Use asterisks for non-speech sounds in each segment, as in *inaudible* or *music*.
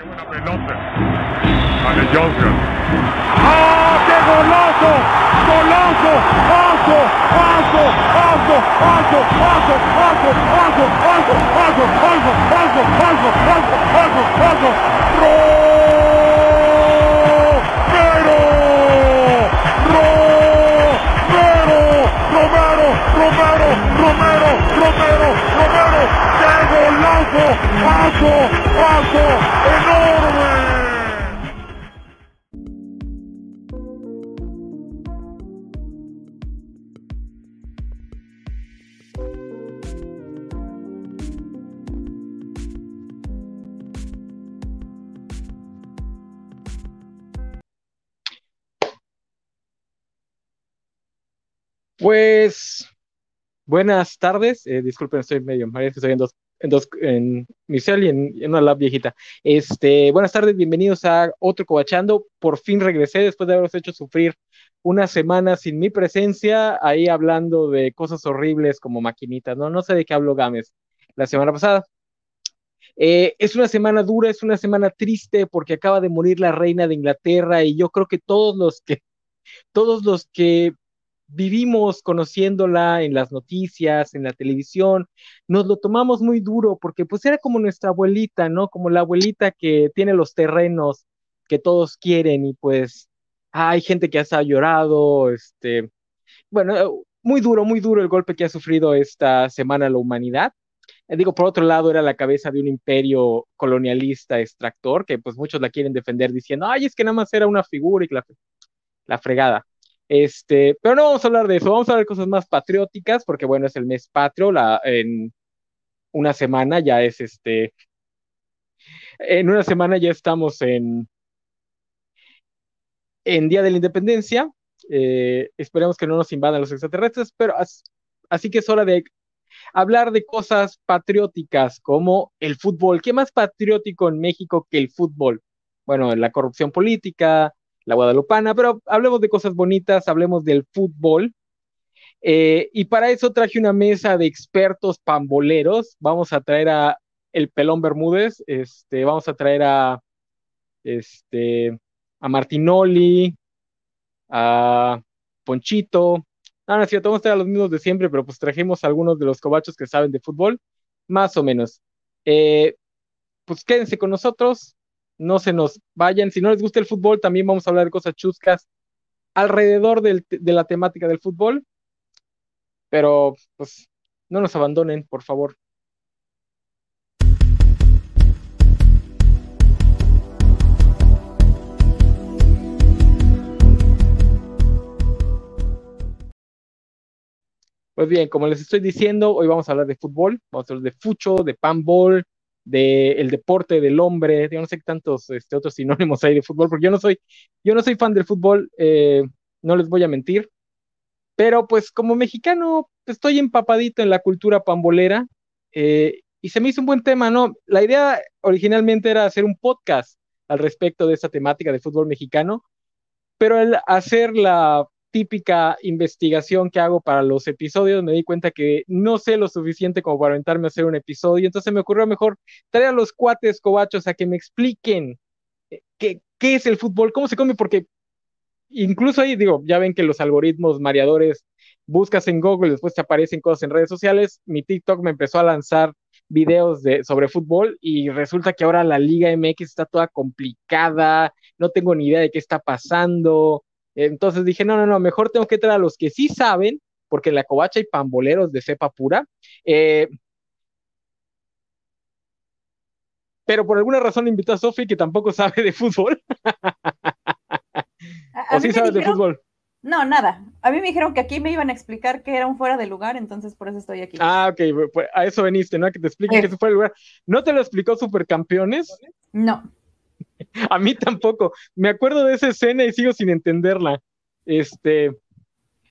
Qué buena pelota. Vale, Johnson. ¡Ah, qué golazo! ¡Golazo! ¡Aso! ¡Aso! ¡Aso! ¡Aso! ¡Aso! ¡Aso! ¡Aso! ¡Aso! ¡Aso! ¡Aso! ¡Aso! ¡Aso! ¡Aso! ¡Aso! ¡Aso! Golazo! ¡Paso, paso, enorme! Pues buenas tardes, eh, disculpen, estoy medio mal, estoy en dos, en dos, en y en una lab viejita. Este, buenas tardes, bienvenidos a otro Cobachando. Por fin regresé después de haberos hecho sufrir una semana sin mi presencia, ahí hablando de cosas horribles como maquinitas, ¿no? No sé de qué habló Gámez la semana pasada. Eh, es una semana dura, es una semana triste porque acaba de morir la reina de Inglaterra y yo creo que todos los que todos los que vivimos conociéndola en las noticias, en la televisión, nos lo tomamos muy duro porque pues era como nuestra abuelita, ¿no? Como la abuelita que tiene los terrenos que todos quieren y pues hay gente que ha llorado, este, bueno, muy duro, muy duro el golpe que ha sufrido esta semana la humanidad. Eh, digo, por otro lado, era la cabeza de un imperio colonialista extractor, que pues muchos la quieren defender diciendo, ay, es que nada más era una figura y la, la fregada. Este, pero no vamos a hablar de eso, vamos a hablar de cosas más patrióticas, porque bueno, es el mes patrio, la, en una semana ya es este, en una semana ya estamos en, en Día de la Independencia, eh, esperemos que no nos invadan los extraterrestres, pero as, así que es hora de hablar de cosas patrióticas como el fútbol. ¿Qué más patriótico en México que el fútbol? Bueno, la corrupción política, la guadalupana, pero hablemos de cosas bonitas, hablemos del fútbol. Eh, y para eso traje una mesa de expertos pamboleros. Vamos a traer a el Pelón Bermúdez, este, vamos a traer a, este, a Martinoli, a Ponchito. No, no es vamos a traer a los mismos de siempre, pero pues trajimos a algunos de los cobachos que saben de fútbol, más o menos. Eh, pues quédense con nosotros, no se nos vayan. Si no les gusta el fútbol, también vamos a hablar de cosas chuscas alrededor de la temática del fútbol. Pero, pues, no nos abandonen, por favor. Pues bien, como les estoy diciendo, hoy vamos a hablar de fútbol, vamos a hablar de fucho, de panball, de el deporte del hombre, yo no sé tantos este, otros sinónimos hay de fútbol, porque yo no soy, yo no soy fan del fútbol, eh, no les voy a mentir, pero pues como mexicano estoy empapadito en la cultura pambolera eh, y se me hizo un buen tema, ¿no? La idea originalmente era hacer un podcast al respecto de esta temática de fútbol mexicano, pero el hacer la típica investigación que hago para los episodios, me di cuenta que no sé lo suficiente como para aventarme a hacer un episodio, entonces me ocurrió mejor traer a los cuates cobachos a que me expliquen eh, qué, qué es el fútbol, cómo se come, porque incluso ahí digo, ya ven que los algoritmos mareadores buscas en Google, después te aparecen cosas en redes sociales, mi TikTok me empezó a lanzar videos de, sobre fútbol y resulta que ahora la Liga MX está toda complicada, no tengo ni idea de qué está pasando, entonces dije, no, no, no, mejor tengo que traer a los que sí saben, porque en la covacha hay pamboleros de cepa pura. Eh, pero por alguna razón invitó a Sofi, que tampoco sabe de fútbol. *laughs* A, ¿O sí sabes de fútbol? No, nada. A mí me dijeron que aquí me iban a explicar que era un fuera de lugar, entonces por eso estoy aquí. Ah, ok, pues a eso veniste, ¿no? A que te expliquen que es fuera de lugar. ¿No te lo explicó Supercampeones? No. *laughs* A mí tampoco. Me acuerdo de esa escena y sigo sin entenderla. Este,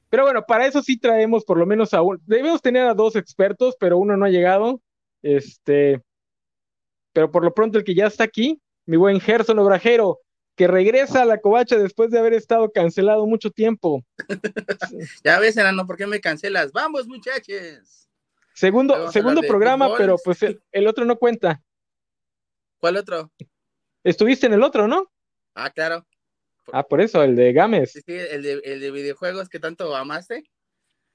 pero bueno, para eso sí traemos por lo menos a un, debemos tener a dos expertos, pero uno no ha llegado. Este, pero por lo pronto el que ya está aquí, mi buen Gerson Obrajero, que regresa a la covacha después de haber estado cancelado mucho tiempo. *laughs* ya ves, Enano, ¿por qué me cancelas? Vamos, muchachos. Segundo, segundo programa, pero pues el, el, otro no cuenta. ¿Cuál otro? Estuviste en el otro, ¿no? Ah, claro. Ah, por eso, el de Games. Sí, el de, el de videojuegos que tanto amaste.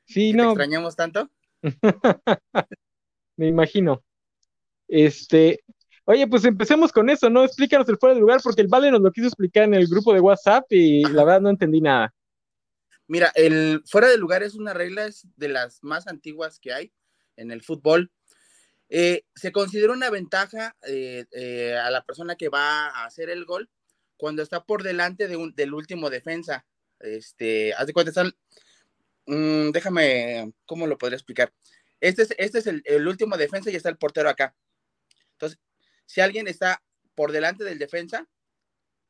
Sí, no. extrañamos tanto? *laughs* Me imagino. Este, oye, pues empecemos con eso, ¿no? Explícanos el fuera de lugar, porque el Vale nos lo quiso explicar en el grupo de WhatsApp y *laughs* la verdad no entendí nada. Mira, el fuera de lugar es una regla de las más antiguas que hay en el fútbol. Eh, se considera una ventaja eh, eh, a la persona que va a hacer el gol cuando está por delante de un, del último defensa. Este, haz de cuenta, están, Mm, déjame, ¿cómo lo podría explicar? Este es, este es el, último defensa y está el portero acá. Entonces, si alguien está por delante del defensa,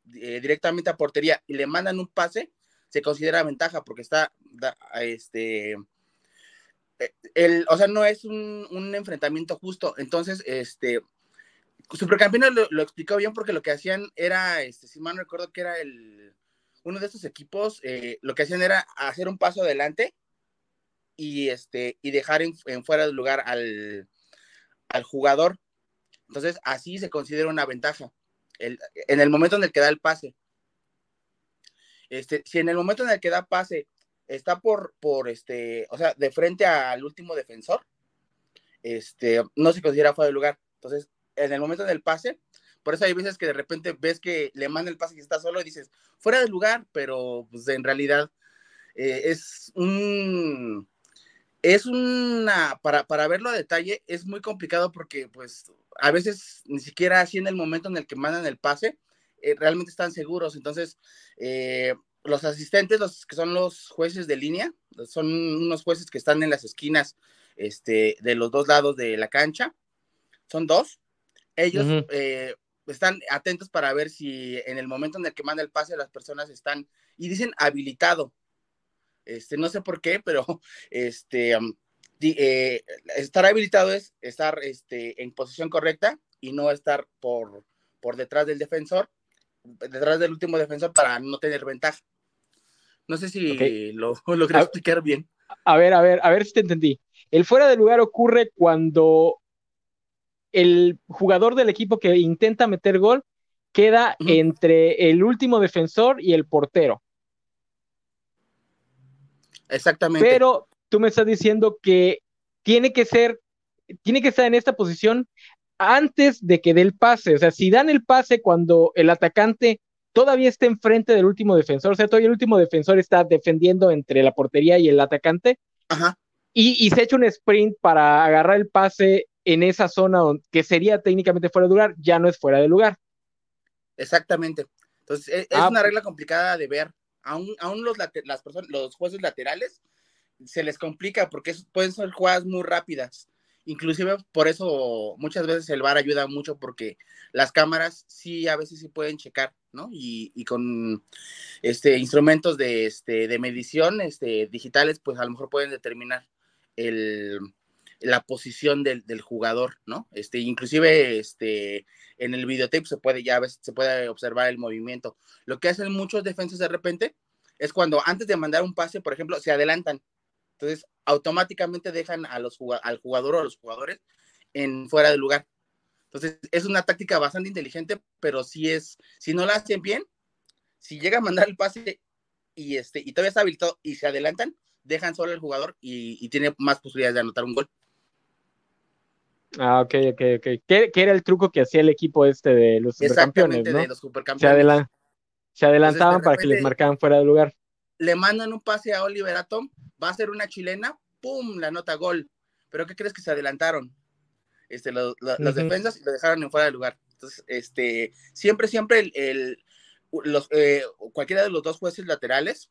directamente a portería y le mandan un pase, se considera ventaja porque está, este, eh, el, o sea, no es un, enfrentamiento justo. Entonces, este, Supercampeones lo, explicó bien porque lo que hacían era, este, si mal no recuerdo que era el, uno de estos equipos eh, lo que hacían era hacer un paso adelante y, este, y dejar en, fuera del lugar al, jugador. Entonces, así se considera una ventaja en el momento en el que da el pase. Este, si en el momento en el que da pase está por, por este, o sea, de frente al último defensor, este, no se considera fuera de lugar. Entonces, en el momento del pase, por eso hay veces que de repente ves que le manda el pase y está solo y dices, fuera de lugar, pero pues en realidad eh, es un... Es una, para, para verlo a detalle, es muy complicado porque pues a veces ni siquiera así en el momento en el que mandan el pase, eh, realmente están seguros. Entonces, eh, los asistentes, los que son los jueces de línea, son unos jueces que están en las esquinas este, de los dos lados de la cancha, son dos. Ellos están atentos para ver si en el momento en el que manda el pase las personas están y dicen habilitado. Este, no sé por qué, pero *laughs* este, eh, estar habilitado es estar este, en posición correcta y no estar por, por detrás del defensor, detrás del último defensor para no tener ventaja. No sé si lo *laughs* logré explicar bien. A ver, a ver, a ver si te entendí. El fuera de lugar ocurre cuando el jugador del equipo que intenta meter gol queda entre el último defensor y el portero. Exactamente. Pero tú me estás diciendo que tiene que ser, tiene que estar en esta posición antes de que dé el pase. O sea, si dan el pase cuando el atacante todavía está enfrente del último defensor, o sea, todavía el último defensor está defendiendo entre la portería y el atacante, Y, y se echa un sprint para agarrar el pase en esa zona que sería técnicamente fuera de lugar, ya no es fuera de lugar. Exactamente. Entonces, e, es, ah, una regla complicada de ver. Aún, aún los, las personas, los jueces laterales se les complica porque pueden ser jugadas muy rápidas. Inclusive por eso muchas veces el VAR ayuda mucho porque las cámaras sí a veces sí pueden checar, ¿no? Y, y con este instrumentos de, este, de medición este, digitales, pues a lo mejor pueden determinar el, la posición del, jugador, ¿no? Este, inclusive este, en el videotape se puede ya se puede observar el movimiento. Lo que hacen muchos defensas de repente es cuando antes de mandar un pase, por ejemplo, se adelantan. Entonces, automáticamente dejan a los, al jugador o a los jugadores en fuera de lugar. Entonces, es una táctica bastante inteligente, pero si es, si no la hacen bien, si llega a mandar el pase y, este, y todavía está habilitado y se adelantan, dejan solo al jugador y, y tiene más posibilidades de anotar un gol. Ah, ok, ok, ok. ¿Qué, era el truco que hacía el equipo este de los supercampeones, ¿no? de los supercampeones. Se, adelantaban para que les marcaban fuera de lugar. Le mandan un pase a Oliver Atom, va a ser una chilena, ¡pum! La nota gol. ¿Pero qué crees que se adelantaron? Este, los defensas y lo dejaron en fuera de lugar. Entonces, este, siempre, siempre el, los, eh, cualquiera de los dos jueces laterales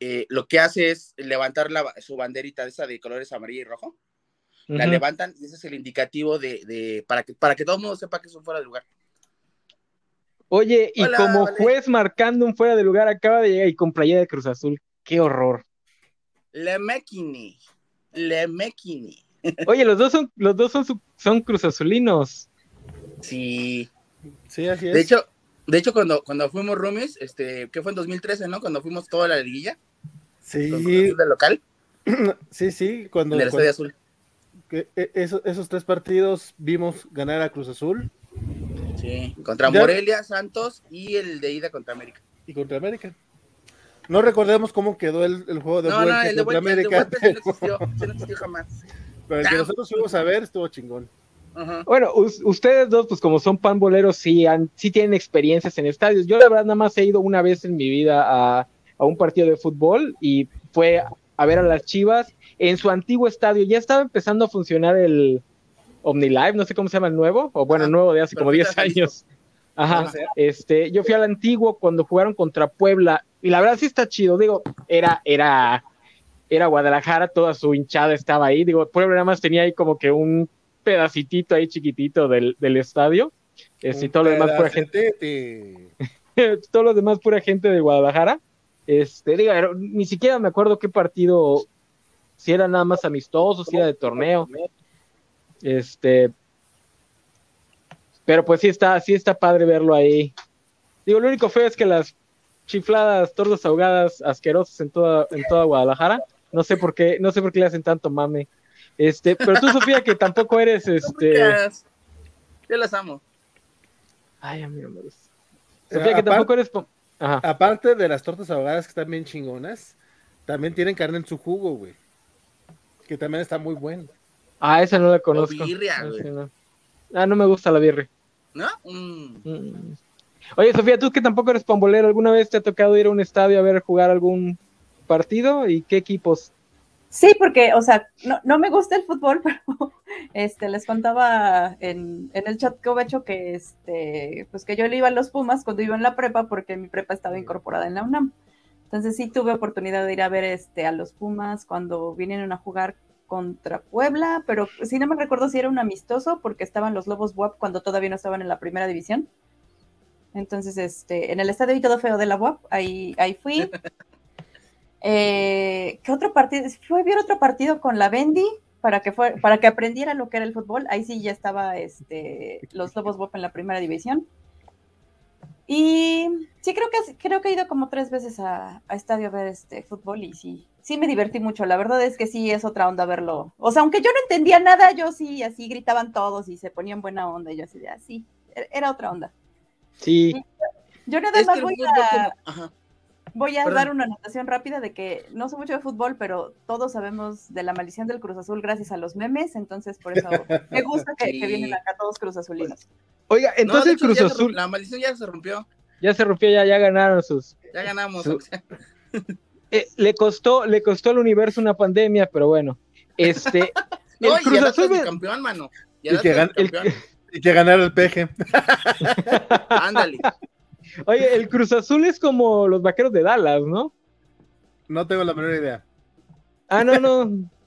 eh, lo que hace es levantar la, su banderita esa de colores amarillo y rojo la levantan y ese es el indicativo de, para, que, para que todo el mundo sepa que es un fuera de lugar. Oye, y como juez marcando un fuera de lugar acaba de llegar y con playa de Cruz Azul, qué horror. Le Mequini, Le Mequini. *laughs* Oye, los dos son, los dos son, son cruzazulinos. Sí. Sí, así es. De hecho, de hecho cuando, cuando fuimos roomies, este, que fue en 2013, ¿no? Cuando fuimos toda la liguilla. Sí. Del local. *clears throat* Sí, sí, cuando. Del Estadio Azul que e, esos, esos tres partidos vimos ganar a Cruz Azul. Sí, contra Morelia, Santos y el de ida contra América. Y contra América. No recordemos cómo quedó el, juego de vuelta no, el de América. El de pero... no *laughs* existió, no existió jamás. Pero el que nosotros fuimos a ver estuvo chingón. Bueno, ustedes dos, pues como son panboleros, sí, han, sí tienen experiencias en estadios. Yo la verdad nada más he ido una vez en mi vida a, a un partido de fútbol y fue a ver a las Chivas en su antiguo estadio. Ya estaba empezando a funcionar el OmniLive, no sé cómo se llama el nuevo, o bueno, el nuevo de hace como 10 años. Ajá, este, yo fui al antiguo cuando jugaron contra Puebla y la verdad sí está chido, digo, era, era, era Guadalajara, toda su hinchada estaba ahí, digo, Puebla nada más tenía ahí como que un pedacitito ahí chiquitito del, del estadio, este, y todo lo demás pura gente, *laughs* todo lo demás pura gente de Guadalajara, este, digo, ni siquiera me acuerdo qué partido, si era nada más amistoso, si era de torneo, este, pero pues sí está, sí está padre verlo ahí. Digo, lo único feo es que las chifladas, tortas ahogadas, asquerosas en toda, en toda Guadalajara, no sé por qué, no sé por qué le hacen tanto mame. Este, pero tú, Sofía, que tampoco eres *laughs* este. Yo las amo. Ay, a mí no me gusta. Sofía, que tampoco eres. Aparte de las tortas ahogadas que están bien chingonas, también tienen carne en su jugo, güey. Que también está muy bueno. Ah, esa no la conozco. Birria, ah, no. Ah, no me gusta la birria. ¿No? Mm. Mm. Oye, Sofía, tú que tampoco eres pambolero, ¿alguna vez te ha tocado ir a un estadio a ver jugar algún partido? ¿Y qué equipos? Sí, porque, o sea, no, no me gusta el fútbol, *laughs* pero este, les contaba en, en el chat que he hecho que, este, pues que yo le iba a los Pumas cuando iba en la prepa, porque mi prepa estaba incorporada en la UNAM. Entonces sí tuve oportunidad de ir a ver este, a los Pumas cuando vinieron a jugar contra Puebla, pero sí no me recuerdo si era un amistoso, porque estaban los Lobos WAP cuando todavía no estaban en la primera división. Entonces, este, en el estadio y todo feo de la UAP, ahí, ahí fui. *laughs* Eh, ¿Qué otro partido? Fue a ver otro partido con la Bendy para que fue, para que aprendiera lo que era el fútbol. Ahí sí ya estaba este, los Lobos WAP en la primera división. Y sí creo que creo que he ido como tres veces a, estadio a ver este fútbol y sí, sí me divertí mucho. La verdad es que sí es otra onda verlo. O sea, aunque yo no entendía nada, yo sí así gritaban todos y se ponían buena onda. Y yo así de así, ah, e-, era otra onda. Sí. Yo nada más voy a, voy a dar una anotación rápida de que no sé mucho de fútbol, pero todos sabemos de la maldición del Cruz Azul gracias a los memes, entonces por eso me gusta que, vienen acá todos Cruz Azulinos. Oiga, entonces el Cruz Azul. la maldición ya se rompió. Ya se rompió, ya, ya ganaron sus. Ya ganamos. Eh, le costó, le costó al universo una pandemia, pero bueno. Este. *laughs* el Cruz Azul. campeón, mano. y que, el, y que ganar el peje. *laughs* *laughs* Ándale. Oye, el Cruz Azul es como los vaqueros de Dallas, ¿no? No tengo la menor idea. Ah, no, no.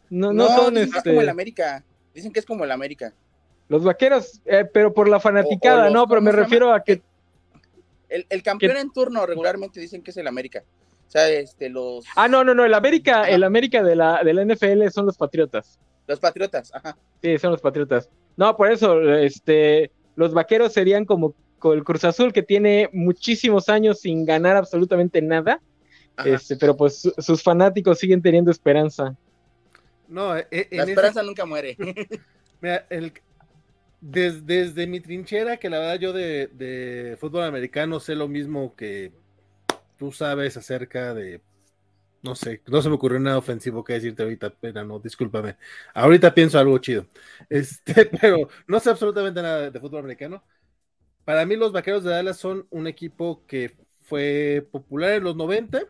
No, no, son este... es como el América. Dicen que es como el América. Los vaqueros, eh, pero por la fanaticada, ¿no? Pero me refiero a que. El, el campeón en turno regularmente dicen que es el América. O sea, este, los. Ah, no, no, no. El América, el América de la, de la NFL son los Patriotas. Los Patriotas, ajá. Sí, son los Patriotas. No, por eso, este, los vaqueros serían como el Cruz Azul, que tiene muchísimos años sin ganar absolutamente nada. Este, pero pues sus fanáticos siguen teniendo esperanza. No, e, e, la esperanza nunca muere. *laughs* Mira, el... desde, mi trinchera, que la verdad yo de, de fútbol americano sé lo mismo que tú sabes acerca de no sé, no se me ocurrió nada ofensivo que decirte ahorita, pero no, discúlpame. Ahorita pienso algo chido. *laughs* Este, pero no sé absolutamente nada de fútbol americano. Para mí los Vaqueros de Dallas son un equipo que fue popular en los 90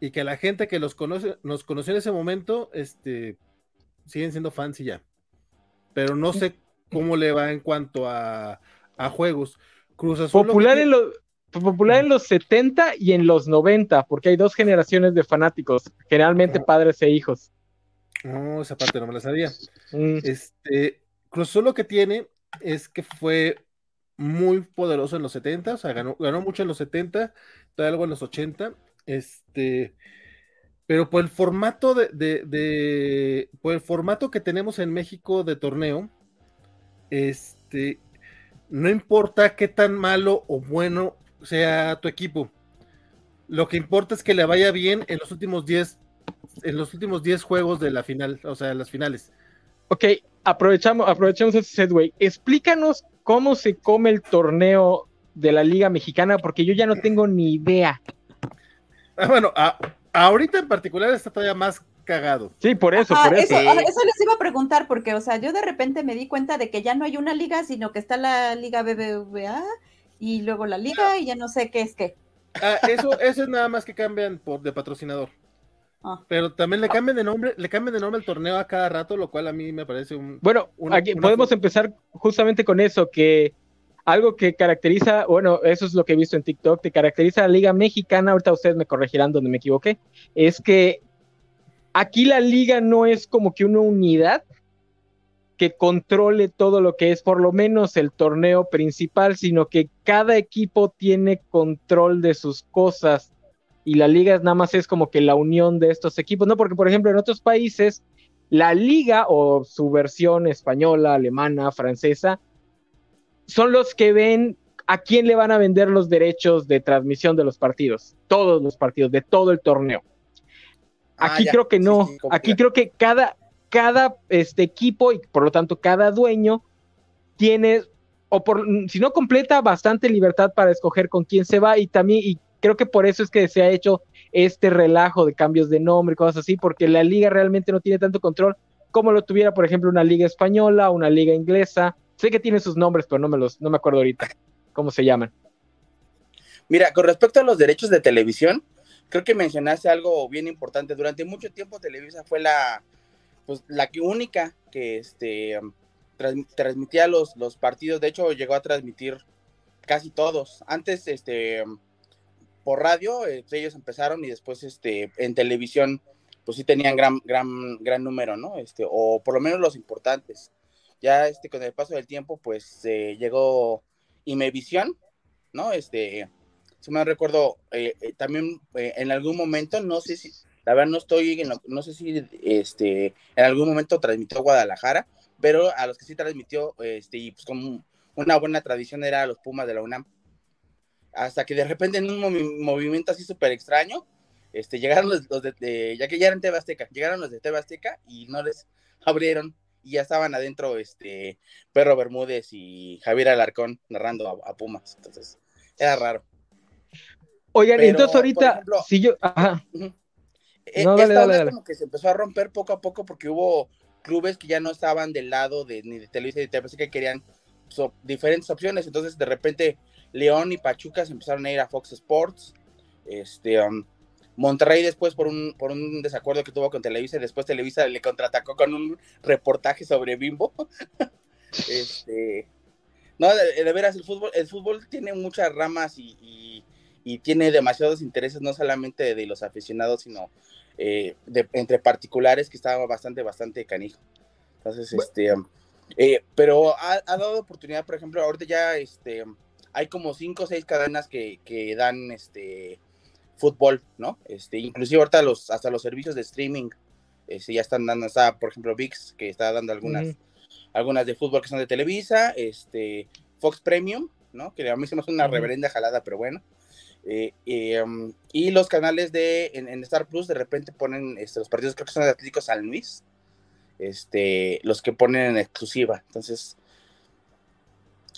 y que la gente que los conoce, nos conoció en ese momento, este, siguen siendo fans y ya. Pero no sé cómo le va en cuanto a, a juegos. Cruz Azul popular en los popular en los 70 y en los 90, porque hay dos generaciones de fanáticos, generalmente padres e hijos. No, esa parte no me la sabía. Mm. Este, Cruz lo que tiene es que fue muy poderoso en los 70, o sea, ganó, ganó mucho en los 70, algo en los 80, este, pero por el formato de, de, por el formato que tenemos en México de torneo, este, no importa qué tan malo o bueno sea tu equipo. Lo que importa es que le vaya bien en los últimos 10 en los últimos 10 juegos de la final, o sea, las finales. Ok, aprovechamos, aprovechamos ese setway. Explícanos cómo se come el torneo de la Liga Mexicana, porque yo ya no tengo ni idea. Ah, bueno, ahorita en particular está todavía más cagado. Sí, por eso, por eso. eso. les iba a preguntar, porque, o sea, yo de repente me di cuenta de que ya no hay una liga, sino que está la Liga BBVA y luego la liga y ya no sé qué es qué. Ah, eso, eso es nada más que cambian por de patrocinador. Ah. Pero también le cambian de nombre, le cambian de nombre al torneo a cada rato, lo cual a mí me parece un. Bueno, aquí podemos empezar justamente con eso, que algo que caracteriza, bueno, eso es lo que he visto en TikTok, que caracteriza a la Liga Mexicana, ahorita ustedes me corregirán donde me equivoqué, es que aquí la liga no es como que una unidad que controle todo lo que es por lo menos el torneo principal, sino que cada equipo tiene control de sus cosas y la liga nada más es como que la unión de estos equipos, ¿no? Porque, por ejemplo, en otros países, la liga o su versión española, alemana, francesa, son los que ven a quién le van a vender los derechos de transmisión de los partidos, todos los partidos, de todo el torneo. Ah, Aquí creo que no, aquí creo que cada, cada este equipo y por lo tanto cada dueño tiene, o por, si no completa, bastante libertad para escoger con quién se va y también, y creo que por eso es que se ha hecho este relajo de cambios de nombre y cosas así, porque la liga realmente no tiene tanto control como lo tuviera, por ejemplo, una liga española, una liga inglesa. Sé que tiene sus nombres, pero no me los, no me acuerdo ahorita cómo se llaman. Mira, con respecto a los derechos de televisión, creo que mencionaste algo bien importante. Durante mucho tiempo Televisa fue la, pues, la única que este, transmitía los, los partidos. De hecho, llegó a transmitir casi todos. Antes, este, por radio, eh, ellos empezaron y después este, en televisión, pues sí tenían gran, gran, gran número, ¿no? Este, o por lo menos los importantes. Ya este, con el paso del tiempo, pues eh, llegó Imevisión, ¿no? Este, si me recuerdo, eh, también en algún momento, no sé si, la verdad no estoy, no sé si este, en algún momento transmitió Guadalajara, pero a los que sí transmitió, este, y pues como una buena tradición era los Pumas de la UNAM hasta que de repente en un movimiento así súper extraño, este, llegaron los, de, ya que ya eran TV llegaron los de TV y no les abrieron y ya estaban adentro este Perro Bermúdez y Javier Alarcón narrando a, Pumas. Entonces, era raro. Oigan, entonces ahorita, si yo, ajá. No, dale, como que se empezó a romper poco a poco porque hubo clubes que ya no estaban del lado de ni de Televisa ni de que querían diferentes opciones. Entonces, de repente, León y Pachuca se empezaron a ir a Fox Sports. Este, um, Monterrey después por un, por un desacuerdo que tuvo con Televisa, después Televisa le contraatacó con un reportaje sobre Bimbo. *laughs* este, no, de, veras, el fútbol, el fútbol tiene muchas ramas y, tiene demasiados intereses, no solamente de, los aficionados, sino eh, de, entre particulares, que estaba bastante, bastante canijo. Entonces, este, um, eh, pero ha, ha, dado oportunidad, por ejemplo, ahorita ya, este, hay como cinco o seis cadenas que, dan este fútbol, ¿no? Este, inclusive ahorita los, hasta los servicios de streaming este, ya están dando, está, por ejemplo, VIX, que está dando algunas, algunas de fútbol que son de Televisa, este, Fox Premium, ¿no? Que a mí se me hace una reverenda jalada, pero bueno. Eh, em, y los canales de en, Star Plus de repente ponen este, los partidos, creo que son de Atlético San Luis, este, los que ponen en exclusiva. Entonces,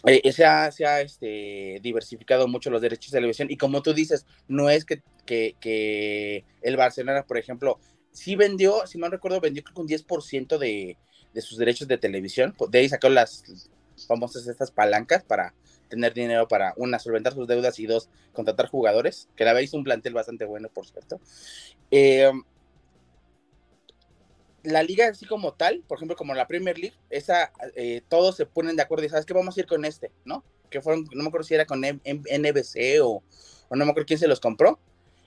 eh, se ha, se ha este, diversificado mucho los derechos de televisión y como tú dices, no es que, que, el Barcelona, por ejemplo, sí vendió, si no recuerdo, vendió creo que un 10% de, de sus derechos de televisión, de ahí sacó las famosas estas palancas para tener dinero para, una, solventar sus deudas y dos, contratar jugadores, que la hizo un plantel bastante bueno, por cierto. Eh, la liga así como tal, por ejemplo, como la Premier League, esa, eh, todos se ponen de acuerdo y sabes que vamos a ir con este, ¿no? Que fueron, no me acuerdo si era con NBC o, no me acuerdo quién se los compró.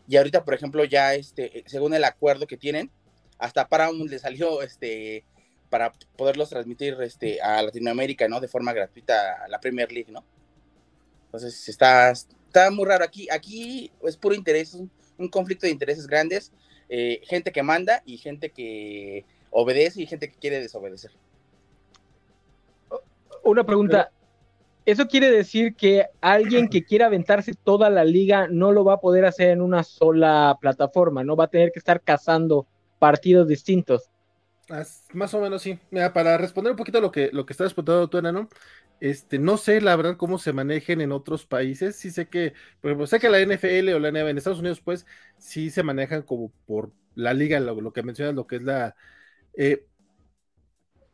Y ahorita, por ejemplo, ya este, según el acuerdo que tienen, hasta para un le salió este para poderlos transmitir este a Latinoamérica, ¿no? De forma gratuita a la Premier League, ¿no? Entonces está, está muy raro aquí. Aquí es puro interés, un conflicto de intereses grandes eh, gente que manda y gente que obedece y gente que quiere desobedecer. Una pregunta. ¿Eso quiere decir que alguien que quiera aventarse toda la liga no lo va a poder hacer en una sola plataforma? ¿No va a tener que estar cazando partidos distintos? Más o menos sí. Mira, para responder un poquito lo que, lo que estás preguntando tú, Enano, este, no sé la verdad cómo se manejen en otros países. Sí sé que, por ejemplo, sé que la NFL o la NBA en Estados Unidos, pues, sí se manejan como por la liga, lo, que mencionas, lo que es la, eh,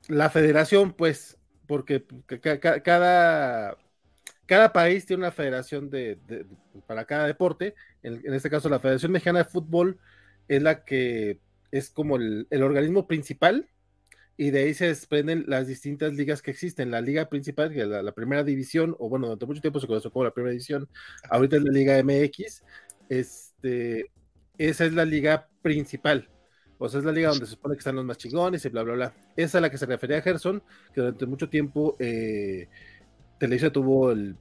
la federación, pues, porque cada, cada país tiene una federación de, para cada deporte. En, en, este caso, la Federación Mexicana de Fútbol es la que es como el, organismo principal y de ahí se desprenden las distintas ligas que existen. La liga principal, que es la, primera división, o bueno, durante mucho tiempo se conoció como la primera división, ahorita es la liga MX, este, esa es la liga principal. O sea, es la liga donde se supone que están los más chingones y bla, bla, bla. Esa es a la que se refería a Gerson, que durante mucho tiempo eh, Televisa tuvo el,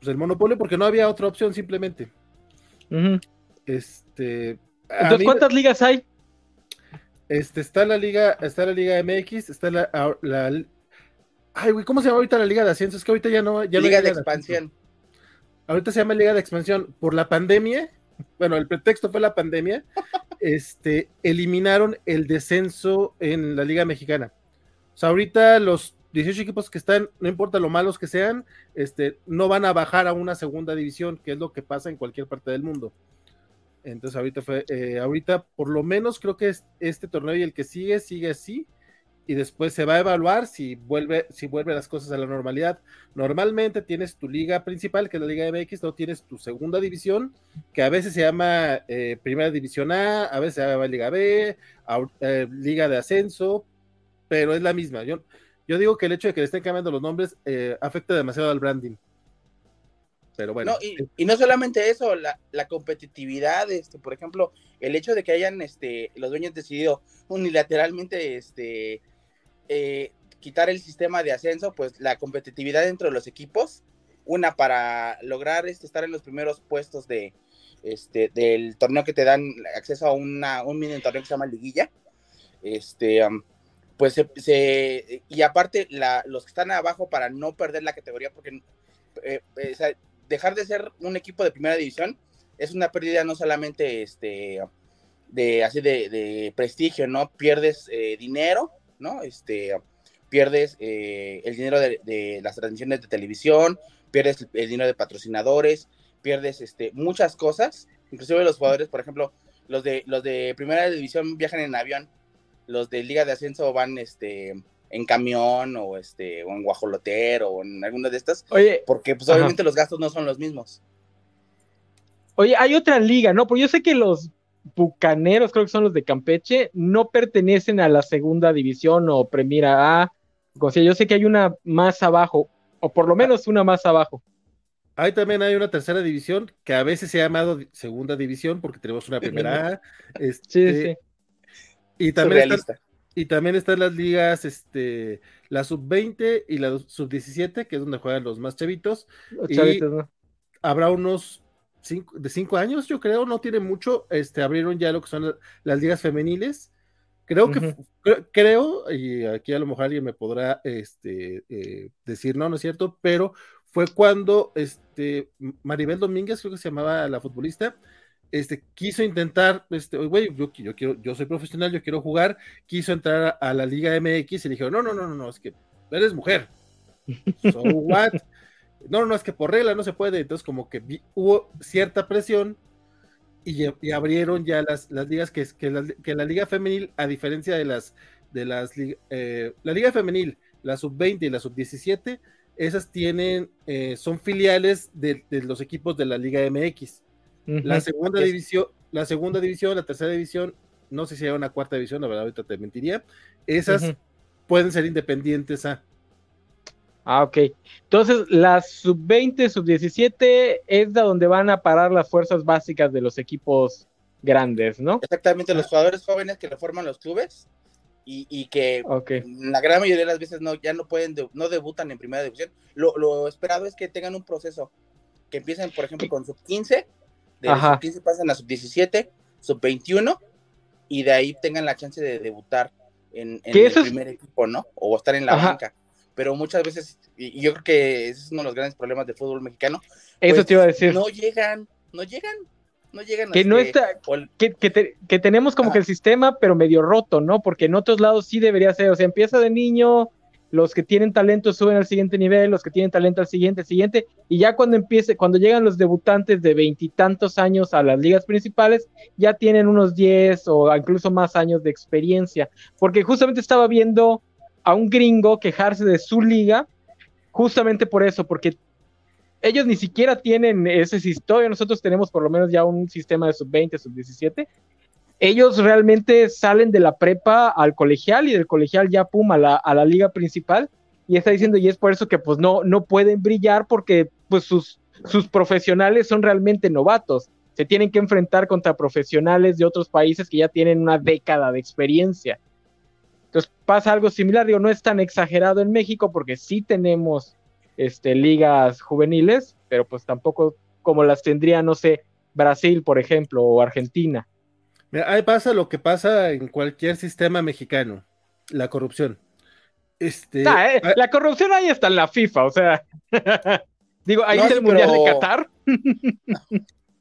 pues, el monopolio porque no había otra opción simplemente. Este. Entonces, ¿cuántas ligas hay? Este, está la liga, está la liga MX, está la, ay, güey, ¿cómo se llama ahorita la liga de ascenso? Es que ahorita ya no, ya liga de expansión. Ahorita se llama liga de expansión por la pandemia. Bueno, el pretexto fue la pandemia. *laughs* este, eliminaron el descenso en la liga mexicana. O sea, ahorita los 18 equipos que están, no importa lo malos que sean, este, no van a bajar a una segunda división, que es lo que pasa en cualquier parte del mundo. Entonces ahorita fue, eh, ahorita por lo menos creo que es este torneo y el que sigue, sigue así. Y después se va a evaluar si vuelve, si vuelve las cosas a la normalidad. Normalmente tienes tu liga principal, que es la Liga MX, no tienes tu segunda división, que a veces se llama eh, Primera División A, a veces se llama Liga B, eh, Liga de Ascenso, pero es la misma. Yo, yo digo que el hecho de que le estén cambiando los nombres afecta demasiado al branding. Pero bueno. y, no solamente eso, la, competitividad, este, por ejemplo, el hecho de que hayan este, los dueños decidido unilateralmente este, eh, quitar el sistema de ascenso, pues la competitividad dentro de los equipos, una para lograr este, estar en los primeros puestos de, este, del torneo que te dan acceso a una, un mini torneo que se llama Liguilla. Este, pues se, y aparte la, los que están abajo para no perder la categoría, porque eh, eh, dejar de ser un equipo de primera división es una pérdida no solamente este, de, así de, prestigio, ¿no? Pierdes eh, dinero, ¿no? Este, pierdes eh, el dinero de, las transmisiones de televisión, pierdes el, dinero de patrocinadores, pierdes este, muchas cosas, inclusive los jugadores, por ejemplo, los de, los de primera división viajan en avión, los de liga de ascenso van este, en camión o este o en guajolotero o en alguna de estas. Oye, porque pues obviamente los gastos no son los mismos. Oye, hay otra liga, ¿no? Porque yo sé que los bucaneros, creo que son los de Campeche, no pertenecen a la segunda división o Premiera A. O sea, yo sé que hay una más abajo, o por lo menos una más abajo. Ahí también hay una tercera división que a veces se ha llamado segunda división porque tenemos una *laughs* primera A. Este, sí, sí. Y también y también están las ligas, este, la sub-20 y la sub-17, que es donde juegan los más chavitos. y habrá unos cinco, de cinco años, yo creo, no tiene mucho, este, abrieron ya lo que son las ligas femeniles. Creo que, creo, y aquí a lo mejor alguien me podrá este, eh, decir, no, no es cierto, pero fue cuando este, Maribel Domínguez, creo que se llamaba la futbolista, este, quiso intentar, este, güey, yo, yo, quiero, yo soy profesional, yo quiero jugar, quiso entrar a, la Liga MX y le dijeron, no, no, no, no, no, es que eres mujer. *laughs* So what? No, no, es que por regla no se puede. Entonces, como que hubo cierta presión y, abrieron ya las, las ligas que, que, la, que la Liga Femenil, a diferencia de las, de las, eh, la Liga Femenil, la Sub-20 y la Sub-17, esas tienen, eh, son filiales de, de, los equipos de la Liga MX. La segunda división, la segunda división, la tercera división, no sé si hay una cuarta división, la verdad ahorita te mentiría. Esas pueden ser independientes a. Ah, ok. Entonces, la sub-20, sub-17 es de donde van a parar las fuerzas básicas de los equipos grandes, ¿no? Exactamente, los jugadores jóvenes que reforman los clubes y, que la gran mayoría de las veces no, ya no pueden, no debutan en primera división. Lo, lo, esperado es que tengan un proceso, que empiecen, por ejemplo, con sub-15 de Ajá. sub-15 pasan a sub-17, sub-21 y de ahí tengan la chance de debutar en, el primer equipo, ¿no? O estar en la banca. Pero muchas veces, y yo creo que ese es uno de los grandes problemas del fútbol mexicano. Eso pues, te iba a decir. No llegan, no llegan. no llegan que no este, está, el- que, que te- que tenemos como Ajá. que el sistema, pero medio roto, ¿no? Porque en otros lados sí debería ser, o sea, empieza de niño, los que tienen talento suben al siguiente nivel, los que tienen talento al siguiente, siguiente, y ya cuando empiece, cuando llegan los debutantes de veintitantos años a las ligas principales, ya tienen unos 10 o incluso más años de experiencia, porque justamente estaba viendo a un gringo quejarse de su liga, justamente por eso, porque ellos ni siquiera tienen ese sistema, nosotros tenemos por lo menos ya un sistema de sub-20, sub-17, ellos realmente salen de la prepa al colegial y del colegial ya pum a la, a la liga principal y está diciendo y es por eso que pues no, no pueden brillar porque pues sus, sus profesionales son realmente novatos, se tienen que enfrentar contra profesionales de otros países que ya tienen una década de experiencia. Entonces pasa algo similar, digo, no es tan exagerado en México porque sí tenemos este, ligas juveniles, pero pues tampoco como las tendría, no sé, Brasil, por ejemplo, o Argentina. Mira, ahí pasa lo que pasa en cualquier sistema mexicano, la corrupción. Este, Ah, eh, ah, la corrupción ahí está en la FIFA, o sea. *laughs* Digo, ahí No, está sí, el Mundial de Qatar. *laughs*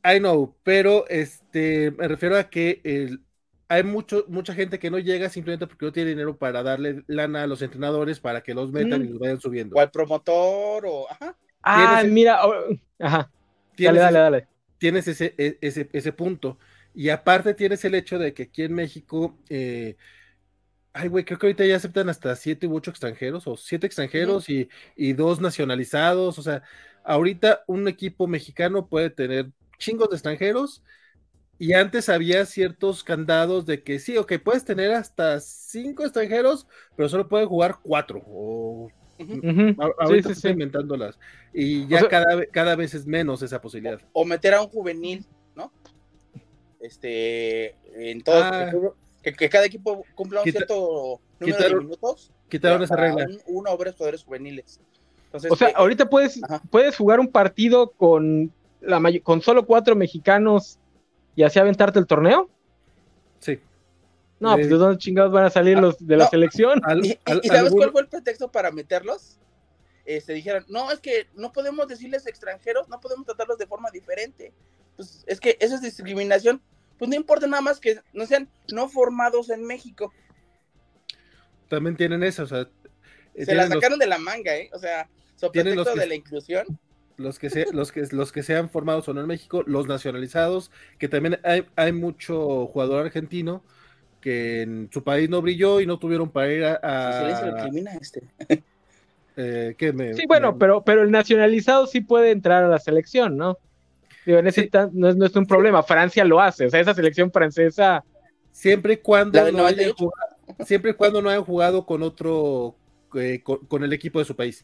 I know, pero este, me refiero a que el- hay mucho, mucha gente que no llega simplemente porque no tiene dinero para darle lana a los entrenadores para que los metan Mm. y los vayan subiendo. o al promotor, o ajá. Ah, Tienes- mira, oh, ajá. Dale, Tienes, dale, dale. tienes ese, e- ese, ese punto. Y aparte tienes el hecho de que aquí en México, eh, ay, güey, creo que ahorita ya aceptan hasta siete u ocho extranjeros, o siete extranjeros y, y dos nacionalizados. O sea, ahorita un equipo mexicano puede tener chingos de extranjeros. Y antes había ciertos candados de que sí, ok, puedes tener hasta cinco extranjeros, pero solo pueden jugar cuatro. O a- Sí, ahorita sí, estoy sí. inventándolas. Y ya sea- cada, cada vez es menos esa posibilidad. o meter a un juvenil. Este, en todos, Ah. que, que cada equipo cumpla un Quita- cierto número quitaron- de minutos. Quitaron esa regla. un- uno o varios jugadores juveniles. Entonces, O sea, eh, ahorita puedes, Ajá. puedes jugar un partido con la con solo cuatro mexicanos y así aventarte el torneo. Sí. No, Eh, pues de dónde chingados van a salir ah, los de la selección. Al- ¿Y, y- al- y sabes cuál fue el pretexto para meterlos? Este, dijeron, no, es que no podemos decirles extranjeros, no podemos tratarlos de forma diferente. Pues es que eso es discriminación. Pues no importa nada más que no sean no formados en México. también tienen eso, o sea, eh, Se la los- sacaron de la manga, ¿eh? O sea, sobre los que- de la inclusión. los que se, los que los que sean formados o no en México, los nacionalizados, que también hay, hay mucho jugador argentino que en su país no brilló y no tuvieron para ir a, a- se le este. *laughs* eh, ¿qué me- Sí, bueno, me- pero, pero el nacionalizado sí puede entrar a la selección, ¿no? Digo, en ese Sí. tan- no, es, no es un problema. Francia lo hace, o sea, esa selección francesa. siempre y cuando no hayan 98. jugado, siempre y cuando no hayan jugado con otro eh, con, con el equipo de su país.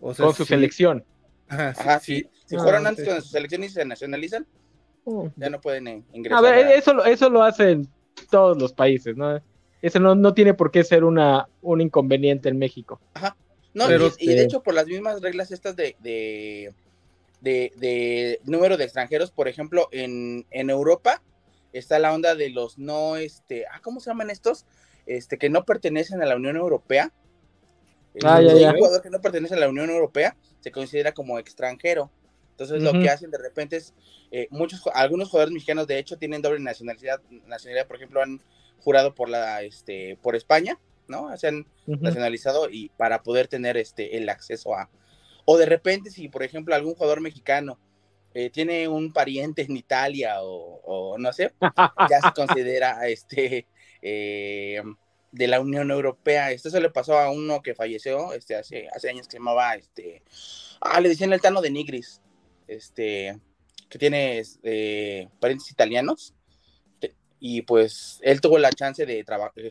O sea, con su sí- selección. Ajá, sí, Ajá, sí. sí. Si Ah, jugaron antes sí. con su selección y se nacionalizan, ya no pueden eh, A ingresar. ver, a- eso, lo- eso lo hacen todos los países, ¿no? Eso no, no tiene por qué ser una, un inconveniente en México. No, Pero, y, y de hecho, por las mismas reglas estas de, de, de- de número de extranjeros, por ejemplo, en, en Europa está la onda de los no, este, ah, ¿cómo se llaman estos? Este, que no pertenecen a la Unión Europea. Ah, ya, un ya. jugador que no pertenece a la Unión Europea se considera como extranjero. Entonces, lo que hacen de repente es, eh, muchos, algunos jugadores mexicanos, de hecho, tienen doble nacionalidad, nacionalidad, por ejemplo, han jurado por la, este, por España, ¿no? Se han nacionalizado y para poder tener este el acceso a o de repente si por ejemplo algún jugador mexicano eh, tiene un pariente en Italia o, o no sé ya se considera *laughs* este eh, de la Unión Europea esto se le pasó a uno que falleció este hace hace años que se llamaba este ah le decían el Tano de Nigris este que tiene eh, parientes italianos Te- y pues él tuvo la chance de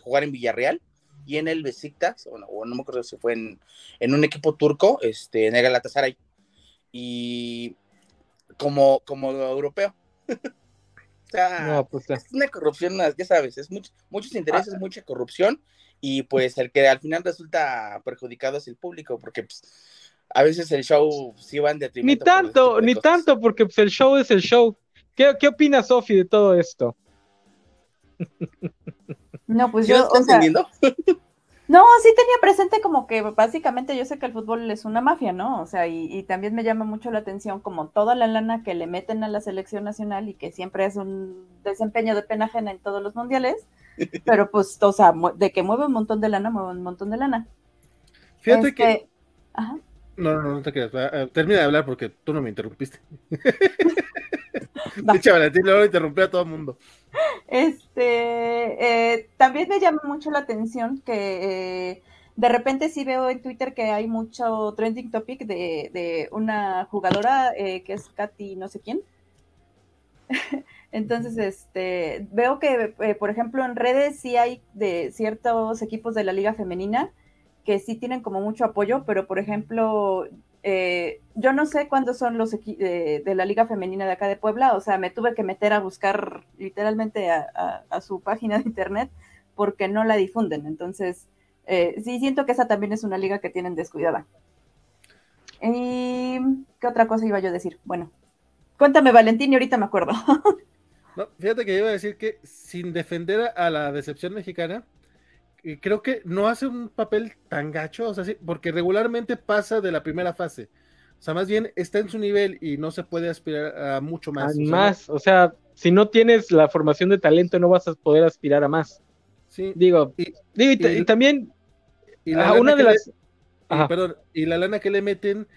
jugar en Villarreal y en el Besiktas, o no, o no me acuerdo si fue en, en un equipo turco, este, en el Galatasaray, y como, como europeo. *laughs* o sea, No, pues, es una corrupción, ya sabes, es much- muchos intereses, mucha corrupción, y pues el que al final resulta perjudicado es el público, porque pues, a veces el show sí va en Ni detrimento. tipo tanto, ni cosas. tanto, porque pues, el show es el show. ¿Qué, qué opina Sofi de todo esto? *laughs* No, pues ¿Sí lo yo, estás o sea, entendiendo? *laughs* No, sí tenía presente como que básicamente yo sé que el fútbol es una mafia, ¿no? O sea, y, también me llama mucho la atención como toda la lana que le meten a la selección nacional y que siempre es un desempeño de pena ajena en todos los mundiales, *laughs* pero pues, o sea, de que mueve un montón de lana, mueve un montón de lana. Fíjate que... Este, ajá. No, no, no te quedas. Termina de hablar porque tú no me interrumpiste. *laughs* Dicha Valentín, luego interrumpí a todo el mundo. Este, eh, también me llama mucho la atención que eh, de repente sí veo en Twitter que hay mucho trending topic de, una jugadora eh, que es Katy no sé quién. *laughs* Entonces, este, veo que, por ejemplo, en redes sí hay de ciertos equipos de la liga femenina que sí tienen como mucho apoyo, pero por ejemplo, eh, yo no sé cuándo son los de, de, la Liga Femenina de acá de Puebla, o sea, me tuve que meter a buscar literalmente a, su página de internet porque no la difunden. Entonces, eh, sí siento que esa también es una liga que tienen descuidada. ¿Y qué otra cosa iba yo a decir? Bueno, cuéntame, Valentín, y ahorita me acuerdo. *laughs* no, fíjate que iba a decir que sin defender a la decepción mexicana, creo que no hace un papel tan gacho, o sea, sí, porque regularmente pasa de la primera fase. O sea, más bien está en su nivel y no se puede aspirar a mucho más. más, o sea, si no tienes la formación de talento, no vas a poder aspirar a más. Sí. Digo, y, digo, y, también y la una de las. perdón, y la lana que le meten,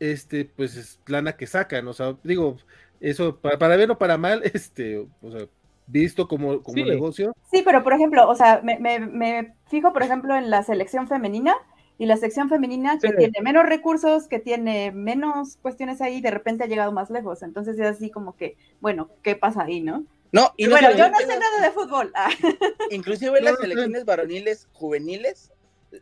este, pues es lana que sacan, o sea, digo, eso, para, para bien o para mal, *laughs* este, o sea, visto como, como negocio. Sí, pero por ejemplo, o sea, me, me, fijo, por ejemplo, en la selección femenina y la sección femenina que tiene menos recursos, que tiene menos cuestiones ahí, de repente ha llegado más lejos. Entonces es así como que, bueno, ¿qué pasa ahí, no? No, y bueno, yo no sé nada de fútbol. Ah. *laughs* Inclusive las selecciones varoniles juveniles,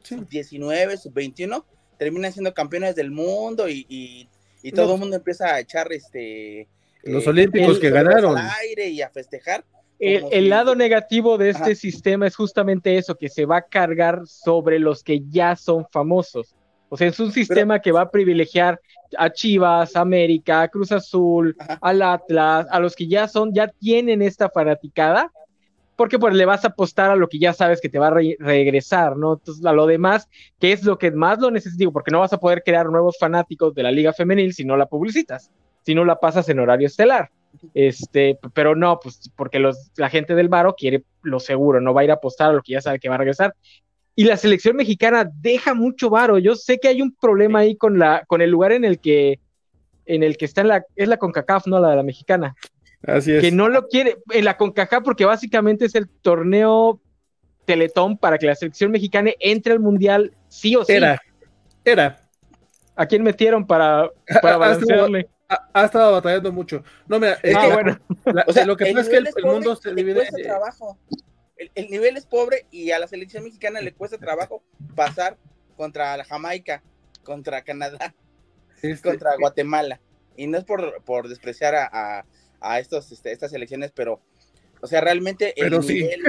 sub 19, sub 21, terminan siendo campeones del mundo y, y, todo el mundo empieza a echar este los olímpicos que ganaron. Al aire y a festejar. El, lado negativo de este sistema es justamente eso, que se va a cargar sobre los que ya son famosos. O sea, es un sistema que va a privilegiar a Chivas, América, a Cruz Azul, al Atlas, a los que ya son, ya tienen esta fanaticada, porque pues le vas a apostar a lo que ya sabes que te va a regresar, ¿no? Entonces, a lo demás, que es lo que más lo necesito, porque no vas a poder crear nuevos fanáticos de la Liga Femenil si no la publicitas si no la pasas en horario estelar. Este, pero no, pues porque los, la gente del Varo quiere lo seguro, no va a ir a apostar a lo que ya sabe que va a regresar. Y la selección mexicana deja mucho varo. Yo sé que hay un problema ahí con la, con el lugar en el que, en el que está en la, es la CONCACAF, no la de la mexicana. Así es. Que no lo quiere, en la CONCACAF, porque básicamente es el torneo Teletón para que la selección mexicana entre al mundial sí o sí. Era, era. ¿A quién metieron para, para *laughs* balancearle? Ha, estado batallando mucho. No, mira, ah, bueno. o sea, lo que pasa es que el, mundo se divide. trabajo. El, nivel es pobre y a la selección mexicana le cuesta trabajo pasar contra la Jamaica, contra Canadá, este, contra Guatemala. Y no es por, por despreciar a, a, estos, este, estas selecciones, pero, o sea, realmente el nivel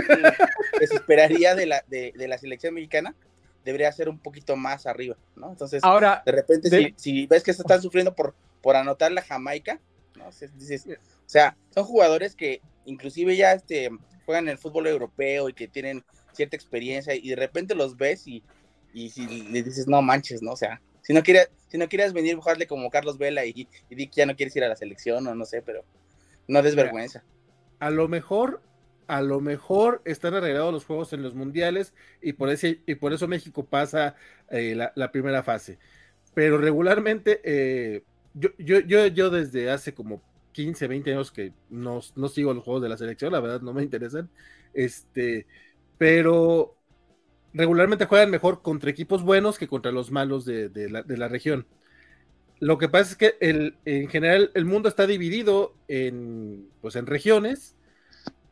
que se esperaría de la, de, de la selección mexicana debería ser un poquito más arriba, ¿no? Entonces, ahora, de repente, Si, si, ves que se están sufriendo por, por anotar la Jamaica, ¿no? Dices, o sea, son jugadores que inclusive ya este, juegan en el fútbol europeo y que tienen cierta experiencia y de repente los ves y, y si le dices, no manches, ¿no? O sea, si no quieres, si no quieres venir, jugarle como Carlos Vela y, y di que ya no quieres ir a la selección o no sé, pero no des vergüenza. A lo mejor a lo mejor están arreglados los juegos en los mundiales y por, ese, y por eso México pasa eh, la, primera fase. Pero regularmente, eh, yo, yo, yo, yo, desde hace como 15, 20 años que no, no, sigo los juegos de la selección, la verdad no me interesan, este, pero regularmente juegan mejor contra equipos buenos que contra los malos de, de, la, de la, región. Lo que pasa es que el, en general el mundo está dividido en, pues, en regiones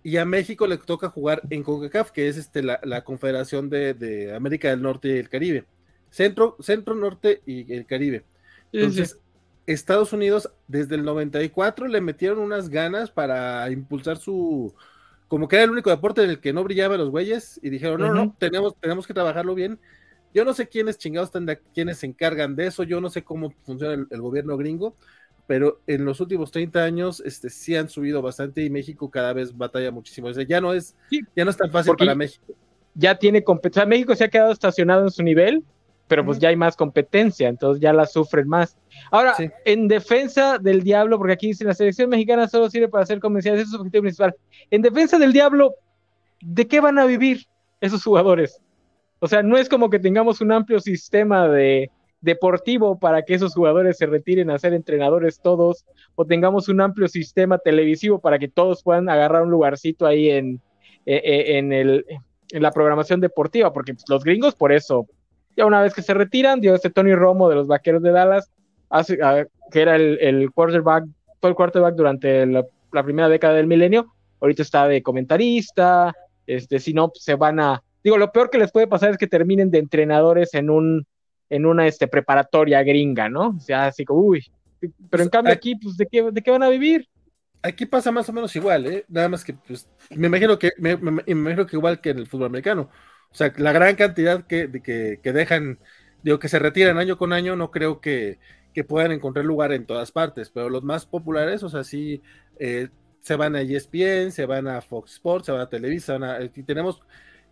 y a México le toca jugar en CONCACAF, que es este, la, Confederación de, América del Norte y el Caribe. Centro, Centro, Norte y el Caribe. Entonces, Estados Unidos desde el 94 le metieron unas ganas para impulsar su... Como que era el único deporte en el que no brillaban los güeyes y dijeron, no, no, tenemos, tenemos que trabajarlo bien. Yo no sé quiénes chingados están de, quiénes se encargan de eso, yo no sé cómo funciona el gobierno gringo, pero en los últimos 30 años este, sí han subido bastante y México cada vez batalla muchísimo. ya no es, ya no es tan fácil para México. ya tiene competencia. México se ha quedado estacionado en su nivel, pero pues ya hay más competencia, entonces ya la sufren más. Ahora, en defensa del Diablo, porque aquí dice la selección mexicana solo sirve para hacer comerciales, ese es su objetivo principal. En defensa del Diablo, ¿de qué van a vivir esos jugadores? O sea, no es como que tengamos un amplio sistema de deportivo para que esos jugadores se retiren a ser entrenadores todos, o tengamos un amplio sistema televisivo para que todos puedan agarrar un lugarcito ahí en, e, e, en, el, en la programación deportiva, porque pues, los gringos por eso ya una vez que se retiran, dio este Tony Romo de los Vaqueros de Dallas, hace, ah, que era el, quarterback, fue el quarterback durante la, primera década del milenio, ahorita está de comentarista, este, si no, pues, se van a, digo, lo peor que les puede pasar es que terminen de entrenadores en un, en una este, preparatoria gringa, ¿no? O sea, así como, uy, pero en cambio aquí, pues, ¿de qué, de qué van a vivir? Aquí pasa más o menos igual, ¿eh? Nada más que, pues, me imagino que, me imagino que igual que en el fútbol americano. O sea, la gran cantidad que, que, que dejan, digo, que se retiran año con año, no creo que, puedan encontrar lugar en todas partes, pero los más populares, o sea, sí, eh, se van a ESPN, se van a Fox Sports, se van a Televisa, y tenemos,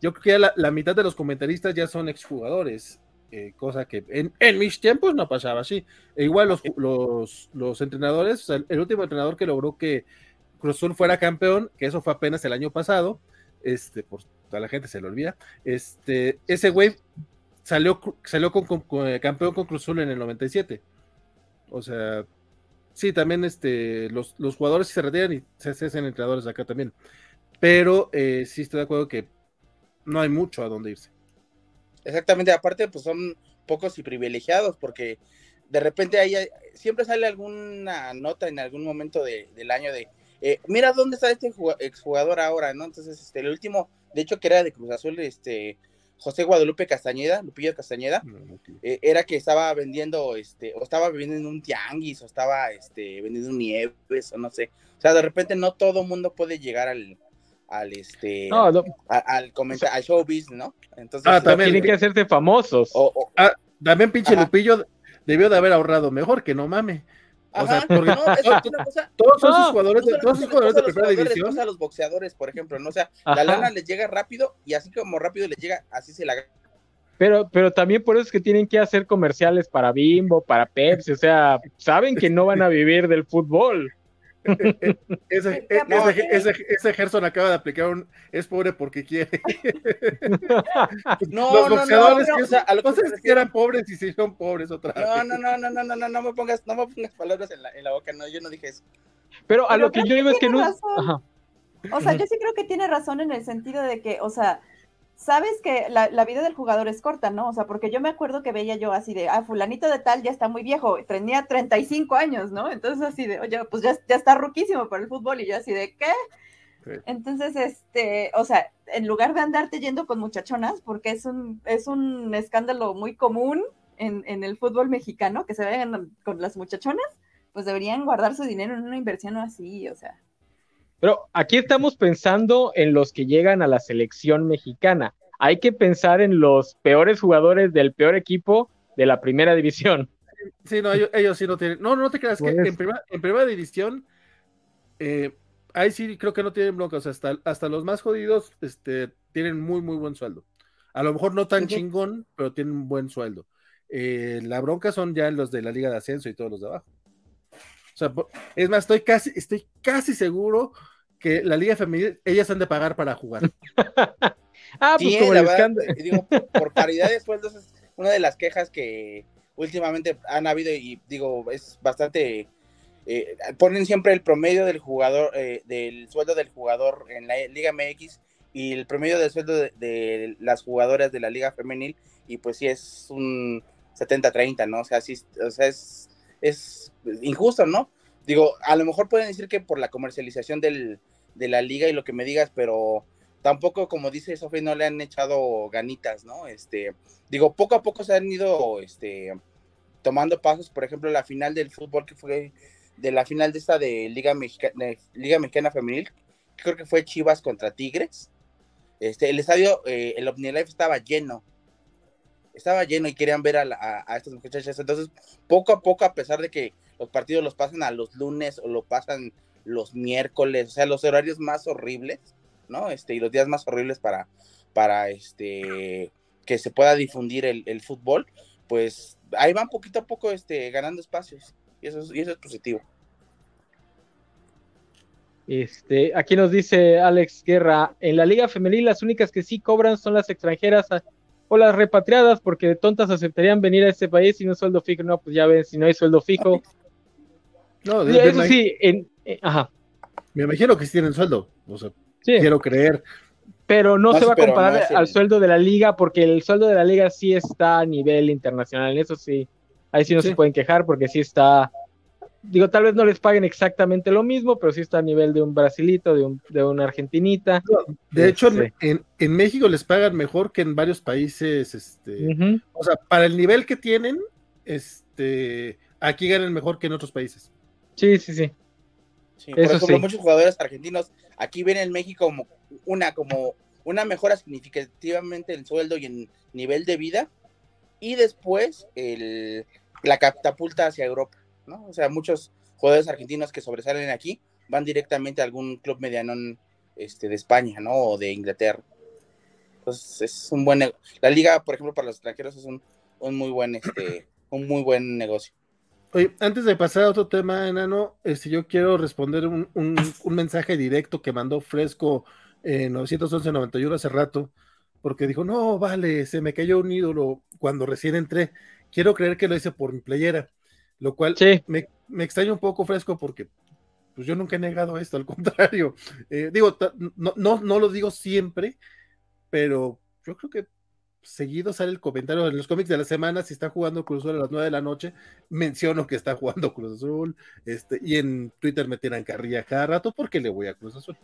yo creo que ya la, mitad de los comentaristas ya son exjugadores, eh, cosa que en, mis tiempos no pasaba así. E igual los, los, los entrenadores, o sea, el último entrenador que logró que Cruz Azul fuera campeón, que eso fue apenas el año pasado, este, por toda la gente se lo olvida, este, ese güey salió, salió con, eh, campeón con Cruzul en el 97. O sea, sí, también este, los, los jugadores se retiran y se hacen entrenadores acá también. Pero eh, sí estoy de acuerdo que no hay mucho a dónde irse. Exactamente, aparte, pues son pocos y privilegiados, porque de repente ahí siempre sale alguna nota en algún momento del año de eh, mira dónde está este exjugador ahora, ¿no? Entonces, este, el último, de hecho, que era de Cruz Azul, este, José Guadalupe Castañeda, Lupillo Castañeda, mm, eh, era que estaba vendiendo, este, o estaba vendiendo en un tianguis, o estaba, este, vendiendo nieves, o no sé. O sea, de repente no todo mundo puede llegar al, al este al comentar al showbiz, ¿no? Entonces ah, también tienen que hacerse famosos. ah, también pinche Lupillo debió de haber ahorrado mejor que no mame. O sea, porque no, es una cosa, todos esos jugadores, de, todos esos jugadores de primera división. a los boxeadores, por ejemplo, ¿no? O sea, la lana les llega rápido y así como rápido les llega, así se la pero, pero también por eso es que tienen que hacer comerciales para Bimbo, para Pepsi, o sea, saben que no van a vivir del fútbol. Ese, ese, ese, Gerson acaba de aplicar un es pobre porque quiere. *laughs* no, los boxeadores no, no, que, a lo que, eran pobres y se hicieron pobres otra vez. No, no, no, no, no, no, no, no me pongas, no me pongas palabras en la, en la boca, no, yo no dije eso. Pero a lo que yo digo es que no. O sea, yo sí creo que tiene razón en el sentido de que, o sea, sabes que la, vida del jugador es corta, ¿no? O sea, porque yo me acuerdo que veía yo así de, ah, fulanito de tal ya está muy viejo, tenía 35 años, ¿no? Entonces así de, oye, pues ya, ya está ruquísimo para el fútbol y yo así de, ¿qué? Entonces, este, o sea, en lugar de andarte yendo con muchachonas, porque es un, es un escándalo muy común en, en el fútbol mexicano, que se vayan con las muchachonas, pues deberían guardar su dinero en una inversión así, o sea. Pero aquí estamos pensando en los que llegan a la selección mexicana. Hay que pensar en los peores jugadores del peor equipo de la primera división. Sí, no, ellos, sí no tienen. No, no te creas que en, primera división, eh, ahí sí creo que no tienen broncas. Hasta, hasta los más jodidos este, tienen muy, muy buen sueldo. A lo mejor no tan chingón, pero tienen un buen sueldo. Eh, la bronca son ya los de la Liga de Ascenso y todos los de abajo. O sea, es más, estoy casi, estoy casi seguro que la Liga Femenil, ellas han de pagar para jugar. *laughs* ah, pues como la verdad, digo, por *laughs* paridad de sueldos es una de las quejas que últimamente han habido y digo, es bastante... Eh, ponen siempre el promedio del jugador, eh, del sueldo del jugador en la Liga MX y el promedio del sueldo de, las jugadoras de la Liga Femenil y pues sí es un 70-30, ¿no? O sea, sí, o sea, es es injusto, ¿no? Digo, a lo mejor pueden decir que por la comercialización del, de la liga y lo que me digas, pero tampoco, como dice Sofía, no le han echado ganitas, ¿no? Este, digo, poco a poco se han ido este, tomando pasos, por ejemplo, la final del fútbol que fue de la final de esta de Liga Mexicana, Liga Mexicana Femenil, creo que fue Chivas contra Tigres. Este, el estadio, eh, el OmniLife estaba lleno, estaba lleno y querían ver a, estas muchachas. Entonces, poco a poco, a pesar de que los partidos los pasan a los lunes o lo pasan los miércoles, o sea, los horarios más horribles, ¿no? Este, y los días más horribles para, para este que se pueda difundir el, el fútbol, pues ahí van poquito a poco este, ganando espacios y eso, es, y eso es positivo. Este, aquí nos dice Alex Guerra, en la liga femenil las únicas que sí cobran son las extranjeras o las repatriadas, porque de tontas aceptarían venir a este país sin un sueldo fijo. No, pues ya ven, si no hay sueldo fijo. No, de- de- eso sí, en- eh, ajá. Me imagino que sí tienen sueldo. O sea, Sí, quiero creer. pero no, No, se va a comparar no al sueldo de la liga, porque el sueldo de la liga sí está a nivel internacional. Eso sí, ahí sí no Sí. se pueden quejar, porque sí está. Digo, tal vez no les paguen exactamente lo mismo, pero sí está a nivel de un brasilito, de, un, de una argentinita. De hecho, en, Este. en- en México les pagan mejor que en varios países. Este. O sea, para el nivel que tienen, este, aquí ganan mejor que en otros países. Sí, sí, sí. Sí, por Eso ejemplo, sí. muchos jugadores argentinos aquí ven en México como una, como una mejora significativamente en sueldo y en nivel de vida, y después el, la catapulta hacia Europa, O sea, muchos jugadores argentinos que sobresalen aquí van directamente a algún club mediano este, de España, ¿no? O de Inglaterra. Entonces es un buen, ne- la liga, por ejemplo, para los extranjeros es un, muy buen, este, *coughs* un muy buen negocio. Oye, antes de pasar a otro tema, enano, este, yo quiero responder un, un- mensaje directo que mandó Fresco en 911-91 hace rato, porque dijo, no, vale, se me cayó un ídolo cuando recién entré. Quiero creer que lo hice por mi playera, lo cual Sí, me, me extraña un poco Fresco porque pues yo nunca he negado esto, al *laughs* contrario. Eh, digo, no, no, no lo digo siempre, pero yo creo que seguido sale el comentario en los cómics de la semana, si está jugando Cruz Azul a las 9 de la noche, menciono que está jugando Cruz Azul, este, y en Twitter me tiran carrilla cada rato porque le voy a Cruz Azul.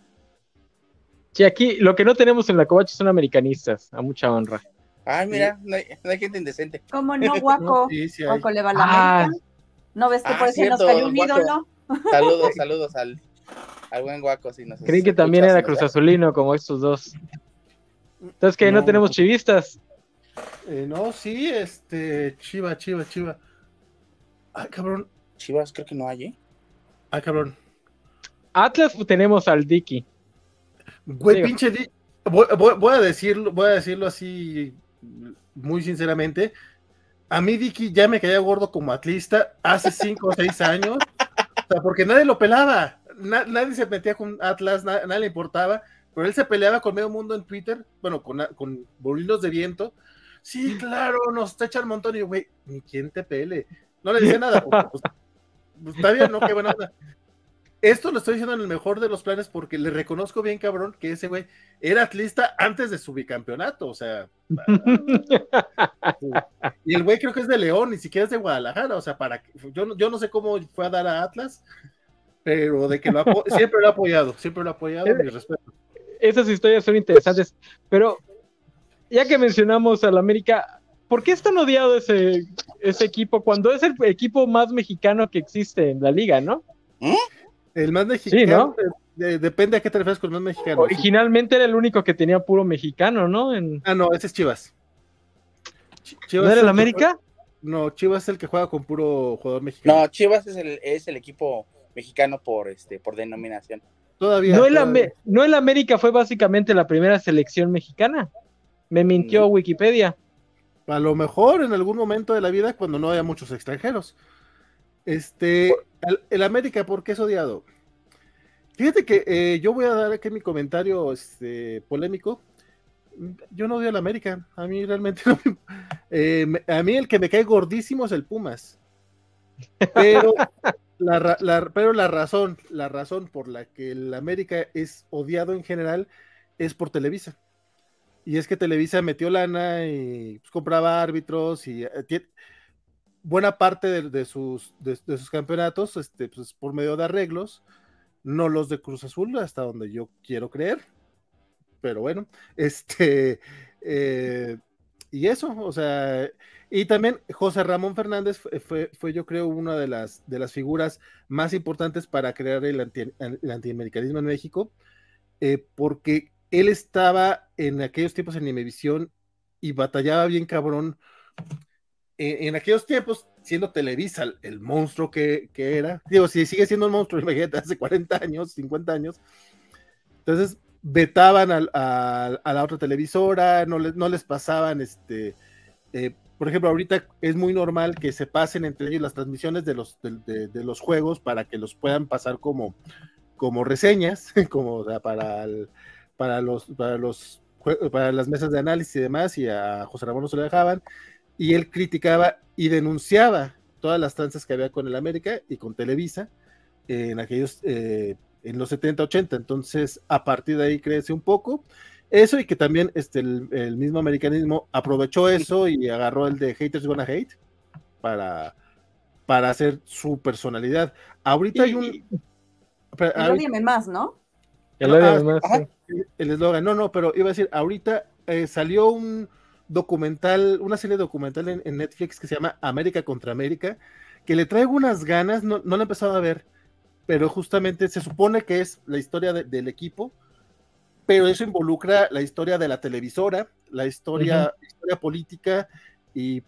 sí, aquí lo que no tenemos en la covacha son americanistas, a mucha honra. Ay, mira, no hay, no hay gente indecente. ¿Cómo *laughs* no, Guaco? Sí, sí. Guaco le va a la Ah. América. ¿No ves que Ah, por eso nos cayó un Guaco. ídolo? *laughs* Saludos, saludos al, al buen guaco. Si nos Creí que también era Cruz. Azulino como estos dos. Entonces que no, No. tenemos chivistas. Eh, no, sí, este, chiva, chiva, chiva. Ah, cabrón, Chivas, creo que no hay, ¿eh? ah, cabrón. Atlas pues, tenemos al Dicky. Güey, Digo. pinche Di- voy, voy- voy a decirlo, voy a decirlo así muy sinceramente. A mí Dicky ya me caía gordo como atlista hace cinco o seis años. O sea, porque nadie lo pelaba. Na- nadie se metía con Atlas, na- nadie le importaba. Pero él se peleaba con medio mundo en Twitter, bueno, con, con bolinos de viento. Sí, claro, nos está echando un montón. Y yo, güey, ni quién te pele. No le dice nada. pues, pues, está bien, no, qué buena onda. Esto lo estoy diciendo en el mejor de los planes porque le reconozco bien, cabrón, que ese güey era atlista antes de su bicampeonato. O sea, *laughs* y el güey creo que es de León, ni siquiera es de Guadalajara. O sea, para que, yo, no- yo no sé cómo fue a dar a Atlas, pero de que lo apo- *laughs* siempre lo ha apoyado, siempre lo ha apoyado, mi respeto. Esas historias son interesantes. Pero ya que mencionamos al América, ¿por qué es tan odiado ese, ese equipo cuando es el equipo más mexicano que existe en la liga, no? El más mexicano, Sí, depende a qué te refieres con el más mexicano. sí. Originalmente era el único que tenía puro mexicano, ¿no? En... Ah, no, ese es Chivas. Ch- ¿No Chivas era el América? no, Chivas es el que juega con puro jugador mexicano. No, Chivas es el, es el equipo mexicano por este por denominación. todavía. No el, todavía. Ame- no el América fue básicamente la primera selección mexicana. Me mintió No. Wikipedia. A lo mejor en algún momento de la vida cuando no haya muchos extranjeros. Este, el, el América, ¿por qué es odiado? Fíjate que eh, yo voy a dar aquí mi comentario este, polémico. Yo no odio al América. A mí realmente *laughs* no me- eh, me- a mí el que me cae gordísimo es el Pumas. Pero la, pero la razón, la razón por la que el América es odiado en general es por Televisa. Y es que Televisa metió lana y pues, compraba árbitros y eh, buena parte de, de sus, de, de sus campeonatos, este, pues, por medio de arreglos, no los de Cruz Azul, hasta donde yo quiero creer. Pero bueno, *laughs* este, eh, y eso, o sea, y también José Ramón Fernández fue, fue, fue, yo creo, una de las, de las figuras más importantes para crear el, anti, el antiamericanismo en México, eh, porque él estaba en aquellos tiempos en Imevisión y batallaba bien cabrón. En, en, aquellos tiempos, siendo Televisa el, monstruo que, que, era, digo, si sigue siendo un monstruo, *laughs* imagínate, hace 40 años, 50 años. Entonces, vetaban a, a, la otra televisora, no, les, no les pasaban, este, eh, por ejemplo, ahorita es muy normal que se pasen entre ellos las transmisiones de los, de, los juegos para que los puedan pasar como, como reseñas, *laughs* como para, para, los, para, los, para las mesas de análisis y demás, y a José Ramón no se lo dejaban, y él criticaba y denunciaba todas las tranzas que había con el América y con Televisa en aquellos eh, en los 70, 80. Entonces, a partir de ahí crece un poco. Eso y que también este, el, mismo americanismo aprovechó eso y agarró el de haters gonna hate para, para hacer su personalidad. Ahorita hay un... El más, ¿no? El ah, eslogan, no, no, pero iba a decir, ahorita eh, salió un documental, una serie documental en, Netflix que se llama América contra América, que le traigo unas ganas, no, no la he empezado a ver, pero justamente se supone que es la historia del equipo, pero eso involucra la historia de la televisora, la historia, historia política y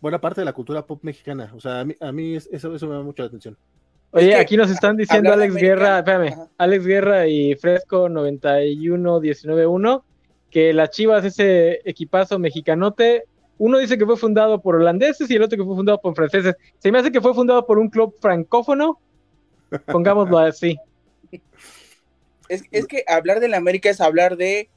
buena parte de la cultura pop mexicana. O sea, a mí, eso, eso me da mucha atención. Oye, aquí nos están diciendo Alex Guerra, espérame, Alex Guerra y Fresco 91-19-1, que las Chivas, ese equipazo mexicanote, uno dice que fue fundado por holandeses y el otro que fue fundado por franceses. Se me hace que fue fundado por un club francófono Pongámoslo *laughs* así. Es, que hablar de la América es hablar de,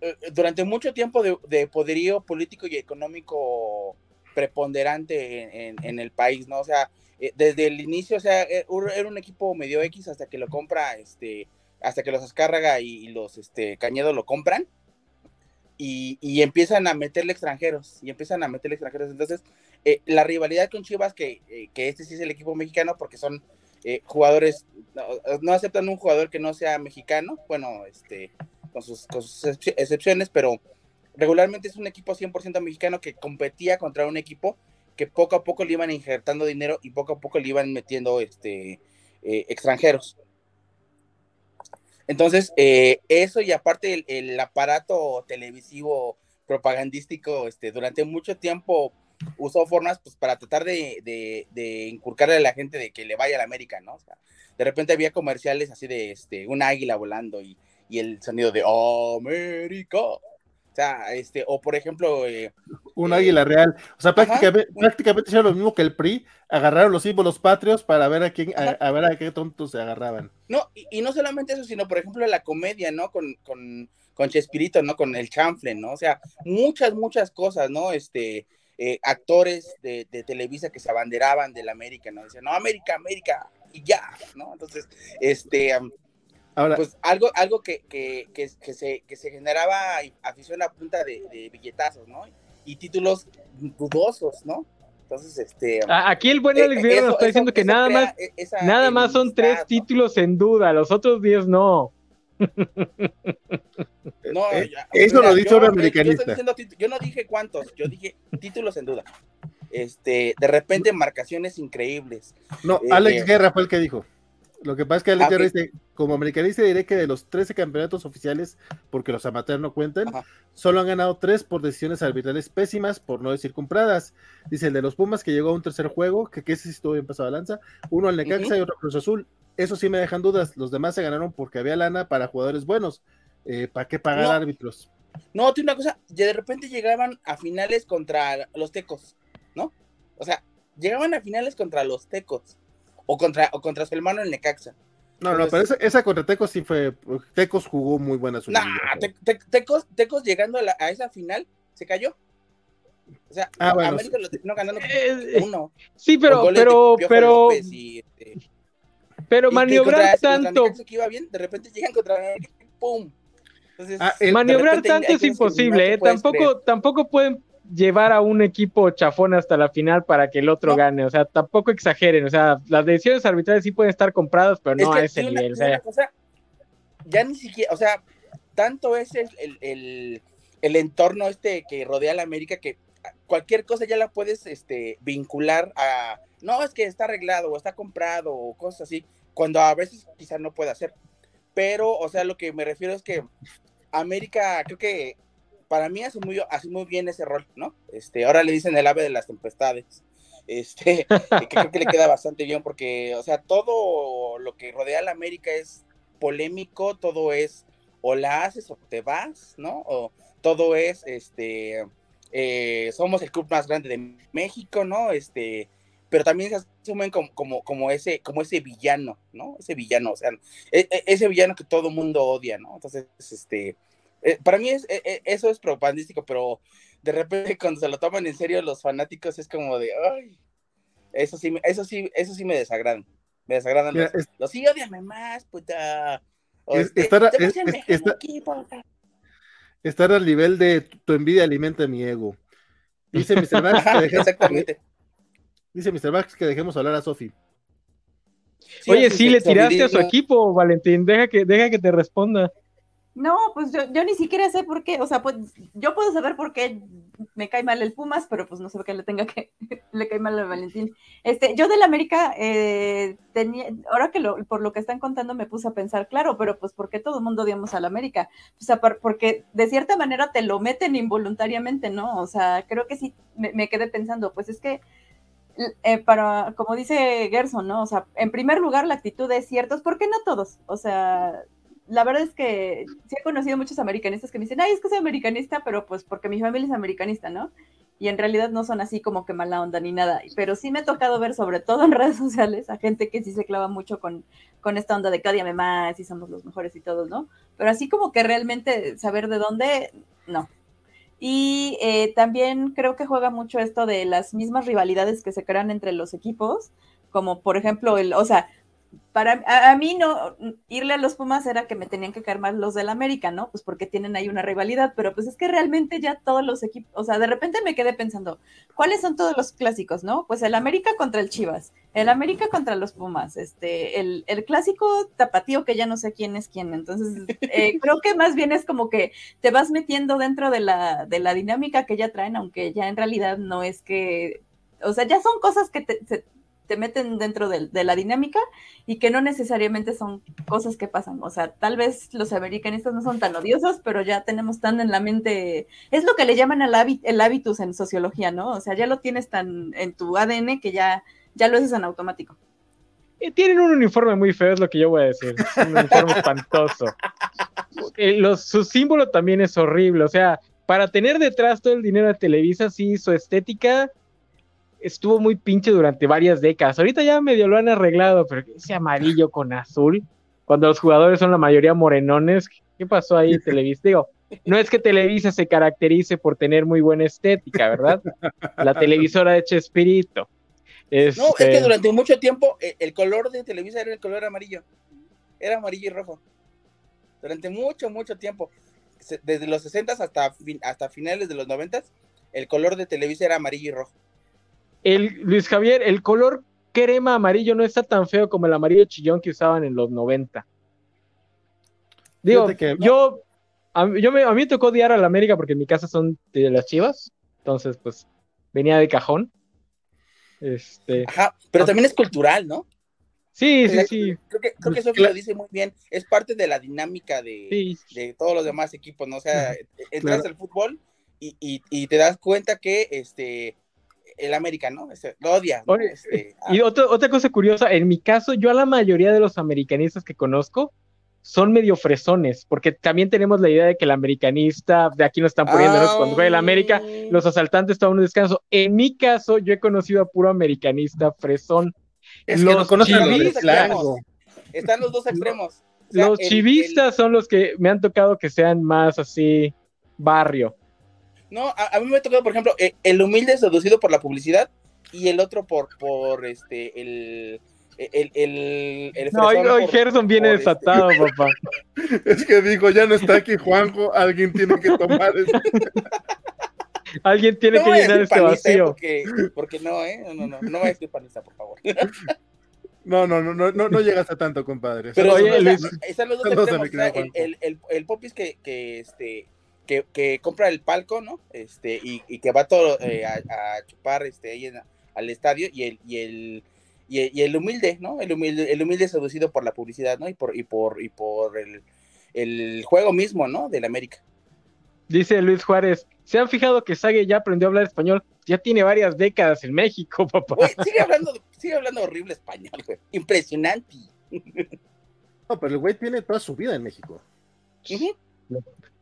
eh, durante mucho tiempo, de, poderío político y económico preponderante en, el país, ¿no? O sea, eh, desde el inicio, o sea, eh, era un equipo medio X hasta que lo compra, este, hasta que los Azcárraga y, los este, Cañedo lo compran. Y, empiezan a meterle extranjeros, y empiezan a meterle extranjeros. Entonces, la rivalidad con Chivas, que, que este sí es el equipo mexicano, porque son eh, jugadores no, aceptan un jugador que no sea mexicano, bueno, este, con sus, excepciones, pero regularmente es un equipo 100% mexicano que competía contra un equipo que poco a poco le iban injertando dinero y poco a poco le iban metiendo este, eh, extranjeros. Entonces, eh, eso y aparte el, aparato televisivo propagandístico, este, durante mucho tiempo usó formas pues para tratar de, de, inculcarle a la gente de que le vaya a la América, ¿no? O sea, de repente había comerciales así de este, un águila volando y, el sonido de América. Este, o por ejemplo. Eh, un águila real. O sea, prácticamente, prácticamente hicieron lo mismo que el PRI, agarraron los símbolos patrios para ver a quién, a, ver a qué tontos se agarraban. No, y, no solamente eso, sino por ejemplo la comedia, ¿no? Con, con, con Chespirito, ¿no? Con el chanfle, ¿no? O sea, muchas, muchas cosas, ¿no? Este, eh, actores de, Televisa que se abanderaban del América, ¿no? Decían, no, América, América, y ya, ¿no? Entonces, este, Ahora, pues algo, algo que, que, que, se, que se generaba afición a punta de, billetazos, ¿no? Y títulos dudosos, ¿no? Entonces, este. Aquí el buen eh, Alex nos está diciendo que nada más, e, nada más son tres títulos en duda, los otros diez no. *laughs* No, eh, eso lo dicho un americanista. Yo, no dije cuántos, yo dije títulos en duda. Este, de repente marcaciones increíbles. No, Alex eh, Guerra fue el que dijo. Lo que pasa es que Alex ah, Guerra dice, como americanista diré que de los 13 campeonatos oficiales, porque los amateurs no cuentan, solo han ganado 3 por decisiones arbitrales pésimas, por no decir compradas. Dice el de los Pumas que llegó a un tercer juego, que, que ese sí estuvo bien pasado a lanza, uno al Necaxa y otro Cruz Azul. Eso sí me dejan dudas. Los demás se ganaron porque había lana para jugadores buenos. Eh, ¿Para qué pagar árbitros? No, tiene una cosa, de repente llegaban a finales contra los tecos, ¿no? O sea, llegaban a finales contra los tecos o contra, o contra su hermano el Necaxa. No, no, pero esa, contra Tecos sí fue. Tecos jugó muy buena su nah, tecos, tecos llegando a, esa final se cayó. O sea, ah, América lo terminó ganando eh, eh, uno. Sí, pero, pero, pero. Este, pero maniobrar tanto. que iba bien, de repente llegan contra ¡pum! Ah, maniobrar tanto es imposible, ¿eh? tampoco, tampoco pueden llevar a un equipo chafón hasta la final para que el otro gane, o sea, tampoco exageren, o sea, las decisiones arbitrales sí pueden estar compradas, pero no a ese nivel. ya ni siquiera, o sea, tanto es el, entorno este que rodea a la América que cualquier cosa ya la puedes este, vincular a, no, es que está arreglado o está comprado o cosas así, cuando a veces quizás no puede hacer. Pero, o sea, lo que me refiero es que América, creo que para mí hace muy, bien ese rol, ¿no? Este, ahora le dicen el ave de las tempestades. Este, *laughs* que creo que le queda bastante bien porque, o sea, todo lo que rodea a la América es polémico, todo es o la haces o te vas, ¿no? O todo es, este, eh, somos el club más grande de México, ¿no? Este, pero también se asumen como, como, como, ese, como ese villano, ¿no? Ese villano, o sea, e, e, ese villano que todo mundo odia, ¿no? Entonces, este, eh, para mí es, e, eso es propagandístico, pero de repente *laughs* cuando se lo toman en serio los fanáticos es como de, ay, eso sí, eso sí, eso sí me desagradan, me desagradan los, sí, odiame más, puta. Este, estar, estar al nivel de tu envidia alimenta mi ego. Dice Mr. Max que *laughs* dejemos, Exactamente. Dice Mr. Max que dejemos hablar a Sofi. Oye, sí, le tiraste a su equipo, Valentín. Deja que, deja que te responda. No, pues yo, yo, ni siquiera sé por qué, o sea, pues yo puedo saber por qué me cae mal el Pumas, pero pues no sé por qué le tenga que, *laughs* le cae mal al Valentín. Este, yo del América, eh, tenía, ahora que lo, por lo que están contando me puse a pensar, claro, pero pues ¿por qué todo el mundo odiamos al América? O sea, porque de cierta manera te lo meten involuntariamente, ¿no? O sea, creo que sí, me, me quedé pensando, pues es que eh, para, como dice Gerson, ¿no? O sea, en primer lugar la actitud es cierta, ¿por qué no todos? O sea, la verdad es que sí he conocido muchos americanistas que me dicen, ay, es que soy americanista, pero pues porque mi familia es americanista, ¿no? Y en realidad no son así como que mala onda ni nada. Pero sí me ha tocado ver, sobre todo en *laughs* redes sociales, a gente que sí se clava mucho con, con esta onda de cada más y somos los mejores y todos, ¿no? Pero así como que realmente saber de dónde, no. Y eh, también creo que juega mucho esto de las mismas rivalidades que se crean entre los equipos, como por ejemplo el, o sea, para a, mí no irle a los Pumas era que me tenían que caer más los del América, ¿no? Pues porque tienen ahí una rivalidad, pero pues es que realmente ya todos los equipos, o sea, de repente me quedé pensando, ¿cuáles son todos los clásicos, no? Pues el América contra el Chivas, el América contra los Pumas, este, el, el clásico tapatío que ya no sé quién es quién, entonces eh, *laughs* creo que más bien es como que te vas metiendo dentro de la, de la dinámica que ya traen, aunque ya en realidad no es que, o sea, ya son cosas que te, te meten dentro de, la dinámica y que no necesariamente son cosas que pasan. O sea, tal vez los americanistas no son tan odiosos, pero ya tenemos tan en la mente, es lo que le llaman el, el hábitus en sociología, ¿no? O sea, ya lo tienes tan en tu ADN que ya, ya lo haces en automático. Tienen un uniforme muy feo, es lo que yo voy a decir. un uniforme *laughs* espantoso. Eh, los, su símbolo también es horrible. O sea, para tener detrás todo el dinero de Televisa, sí, su estética estuvo muy pinche durante varias décadas. Ahorita ya medio lo han arreglado, pero ese amarillo con azul, cuando los jugadores son la mayoría morenones, ¿qué pasó ahí Televisa? Digo, no es que Televisa se caracterice por tener muy buena estética, ¿verdad? La televisora de Chespirito. Este... No, es que durante mucho tiempo eh, el color de Televisa era el color amarillo. Era amarillo y rojo. Durante mucho, mucho tiempo. Desde los 60 hasta, hasta finales de los 90 el color de Televisa era amarillo y rojo el, Luis Javier, el color crema amarillo no está tan feo como el amarillo chillón que usaban en los 90. Digo, yo, a, yo me, a mí me tocó odiar a la América porque en mi casa son de las chivas, entonces pues venía de cajón. Este, Ajá, pero también es cultural, ¿no? Sí, sí, sí. Creo que, creo que eso lo dice muy bien. Es parte de la dinámica de, de todos los demás equipos, ¿no? O sea, entras al fútbol y, y, y, te das cuenta que este el americano, ¿no? Este, lo odia. Este, y otra, otra cosa curiosa, en mi caso, yo a la mayoría de los americanistas que conozco son medio fresones, porque también tenemos la idea de que el americanista, de aquí nos están poniendo, cuando juega el América, los asaltantes toman un descanso. En mi caso, yo he conocido a puro americanista fresón. Es los que chivistas, Están los dos extremos. los chivistas son los que me han tocado que sean más así barrio. No, a, mí me ha tocado, por ejemplo, eh, el humilde seducido por la publicidad y el otro por, por este, el, el, el, el no, hoy, Gerson viene este desatado, *laughs* papá. Es que digo, ya no está aquí Juanjo, alguien tiene que tomar este. Alguien tiene que llenar este vacío. Porque, porque, no, ¿eh? No, no, no, no a ser panista, por favor. No, no, no, no, no, llegas a tanto, compadre. Pero oye, están los dos extremos. el, el, el, popis que, que, este, que, compra el palco, ¿no? Este, y, que va todo eh, a, chupar este, ahí al estadio, y el, y el, y el, humilde, ¿no? El humilde, el humilde seducido por la publicidad, ¿no? Y por, y por, y por el, el juego mismo, ¿no? Del América. Dice Luis Juárez, ¿se han fijado que Sague ya aprendió a hablar español? Ya tiene varias décadas en México, *laughs* papá. sigue hablando, sigue hablando horrible español, güey. Impresionante. No, pero el güey tiene toda su vida en México. Ujú.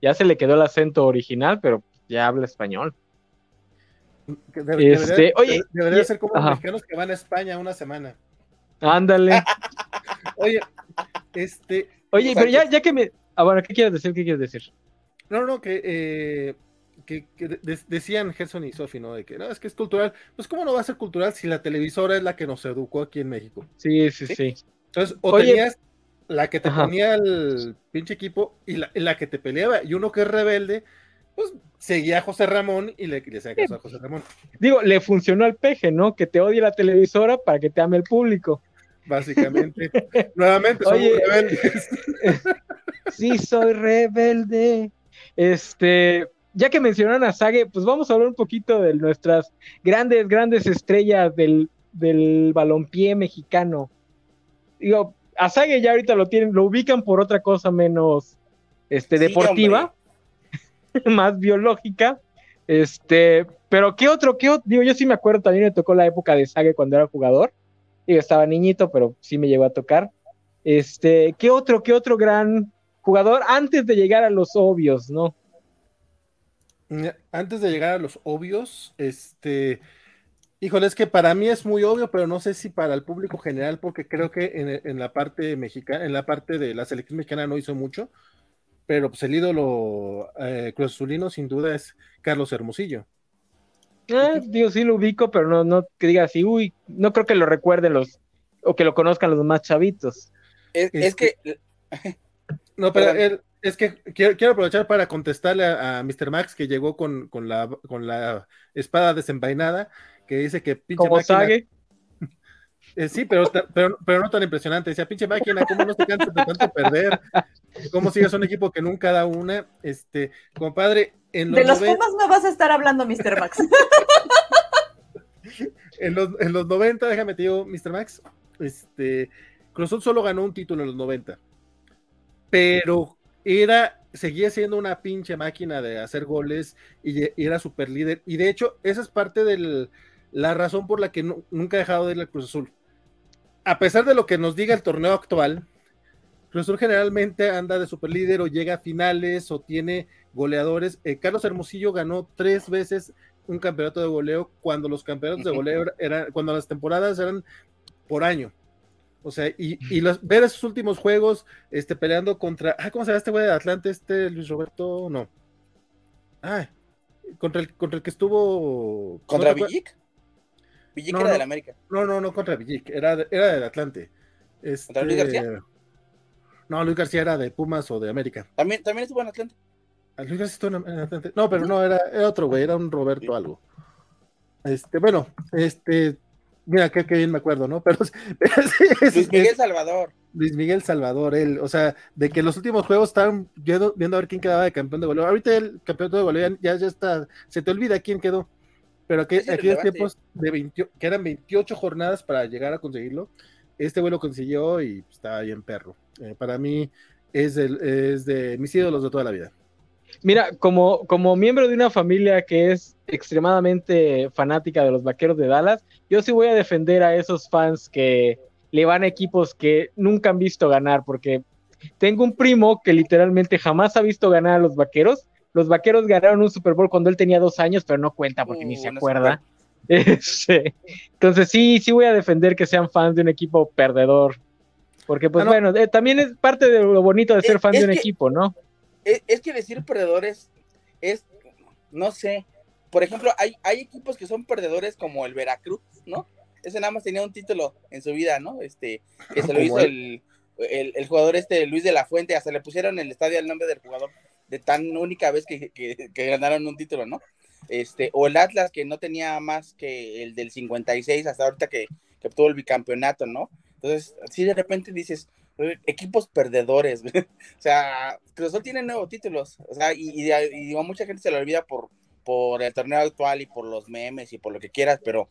Ya se le quedó el acento original, pero ya habla español. De- Este, debería, oye, debería y- ser como ajá. los mexicanos que van a España una semana. Ándale. *laughs* Oye, este, Oye, pero ya, ya que me. Ah, bueno, ¿qué quieres decir? ¿Qué quieres decir? no, no, que, eh, que, que de- decían Gerson y Sofi, ¿no? De que no, es que es cultural. Pues, ¿cómo no va a ser cultural si la televisora es la que nos educó aquí en México? Sí, sí, Sí. sí. Entonces, o Oye. tenías la que te Ajá. ponía el pinche equipo y la, y la que te peleaba, y uno que es rebelde, pues seguía a José Ramón y le, le hacía caso a José Ramón, Digo, le funcionó al peje, ¿no? Que te odie la televisora para que te ame el público. básicamente. *laughs* Nuevamente, somos Oye. rebeldes. *laughs* Sí, soy rebelde. Este, ya que mencionaron a Sage, pues vamos a hablar un poquito de nuestras grandes, grandes estrellas del, del balompié mexicano. Digo, a Sage ya ahorita lo tienen, lo ubican por otra cosa menos este, Sí, deportiva, *laughs* más biológica. Este, pero ¿qué otro? ¿Qué otro? Digo, yo sí me acuerdo, también me tocó la época de Sage cuando era jugador. Digo, estaba niñito, pero sí me llegó a tocar. Este, ¿qué otro, qué otro gran jugador antes de llegar a los obvios, ¿no? Antes de llegar a los obvios, este, híjole, es que para mí es muy obvio, pero no sé si para el público general, porque creo que en, en la parte mexicana, en la parte de la selección mexicana no hizo mucho, pero pues el ídolo eh, Cruz Azulino sin duda es Carlos Hermosillo. Eh, digo, sí lo ubico, pero no, no que diga así, uy, no creo que lo recuerden los, o que lo conozcan los más chavitos. Es, es Este- que No, pero él- es que quiero, quiero aprovechar para contestarle a, a Mr. Max que llegó con, con, la, con la espada desenvainada, que dice que pinche Como máquina- Sage, *laughs* Eh, sí, pero, pero, pero no tan impresionante. Decía, pinche máquina, ¿cómo no se cansa de tanto perder? ¿Cómo sigues un equipo que nunca da una? Este, compadre, en los, De los noven- Pumas no vas a estar hablando, Mr. Max. *laughs* en los, en los 90, déjame te digo, Mr. Max, este, Cruz Azul solo ganó un título en los 90, pero era, seguía siendo una pinche máquina de hacer goles y, y era super líder. Y de hecho, esa es parte de la razón por la que nu- nunca ha dejado de ir al Cruz Azul. A pesar de lo que nos diga el torneo actual, Cruz Azul generalmente anda de super líder o llega a finales o tiene goleadores. Eh, Carlos Hermosillo ganó tres veces un campeonato de goleo cuando los campeonatos de goleo eran, cuando las temporadas eran por año. O sea, y, y los, ver esos últimos juegos este, peleando contra. Ah, ¿Cómo se llama este güey de Atlante? Este Luis Roberto, no. Ah, contra el, contra el que estuvo. contra ¿no te acuer- Villic. Villic No, era no. del América. No, no, no contra Villic, era, de- era del Atlante. Este, ¿Contra Luis García? No, Luis García era de Pumas o de América. También, también estuvo en Atlanta. Ah, Luis García estuvo en Atlante. No, pero no, era, era otro güey, era un Roberto algo. Este, bueno, este, mira, qué, qué bien me acuerdo, ¿no? *laughs* Pero, sí, es- Luis Miguel es- Salvador. Luis Miguel Salvador, él, o sea, de que los últimos juegos estaban viendo, viendo a ver quién quedaba de campeón de goleo. Ahorita el campeón de goleo ya, ya está, se te olvida quién quedó. Pero aqu- Es aquellos tiempos de 20 que eran 28 jornadas para llegar a conseguirlo, este güey lo consiguió y estaba bien perro. Eh, para mí es, el, es de mis ídolos de toda la vida. Mira, como, como miembro de una familia que es extremadamente fanática de los vaqueros de Dallas, yo sí voy a defender a esos fans que le van a equipos que nunca han visto ganar, porque tengo un primo que literalmente jamás ha visto ganar a los vaqueros. Los vaqueros ganaron un Super Bowl cuando él tenía dos años, pero no cuenta porque ni Uh, se acuerda. *laughs* Este, entonces sí, sí voy a defender que sean fans de un equipo perdedor. Porque pues Ah, no. bueno, eh, también es parte de lo bonito de ser Es- fan es de un que- equipo, ¿no? Es, es que decir perdedores es, no sé. Por ejemplo, hay, hay equipos que son perdedores como el Veracruz, ¿no? Ese nada más tenía un título en su vida, ¿no? Este, que se lo hizo el, el, el jugador este Luis de la Fuente, hasta le pusieron en el estadio el nombre del jugador de tan única vez que, que- ganaron un título, ¿no? Este, o el Atlas que no tenía más que el del 56 hasta ahorita que, obtuvo el bicampeonato, ¿no? Entonces, sí de repente dices, "Oye, equipos perdedores, güey". *laughs* o sea, Cruz Azul tiene nuevos títulos, o sea, y, y, y a mucha gente se lo olvida por, por el torneo actual y por los memes y por lo que quieras, pero,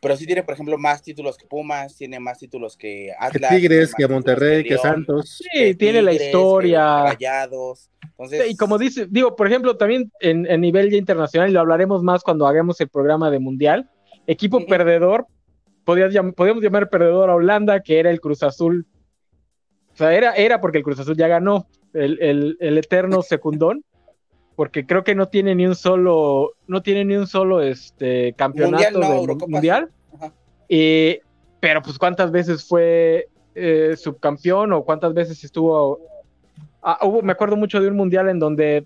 pero sí tiene, por ejemplo, más títulos que Pumas, tiene más títulos que Que Atlas. Tigres, que más títulos Monterrey, que León, Santos. Sí, que tiene la Tigres, que historia. Rayados. Entonces, Y como dice, digo, por ejemplo, también en, en nivel ya internacional, y lo hablaremos más cuando hagamos el programa de Mundial, equipo perdedor, podías llam- podíamos llamar perdedor a Holanda, que era el Cruz Azul. O sea, era, era porque el Cruz Azul ya ganó, el, el, el eterno secundón, porque creo que no tiene ni un solo, no tiene ni un solo este campeonato Mundial, no, de- mundial. Ajá. Eh, pero pues cuántas veces fue eh, subcampeón o cuántas veces estuvo. Ah, hubo, me acuerdo mucho de un mundial en donde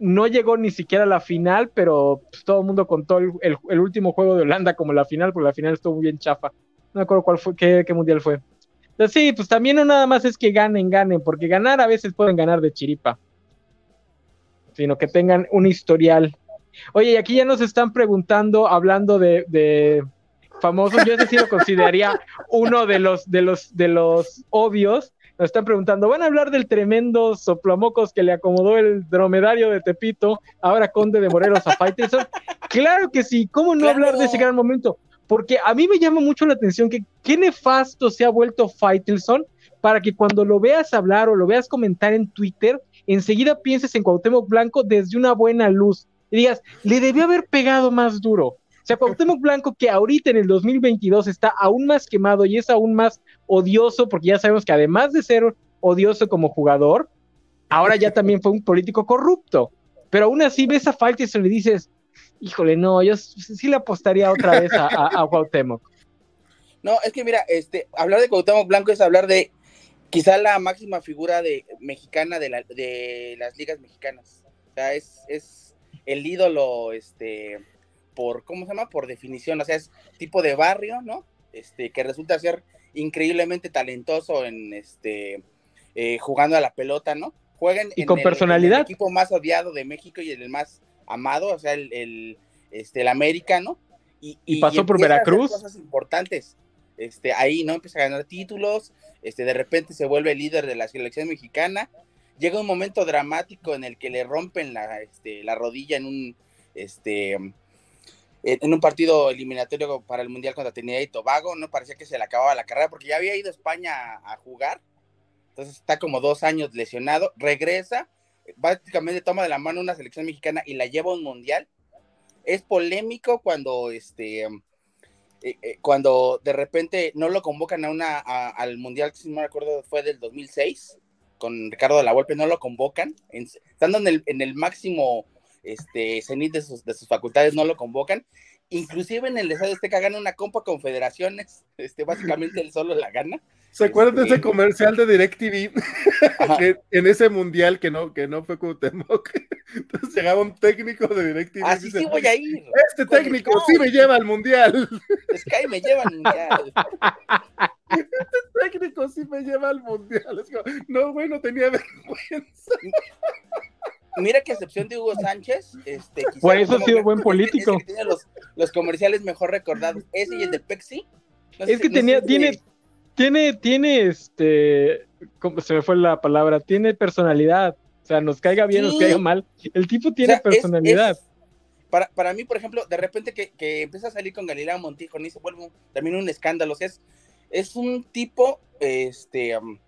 no llegó ni siquiera a la final, pero pues, todo el mundo contó el, el- el último juego de Holanda como la final, porque la final estuvo bien chafa. No me acuerdo cuál fue, qué, qué mundial fue. Entonces, sí, pues también no nada más es que ganen, ganen, porque ganar a veces pueden ganar de chiripa, sino que tengan un historial. Oye, y aquí ya nos están preguntando, hablando de, de famosos, yo ese sí lo consideraría *laughs* uno de los, de los, de los obvios. Nos están preguntando, ¿van a hablar del tremendo soplamocos que le acomodó el dromedario de Tepito, ahora conde de Morelos a Faitelson? Claro que sí, ¿cómo no Claro. hablar de ese gran momento? Porque a mí me llama mucho la atención que qué nefasto se ha vuelto Faitelson para que cuando lo veas hablar o lo veas comentar en Twitter, enseguida pienses en Cuauhtémoc Blanco desde una buena luz y digas, le debió haber pegado más duro. O sea, Cuauhtémoc Blanco que ahorita en el 2022 está aún más quemado y es aún más odioso, porque ya sabemos que además de ser odioso como jugador, ahora ya también fue un político corrupto. Pero aún así ves a Faitelson y le dices, híjole, no, yo sí le apostaría otra vez a, a, a Cuauhtémoc. No, es que mira, este, hablar de Cuauhtémoc Blanco es hablar de quizá la máxima figura de mexicana de, la- de las ligas mexicanas. O sea, es, es el ídolo, este, por, ¿cómo se llama? Por definición, o sea, es tipo de barrio, ¿no? Este, que resulta ser increíblemente talentoso en, este, eh, jugando a la pelota, ¿no? Juegan Y en con el- personalidad. en el equipo más odiado de México y el más amado, o sea, el, el, este, el América, ¿no? Y, Y pasó por Veracruz. cosas importantes. Este, ahí, ¿no? Empieza a ganar títulos, este, de repente se vuelve líder de la selección mexicana. Llega un momento dramático en el que le rompen la, este, la rodilla en un, este, en un partido eliminatorio para el Mundial contra Trinidad y Tobago, ¿no? Parecía que se le acababa la carrera porque ya había ido a España a, a jugar. Entonces está como dos años lesionado, regresa, básicamente toma de la mano una selección mexicana y la lleva a un Mundial. Es polémico cuando este eh, eh, cuando de repente no lo convocan a una a- al mundial si no me acuerdo fue del 2006 con Ricardo de la Volpe no lo convocan en- estando en el, en el máximo este cenit de sus, de sus facultades no lo convocan inclusive en el estadio Azteca gana una Copa Confederaciones este básicamente él solo la gana ¿Se acuerdan de Este- ese comercial de DirecTV? *laughs* En ese mundial que no, que no fue Cuauhtémoc. *laughs* Entonces llegaba un técnico de DirecTV. y así dice, sí voy a ir Este técnico sí me lleva al mundial. *laughs* Sky me lleva al mundial técnico sí me lleva al mundial. Es como, no, güey, no tenía vergüenza. Mira que a excepción de Hugo Sánchez, este, Por eso ha sido buen político. es que tiene los, los comerciales mejor recordados. Ese y el de Pepsi. No Es si- que no sé tenía, si- tiene, tiene, tiene este, ¿cómo se me fue la palabra? Tiene personalidad. O sea, nos caiga bien, nos Sí. caiga mal. El tipo o tiene es- personalidad. es- para, para mí, por ejemplo, de repente que, que empieza a salir con Galilea Montijo, ni se vuelve un- también un escándalo. O sea, es, es un tipo, este, um,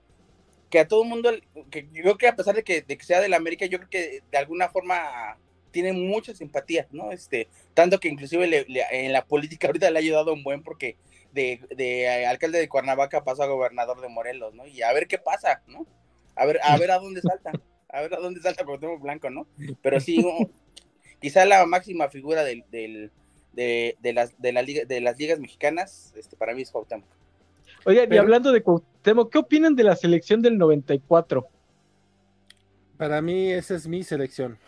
que a todo el mundo, que yo creo que a pesar de que, de que sea de la América, yo creo que de alguna forma tiene mucha simpatía, ¿no? Este, tanto que inclusive le- en la política ahorita le ha ayudado un buen porque de, de alcalde de Cuernavaca pasó a gobernador de Morelos, ¿no? Y a ver qué pasa, ¿no? A ver, a ver a dónde salta, a ver a dónde salta Cuauhtémoc Blanco, ¿no? Pero sí, quizá la máxima figura del, del- de, de las, de, la liga, de las ligas mexicanas, este, para mí es Cuauhtémoc. Oigan, y Pero- hablando de Cuauhtémoc, ¿qué opinan de la selección del 94? Para mí, esa es mi selección.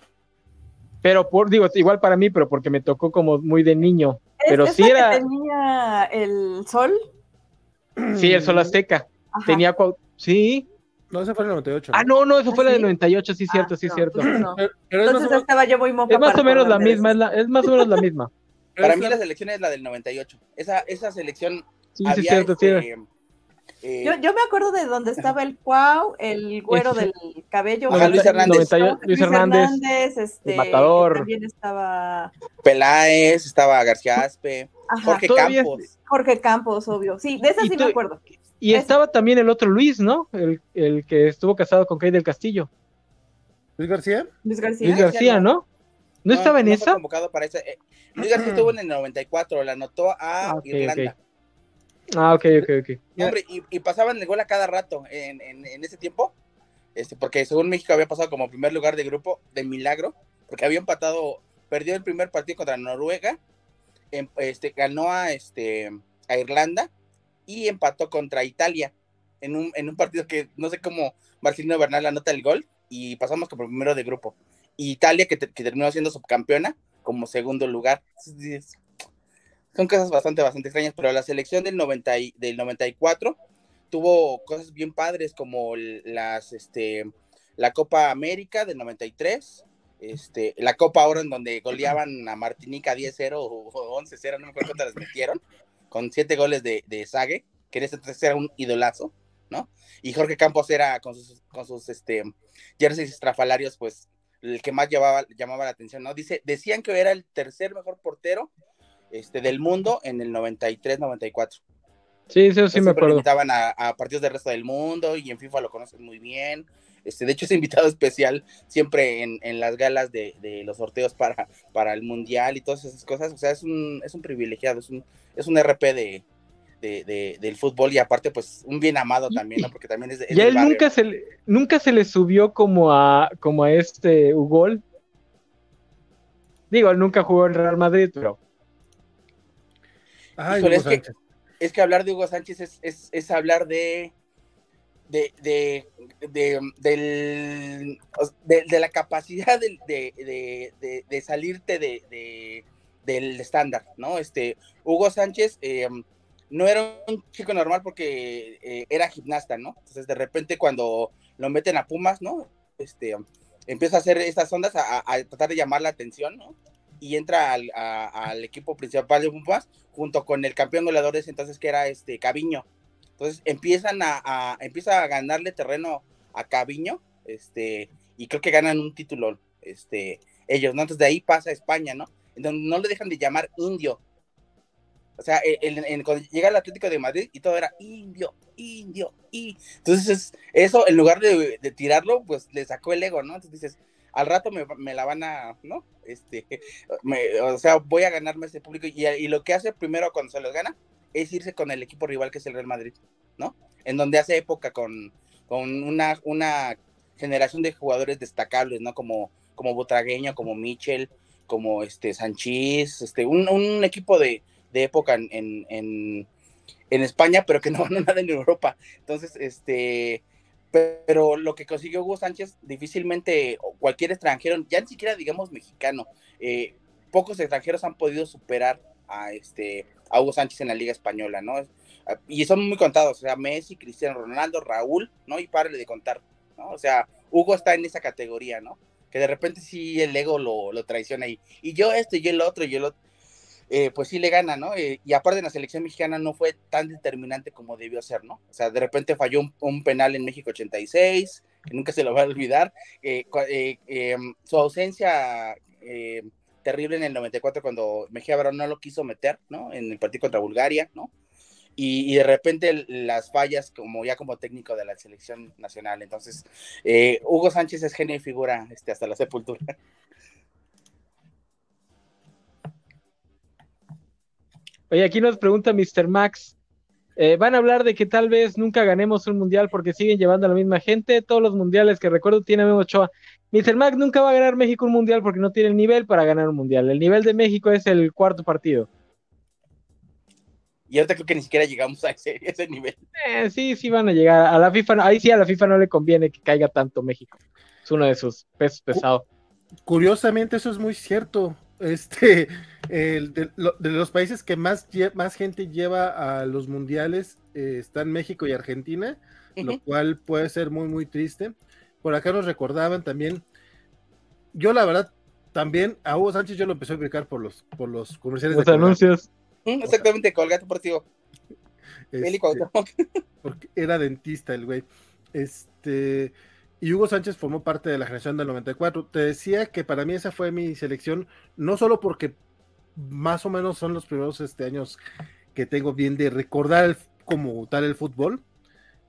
Pero por, digo, igual para mí, pero porque me tocó como muy de niño. ¿Es- Pero sí que era, tenía el sol? sí, el Sol Azteca. Ajá. Tenía, Cuau- sí. No, ese fue el 98. Ah, no, no, eso ¿Ah, fue la del sí? 98, sí, cierto, Ah, sí, no, cierto. entonces no. Pero, pero es, más Entonces estaba yo muy moca Es más o menos la misma, es, la- es más o menos la misma. *laughs* Para mí la- la selección es la del 98. Esa, esa selección Sí, sí, había, cierto, sí. este, eh, Yo, yo me acuerdo de donde estaba el Cuau, el güero Ese- del cabello. Luis Hernández. 98, Luis Hernández, este, Matador. También estaba Peláez, estaba García Aspe, ajá, Jorge Campos. Jorge Campos, obvio. Sí, de esa sí tú- me acuerdo. Y estaba también el otro Luis, ¿no? El, el que estuvo casado con Kay del Castillo. Luis García. Luis García. Luis García, ¿no? ¿No estaba en esa? convocado para esa. eh, Luis García estuvo en el 94, la anotó a Ah, Irlanda. Ah, ok, ok, ok. Hombre, y, y pasaban el gol a cada rato en, en, en ese tiempo. este, porque según México había pasado como primer lugar de grupo de milagro, porque había empatado, perdió el primer partido contra Noruega, em, este, ganó a, este, a Irlanda y empató contra Italia en un, en un partido que no sé cómo Marcelino Bernal anota el gol y pasamos como primero de grupo. Y Italia, que, te- que terminó siendo subcampeona, como segundo lugar. Son cosas bastante, bastante extrañas, pero la selección del, 90 y- del 94 tuvo cosas bien padres como las, este, la Copa América del 93, este, la Copa Oro en donde goleaban a Martinica 10-0 o o 11-0, no me acuerdo cuántas las metieron, con siete goles de, de Sague, que en ese entonces era un idolazo, ¿no? Y Jorge Campos era con sus, con sus este, jerseys estrafalarios, pues el que más llevaba, llamaba la atención, ¿no? Dice, decían que era el tercer mejor portero este, del mundo en el 93-94. Sí, eso sí me Siempre lo acuerdo. invitaban a, a partidos del resto del mundo y en FIFA lo conocen muy bien. Este, de hecho, es invitado *laughs* especial siempre en, en las galas de, de los sorteos para, para el mundial y todas esas cosas. O sea, es un, es un privilegiado, es un, es un RP de, de- de- del fútbol y aparte, pues, un bien amado también, ¿no? Porque también es, Y a él barrio. nunca se le, nunca se le subió como a, como a este Ugol. Digo, él nunca jugó en Real Madrid, pero Ay, Híjole, Hugo es que- es que hablar de Hugo Sánchez es, es, es hablar de de, de, de, del- de- de la capacidad de, salirte de, de- del estándar, ¿no? Este, Hugo Sánchez eh, no era un chico normal porque eh, era gimnasta, ¿no? Entonces, de repente, cuando lo meten a Pumas, ¿no? Este, empieza a hacer estas ondas, a, a tratar de llamar la atención, ¿no? Y entra al, a- al equipo principal de Pumas junto con el campeón goleador de ese entonces que era este Caviño. Entonces empiezan a, empieza a ganarle terreno a Caviño, este, y creo que ganan un título, este, ellos, ¿no? Entonces de ahí pasa a España, ¿no? En donde no le dejan de llamar indio. O sea, en- en- cuando llega el Atlético de Madrid y todo era indio, indio, y entonces es- eso en lugar de, de tirarlo, pues le sacó el ego, ¿no? Entonces dices, al rato me, me la van a, ¿no? Este, me- o sea, voy a ganarme ese público y, lo que hace primero cuando se los gana es irse con el equipo rival que es el Real Madrid, ¿no? En donde hace época con, con una, generación de jugadores destacables, ¿no? Como, como Botragueño, como Michel, como este Sanchís, este, un, un equipo de, de época en, en, en, en España, pero que no ganó nada en Europa. Entonces, este, pero lo que consiguió Hugo Sánchez, difícilmente cualquier extranjero, ya ni siquiera digamos mexicano, eh, pocos extranjeros han podido superar a este a Hugo Sánchez en la Liga Española, ¿no? Y son muy contados, o sea, Messi, Cristiano Ronaldo, Raúl, ¿no? Y párale de contar, ¿no? O sea, Hugo está en esa categoría, ¿no? Que de repente sí el ego lo, lo traiciona y, y yo esto y yo el otro y yo el otro, eh, pues sí le gana, ¿no? Eh, y aparte en la selección mexicana no fue tan determinante como debió ser, ¿no? O sea, de repente falló un, penal en México 86, que nunca se lo va a olvidar, eh, eh, su ausencia terrible en el 94 cuando Mejía Barón no lo quiso meter, ¿no? En el partido contra Bulgaria, ¿no? Y, de repente las fallas como ya como técnico de la selección nacional. Entonces, eh, Hugo Sánchez es genio y figura este, hasta la sepultura. Oye, aquí nos pregunta Mr. Max. eh, van a hablar de que tal vez nunca ganemos un mundial porque siguen llevando a la misma gente. Todos los mundiales que recuerdo tiene Memo Ochoa. Mr. Max nunca va a ganar México un mundial porque no tiene el nivel para ganar un mundial. El nivel de México es el cuarto partido. Y ahorita creo que ni siquiera llegamos a ese, ese nivel. Eh, sí, sí van a llegar. A la FIFA, ahí sí a la FIFA no le conviene que caiga tanto México. Es uno de sus pesos pesados. Curiosamente, eso es muy cierto. Este, el de, lo- de los países que más, más gente lleva a los mundiales eh, están México y Argentina, lo cual puede ser muy, muy triste. Por acá nos recordaban también. Yo, la verdad, también a Hugo Sánchez yo lo empecé a ubicar por los, por los comerciales Los de anuncios. Mm, Exactamente, Colgate Deportivo. Este, *laughs* porque era dentista el güey. Este, y Hugo Sánchez formó parte de la generación del 94. Te decía que para mí esa fue mi selección, no solo porque más o menos son los primeros este, años que tengo bien de recordar el- como tal el fútbol.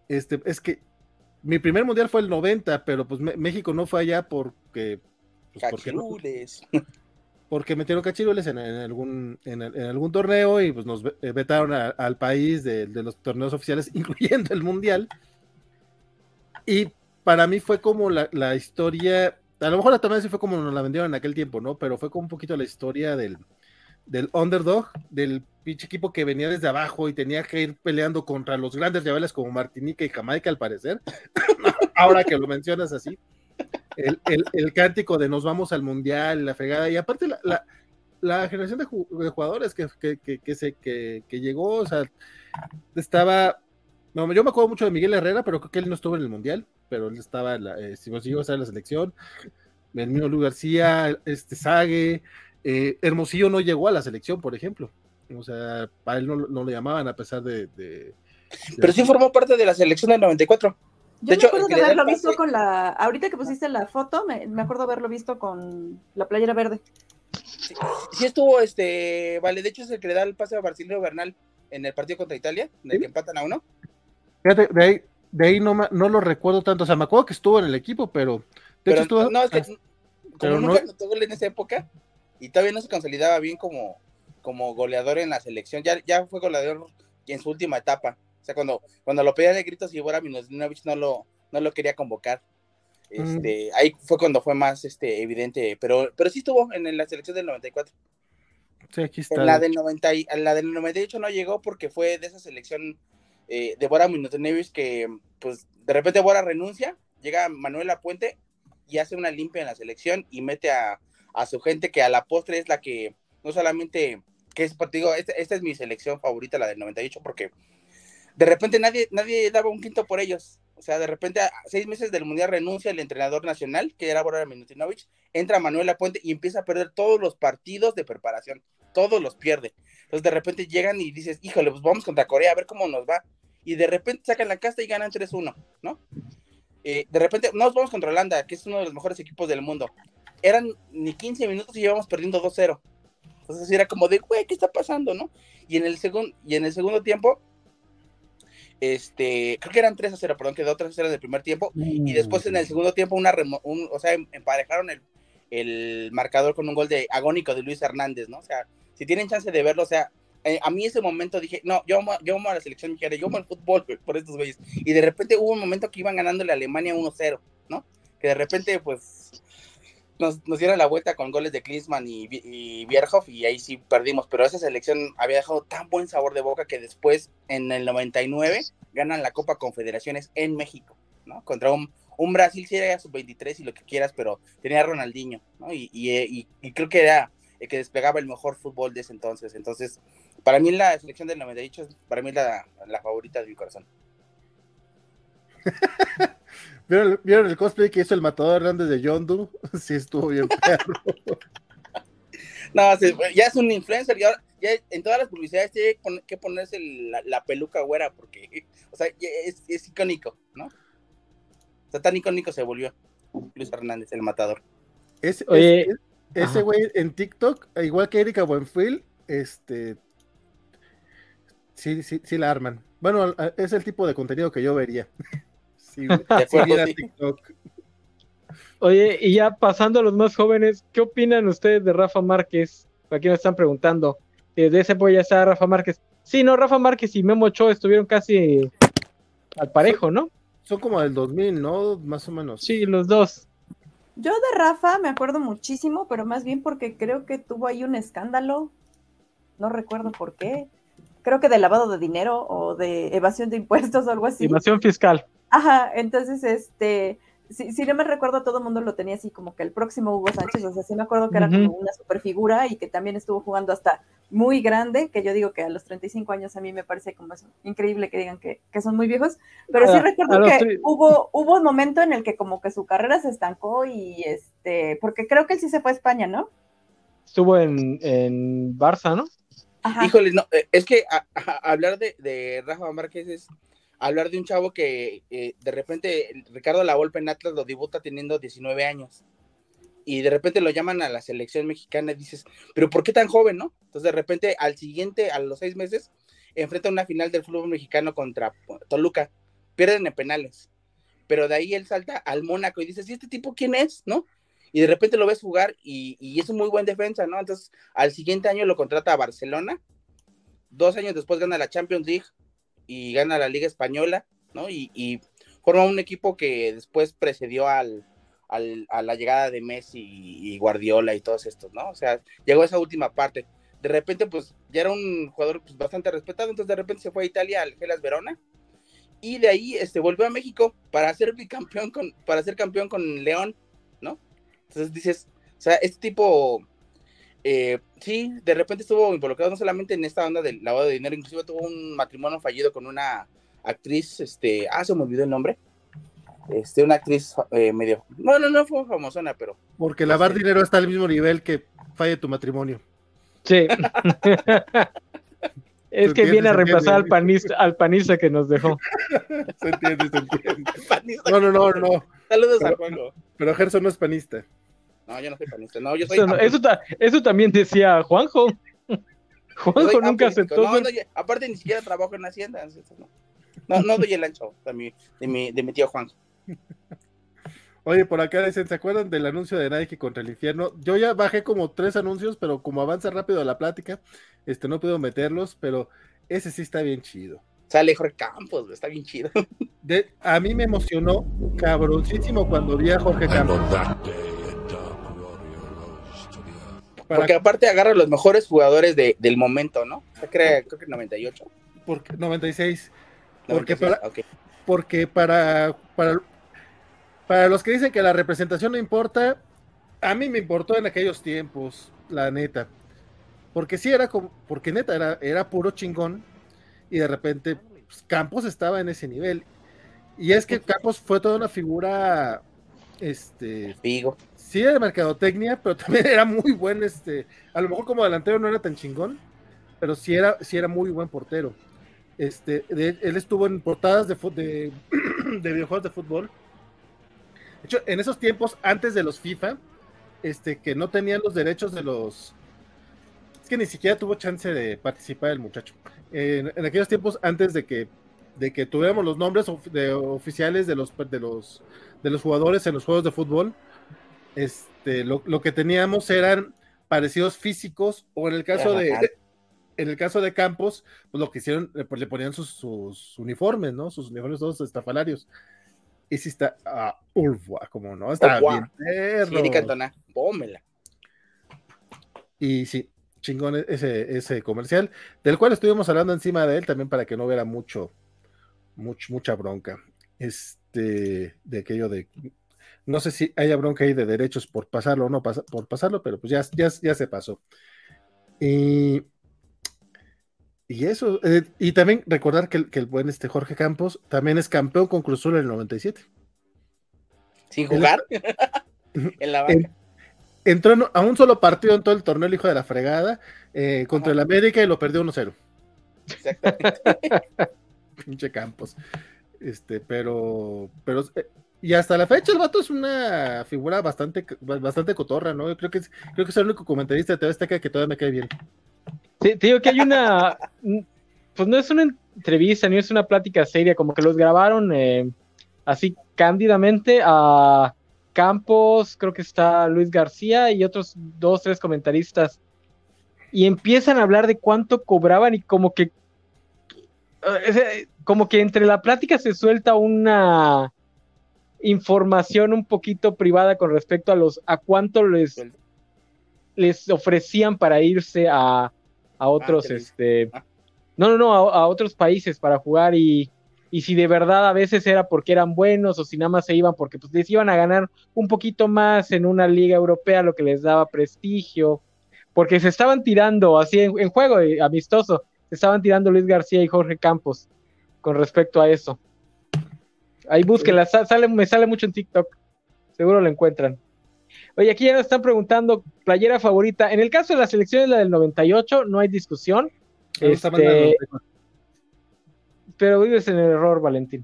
Este, es que mi primer mundial fue el 90, pero pues México no fue allá porque pues, porque, Cachirules. porque metieron cachirules en, en algún, en, en algún torneo y pues nos eh, vetaron a- al país de, de los torneos oficiales, *laughs* incluyendo el mundial. Y para mí fue como la, la historia, a lo mejor también sí fue como nos la vendieron en aquel tiempo, ¿no? Pero fue como un poquito la historia del, del underdog, del pinche equipo que venía desde abajo y tenía que ir peleando contra los grandes rivales como Martinica y Jamaica, al parecer. *laughs* Ahora que lo mencionas así. El, el, cántico de nos vamos al mundial, la fregada, y aparte la, la, generación de, jugadores que, que, que, que que, llegó, o sea, estaba, no, yo me acuerdo mucho de Miguel Herrera, pero creo que él no estuvo en el mundial, pero él estaba, eh, si a estar en la selección, el mismo Luis García, este Sague, eh, Hermosillo no llegó a la selección, por ejemplo. O sea, para él no, no lo llamaban a pesar de, de, de, Pero sí formó parte de la selección del 94. Yo de me hecho, acuerdo de haberlo visto con la. Ahorita que pusiste la foto, me, me, acuerdo haberlo visto con la playera verde. Sí, sí, estuvo este. Vale, de hecho es el que le da el pase a Barcilio Bernal en el partido contra Italia, en el ¿Sí? que empatan a uno. Fíjate, de ahí, de ahí no, no lo recuerdo tanto. O sea, me acuerdo que estuvo en el equipo, pero. De pero hecho estuvo, no, es que. Como pero nunca no, en esa época, y todavía no se consolidaba bien como, como goleador en la selección. Ya, ya fue goleador en su última etapa. O sea, cuando, cuando lo pedían de gritos y Bora Minosnovich no lo, no lo quería convocar. Este, mm. Ahí fue cuando fue más este, evidente, pero, pero sí estuvo en, la selección del 94. Sí, aquí está. En la, del 90, en la del 98 no llegó porque fue de esa selección eh, de Bora Minosnovich que, pues, de repente Bora renuncia, llega Manuela Puente y hace una limpia en la selección y mete a, a su gente que a la postre es la que no solamente que es partido, esta, esta, es mi selección favorita, la del 98, porque de repente nadie, nadie daba un quinto por ellos. O sea, de repente a seis meses del Mundial renuncia el entrenador nacional, que era Bora Minutinovich, entra Manuel Puente y empieza a perder todos los partidos de preparación, todos los pierde. Entonces de repente llegan y dices, híjole, pues vamos contra Corea a ver cómo nos va. Y de repente sacan la casta y ganan 3-1, ¿no? Eh, de repente nos vamos contra Holanda, que es uno de los mejores equipos del mundo. Eran ni 15 minutos y íbamos perdiendo 2-0. Entonces era como de, güey, ¿qué está pasando, no? Y en el, segun, y en el segundo tiempo, este, creo que eran 3 a 0, perdón, quedó 3 a 0 en el primer tiempo. Y después en el segundo tiempo, una remo, un, o sea, em, emparejaron el, el, marcador con un gol de agónico de Luis Hernández, ¿no? O sea, si tienen chance de verlo, o sea, eh, a mí ese momento dije, no, yo amo, yo amo a la selección mexicana, yo amo el fútbol por estos güeyes. Y de repente hubo un momento que iban ganándole a Alemania 1-0, ¿no? Que de repente, pues, nos, nos, dieron la vuelta con goles de Klinsmann y, y Bierhoff y ahí sí perdimos, pero esa selección había dejado tan buen sabor de boca que después en el 99 ganan la Copa Confederaciones en México, ¿no? Contra un, un Brasil, sí era sub-23 y lo que quieras, pero tenía Ronaldinho, ¿no? Y, y, y, creo que era el que despegaba el mejor fútbol de ese entonces. Entonces, para mí la selección del 98 es para mí la, la favorita de mi corazón. *laughs* ¿Vieron, ¿Vieron, el cosplay que hizo el matador Hernández de Doe? *laughs* Sí, estuvo bien perro. *laughs* no, ya es un influencer y ahora ya en todas las publicidades tiene que ponerse la, la peluca güera porque, *laughs* o sea, es, es, icónico, ¿no? O sea, tan icónico se volvió Luis Hernández, el matador. Es, Oye, es, ese güey en TikTok, igual que Erika Buenfil, este, sí, sí, sí la arman. Bueno, es el tipo de contenido que yo vería. Sí, sí. TikTok. Oye, y ya pasando a los más jóvenes, ¿qué opinan ustedes de Rafa Márquez? Aquí me están preguntando. Eh, de ese pues ya está Rafa Márquez. Sí, no, Rafa Márquez y Memo Ochoa estuvieron casi al parejo, ¿no? Son como del 2000, ¿no? Más o menos. Sí, los dos. Yo de Rafa me acuerdo muchísimo, pero más bien porque creo que tuvo ahí un escándalo. No recuerdo por qué. Creo que de lavado de dinero o de evasión de impuestos o algo así. Evasión fiscal. Ajá, entonces, este, si, si no me recuerdo, todo el mundo lo tenía así como que el próximo Hugo Sánchez, o sea, sí me acuerdo que era uh -huh. como una super figura y que también estuvo jugando hasta muy grande, que yo digo que a los 35 años a mí me parece como es increíble que digan que, que son muy viejos, pero sí a, recuerdo que hubo, hubo un momento en el que como que su carrera se estancó y este, porque creo que él sí se fue a España, ¿no? Estuvo en, en Barça, ¿no? Ajá. Híjole, no, es que a, a, hablar de, de Rafa Márquez es hablar de un chavo que eh, de repente Ricardo Lavolpe en Atlas lo debuta teniendo 19 años. Y de repente lo llaman a la selección mexicana y dices, pero ¿por qué tan joven, no? Entonces de repente al siguiente, a los seis meses, enfrenta una final del fútbol mexicano contra Toluca, pierden en penales, pero de ahí él salta al Mónaco y dices, ¿y este tipo quién es, no? Y de repente lo ves jugar y, y es un muy buen defensa, ¿no? Entonces al siguiente año lo contrata a Barcelona, dos años después gana la Champions League, y gana la Liga Española, ¿no? Y, forma un equipo que después precedió al, al, a la llegada de Messi y Guardiola y todos estos, ¿no? O sea, llegó esa última parte. De repente, pues ya era un jugador pues, bastante respetado, entonces de repente se fue a Italia al Gelas Verona y de ahí este, volvió a México para ser bicampeón con, para ser campeón con León, ¿no? Entonces dices, o sea, este tipo, eh, sí, de repente estuvo involucrado no solamente en esta onda del lavado de dinero, inclusive tuvo un matrimonio fallido con una actriz, este, ah, se me olvidó el nombre, este, una actriz eh, medio, no, no, no fue famosona, pero. Porque lavar este dinero está al mismo nivel que falle tu matrimonio. Sí. *laughs* es que viene a reemplazar al panista, al panista que nos dejó. *laughs* se entiende, se entiende. *laughs* No, no, no, no. Saludos a Juanjo. Pero Gerson no es panista. No, yo no soy panista. No, yo soy. Eso, eso, eso también decía Juanjo. Juanjo nunca aceptó. No, no, aparte ni siquiera trabajo en Hacienda. No, no doy el ancho de mi, de mi, de mi tío Juanjo. Oye, por acá dicen, ¿se acuerdan del anuncio de Nike contra el infierno? Yo ya bajé como tres anuncios, pero como avanza rápido la plática, este no puedo meterlos, pero ese sí está bien chido. Sale Jorge Campos, está bien chido. De, a mí me emocionó cabroncísimo cuando vi a Jorge Campos. Porque aparte agarra los mejores jugadores de, del momento, ¿no? Creo, creo que 98. Porque, 96. Porque para, porque para, para, para los que dicen que la representación no importa, a mí me importó en aquellos tiempos, la neta. Porque sí era como, porque neta era, era puro chingón y de repente pues, Campos estaba en ese nivel. Y es que Campos fue toda una figura, este... Vigo. Sí, de mercadotecnia, pero también era muy buen, este, a lo mejor como delantero no era tan chingón, pero sí era, sí era muy buen portero. Este, él estuvo en portadas de, de, *clears throat* de, videojuegos de fútbol. De hecho, en esos tiempos, antes de los FIFA, este, que no tenían los derechos de los. Es que ni siquiera tuvo chance de participar el muchacho. En, aquellos tiempos, antes de que, de que tuviéramos los nombres de, oficiales de los, de, los, de los jugadores en los juegos de fútbol, este, lo, lo que teníamos eran parecidos físicos, o en el caso de, en el caso de Campos, pues lo que hicieron, eh, pues le ponían sus, uniformes, ¿no? Sus uniformes todos estafalarios. Y si está, ah, como no, está bien. pómela. Y sí, chingón ese, ese comercial, del cual estuvimos hablando encima de él también para que no hubiera mucho, mucho mucha bronca. Este, de aquello de, no sé si haya bronca ahí de derechos por pasarlo o no por pasarlo, pero pues ya, ya, ya se pasó. Y y eso, eh, y también recordar que el, que el, buen este Jorge Campos también es campeón con Cruzul en el 97. ¿Sin jugar? *laughs* en la banca. entró a un solo partido en todo el torneo el hijo de la fregada eh, contra el América y lo perdió 1-0. Exactamente. *laughs* Pinche Campos. Este, pero, pero, eh, y hasta la fecha el vato es una figura bastante, bastante cotorra, ¿no? Creo que es, creo que es el único comentarista de TV Azteca que todavía me cae bien. Sí, te digo que hay una, pues no es una entrevista ni es una plática seria, como que los grabaron eh, así cándidamente a Campos, creo que está Luis García y otros dos, tres comentaristas. Y empiezan a hablar de cuánto cobraban y como que, eh, como que entre la plática se suelta una información un poquito privada con respecto a los, a cuánto les, les ofrecían para irse a, a ah, otros, este, ah. no, no, no, a, otros países para jugar y, y si de verdad a veces era porque eran buenos o si nada más se iban porque pues les iban a ganar un poquito más en una liga europea, lo que les daba prestigio, porque se estaban tirando así en, juego amistoso, se estaban tirando Luis García y Jorge Campos con respecto a eso. Ahí búsquenla, sale, me sale mucho en TikTok, seguro lo encuentran. Oye, aquí ya nos están preguntando, playera favorita. En el caso de la selección es la del 98, no hay discusión. Este, pero vives en el error, Valentín.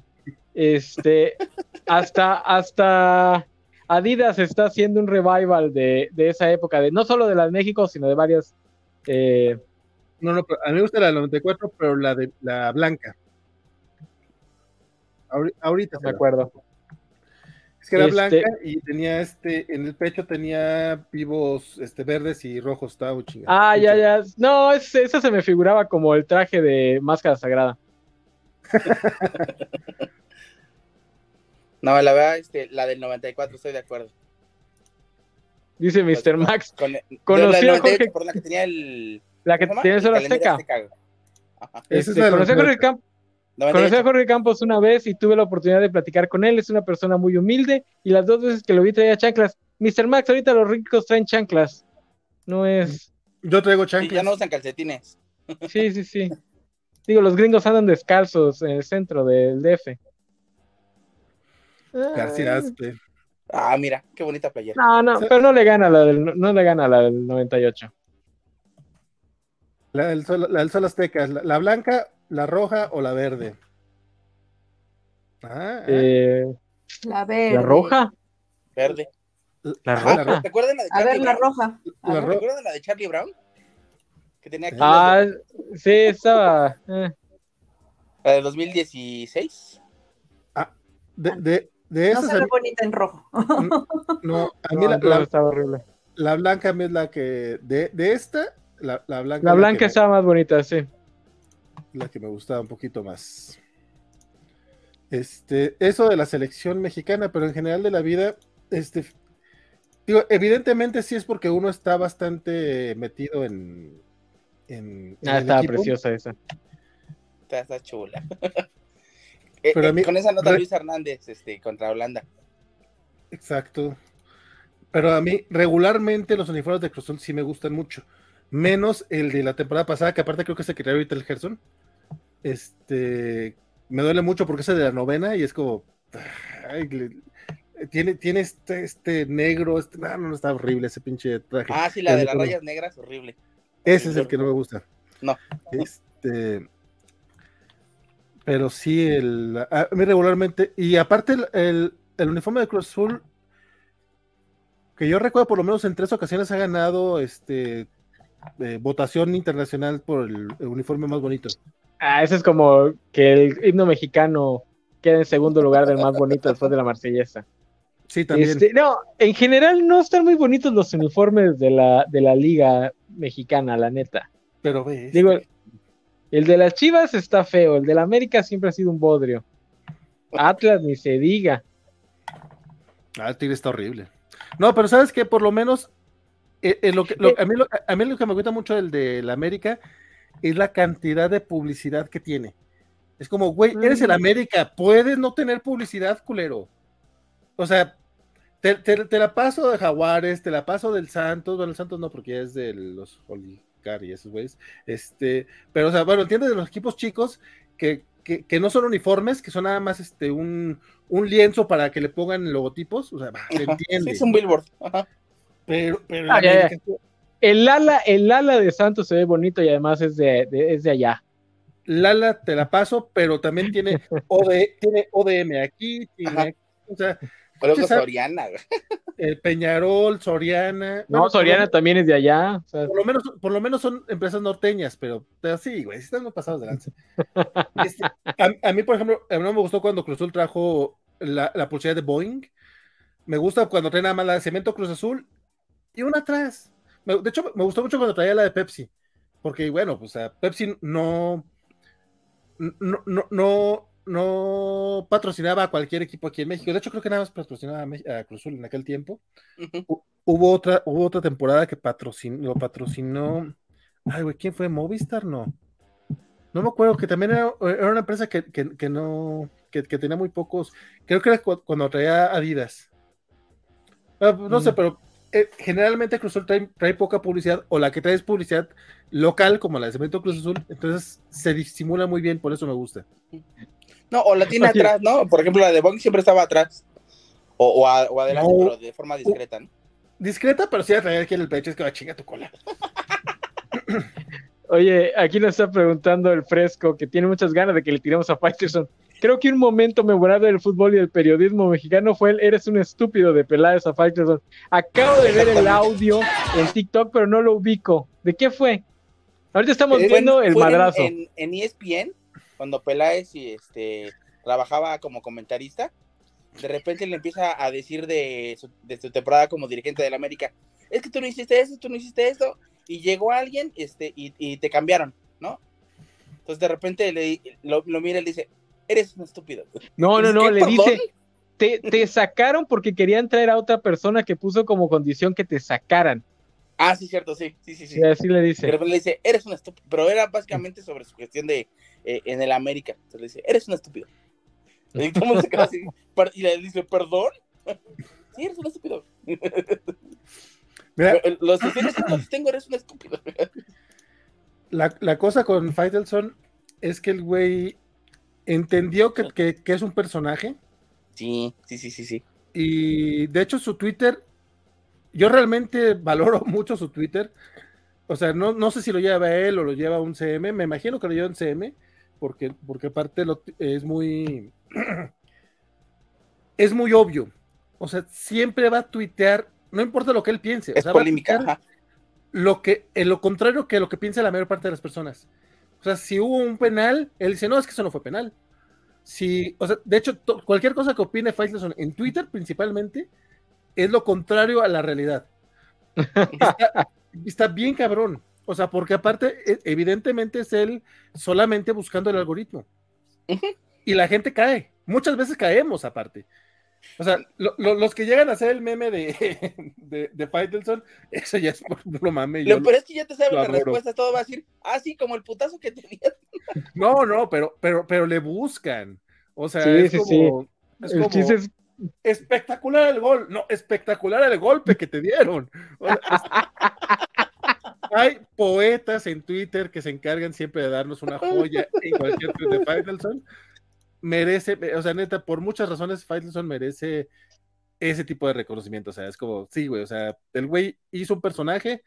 Este, hasta, hasta Adidas está haciendo un revival de, esa época, de no solo de la de México, sino de varias. Eh, no, no, a mí me gusta la del 94, pero la de la blanca. Ahorita. me acuerdo. Es que era este blanca y tenía este, en el pecho tenía vivos este, verdes y rojos, estaba chingado. Ah, ya, ya. No, esa se me figuraba como el traje de máscara sagrada. *laughs* No, la verdad, este, la del 94, estoy de acuerdo. Dice Pues, Mr. Max. Con, de Conocí la del a 98, Jorge- por la que tenía el. La que tiene El Azteca. Azteca. Es Este, la de conocí, a los Jorge Camp- 98. Conocí a Jorge Campos una vez y tuve la oportunidad de platicar con él. Es una persona muy humilde y las dos veces que lo vi traía chanclas. Mr. Max, ahorita los ricos traen chanclas. No es. Yo traigo Sí, chanclas. ya no usan calcetines. *laughs* Sí, sí, sí. Digo, los gringos andan descalzos en el centro del DF. García Aspe. Ah, mira, qué bonita playera. No, no, pero no le gana la del, no le gana la del 98. La del sol, la del sol azteca. La, la blanca, la roja o la verde. Ah, ah, Eh, La verde. la roja. Verde. La Ah, roja. ¿Te acuerdas la de A Charlie ver, la Brown? roja. A La ¿Te acuerdas de la de Charlie Brown? Que tenía aquí Ah, de- sí, estaba. eh. la de 2016. de, de, de No esas, se a ve bonita en rojo. no, a *laughs* mí No, la, la- estaba horrible. la blanca a mí es la que. De, de esta, la, la blanca. La blanca que, estaba más bonita, sí. La que me gustaba un poquito más. Este, eso de la selección mexicana, pero en general de la vida, este, digo, evidentemente sí es porque uno está bastante metido en, en, en Ah, estaba equipo. preciosa esa. Está, está chula. *laughs* Eh, Pero a eh, mí- con esa nota re- Luis Hernández este, contra Holanda. Exacto. Pero a mí, regularmente los uniformes de Cruz Azul sí me gustan mucho. Menos el de la temporada pasada, que aparte creo que se creó ahorita el Gerson. Este. Me duele mucho porque es de la novena y es como. ay, le- tiene, tiene este, este negro. Este, no, no, está horrible ese pinche traje. Ah, sí, la de las rayas negras, horrible. Ese es el que no me gusta. No. Este. Pero sí, el, a mí regularmente. Y aparte, el, el- el uniforme de Cruz Azul, que yo recuerdo por lo menos en tres ocasiones ha ganado este eh, votación internacional por el, el uniforme más bonito. Ah, ese es como que el himno mexicano queda en segundo lugar del más bonito después de la marsellesa. Sí, también. Este, no, en general no están muy bonitos los uniformes de la, de la liga mexicana, la neta. pero ve. este, Digo, el de las Chivas está feo, el de la América siempre ha sido un bodrio. Atlas ni se diga. Ah, el tigre está horrible. No, pero sabes que por lo menos eh, eh, lo que, lo- a, mí lo, a mí lo que me gusta mucho del de la América es la cantidad de publicidad que tiene. Es como, güey, eres el. América, puedes no tener publicidad, culero. O sea, te, te- te la paso de Jaguares, te la paso del Santos, bueno, el Santos no, porque es de los Olicar y esos güeyes. Este, pero, o sea, bueno, entiendes de los equipos chicos que, que, que no son uniformes, que son nada más este un, un lienzo para que le pongan logotipos. O sea, se entiende. Sí, es un billboard. Ajá. Pero, pero Ah, el. América- El ala, el ala de Santos se ve bonito y además es de, de- es de allá. Lala te la paso, pero también tiene, *laughs* OD, tiene ODM aquí, tiene aquí, o sea, Soriana, eh, Peñarol, Soriana. No, bueno, Soriana también es de allá. o sea, lo, por lo menos, por lo menos son empresas norteñas, pero, pero sí, güey, están muy pasados de lanza. *laughs* Este, a, a mí, por ejemplo, a mí no me gustó cuando Cruz Azul trajo la, la pulsera de Boeing. Me gusta cuando trae nada más la de Cemento Cruz Azul y una atrás. Me- de hecho, me gustó mucho cuando traía la de Pepsi, porque, bueno, pues a Pepsi no, no, no, no, no patrocinaba a cualquier equipo aquí en México. De hecho, creo que nada más patrocinaba a, a Cruz Azul en aquel tiempo. Hubo otra, hubo otra temporada que patrocinó, lo patrocinó. Ay, güey, ¿quién fue? ¿Movistar? No. No me acuerdo, que también era, era una empresa que, que- que no, que, que tenía muy pocos. Creo que era cu- cuando traía Adidas. Ah, no sé, Mm. pero eh, generalmente Cruz Azul trae, trae poca publicidad, o la que trae es publicidad local, como la de Cemento Cruz Azul. Entonces se disimula muy bien, por eso me gusta. No, o la tiene atrás, ¿no? Por ejemplo, la de Boeing siempre estaba atrás. O, o, a- o adelante, No. pero de forma discreta, ¿no? Discreta, pero sí a traer aquí en el pecho, es que va chinga tu cola. *laughs* Oye, aquí nos está preguntando el fresco que tiene muchas ganas de que le tiremos a Faitelson. Creo que un momento memorable del fútbol y del periodismo mexicano fue el Eres un estúpido de Peláez a Faitelson. Acabo de ver el audio en TikTok, pero no lo ubico. ¿De qué fue? Ahorita estamos Fue viendo el en- madrazo. En, en ESPN, cuando Peláez y este, trabajaba como comentarista, de repente le empieza a decir de su, de su temporada como dirigente del América, es que tú no hiciste eso, tú no hiciste esto, y llegó alguien este, y, y te cambiaron, ¿no? Entonces de repente le, lo, lo mira y le dice, eres un estúpido. No, no, no, ¿Qué, le perdón? dice, te, te *laughs* sacaron porque querían traer a otra persona que puso como condición que te sacaran. Ah, sí, cierto, sí, sí, sí. sí. Y así le dice. repente le dice, eres un estúpido. Pero era básicamente sobre su gestión de eh, en el América. Entonces le dice, eres un estúpido. *laughs* Y todo se queda así. Y le dice, ¿perdón? *laughs* Sí, eres un estúpido. Mira, Los decisiones que los tengo, eres un estúpido. la, la cosa con Faitelson es que el güey entendió que, que- que es un personaje Sí, sí, sí, sí, sí. y de hecho su Twitter, yo realmente valoro *laughs* mucho su Twitter. O sea, no, no sé si lo lleva él o lo lleva un CM, me imagino que lo lleva un CM, porque, porque aparte lo, es muy... *clears throat* es muy obvio. O sea, siempre va a tuitear, no importa lo que él piense. o Es sea, va a polémica. lo que, en lo contrario que lo que piensa la mayor parte de las personas. O sea, si hubo un penal, él dice, no, es que eso no fue penal. Si, o sea, de hecho, to- cualquier cosa que opine Faitelson en Twitter principalmente es lo contrario a la realidad. Está, *laughs* está bien cabrón. O sea, porque aparte, e- evidentemente es él solamente buscando el algoritmo. Y la gente cae. Muchas veces caemos aparte. O sea, lo- lo- los que llegan a hacer el meme de, *laughs* de, de Faitelson, eso ya es por puro mame. yo Lo peor es que ya te sabes lo la respuesta, todo va a decir, ah, sí, como el putazo que te dieron. *laughs* No, no, pero, pero, pero le buscan. O sea, Sí, es sí, como, es El como chiste es espectacular el gol. No, espectacular el golpe que te dieron. O sea, es- *laughs* Hay poetas en Twitter que se encargan siempre de darnos una joya en cualquier tweet de Faitelson. Merece, o sea, neta, por muchas razones, Faitelson merece ese tipo de reconocimiento. O sea, es como, sí, güey, o sea, el güey hizo un personaje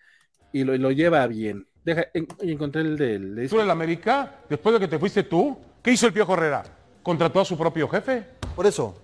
y lo, y lo lleva bien. Deja, en- y encontré el del. dice- Tú en el América, después de que te fuiste tú, ¿qué hizo el Piojo Herrera? ¿Contrató a su propio jefe? Por eso.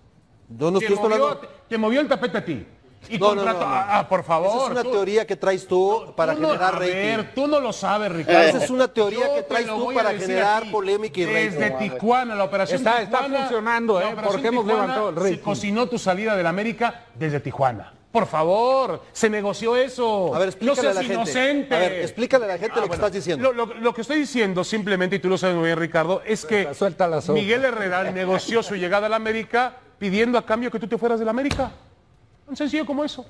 Yo no te, estoy movió, hablando. te movió el tapete a ti. Y No, no, contrató. no, no. Ah, por favor. Esa es una tú- teoría que traes tú para tú generar a rating. ver, tú no lo sabes, Ricardo. Esa es una teoría Yo que traes tú a para generar aquí. polémica y rating. Desde Tijuana, la operación Está- está funcionando, la ¿eh? Porque hemos Tijuana levantado el Se rating. cocinó tu salida del América desde Tijuana. Por favor, se negoció eso. A ver, explícale no a seas la gente. inocente. A ver, explícale a la gente Ah, lo que bueno, estás diciendo. Lo, lo- lo que estoy diciendo simplemente, y tú lo sabes muy bien, Ricardo, es que Suelta, la. Miguel Herrera *laughs* negoció su llegada al América pidiendo a cambio que tú te fueras del América. Tan sencillo como eso.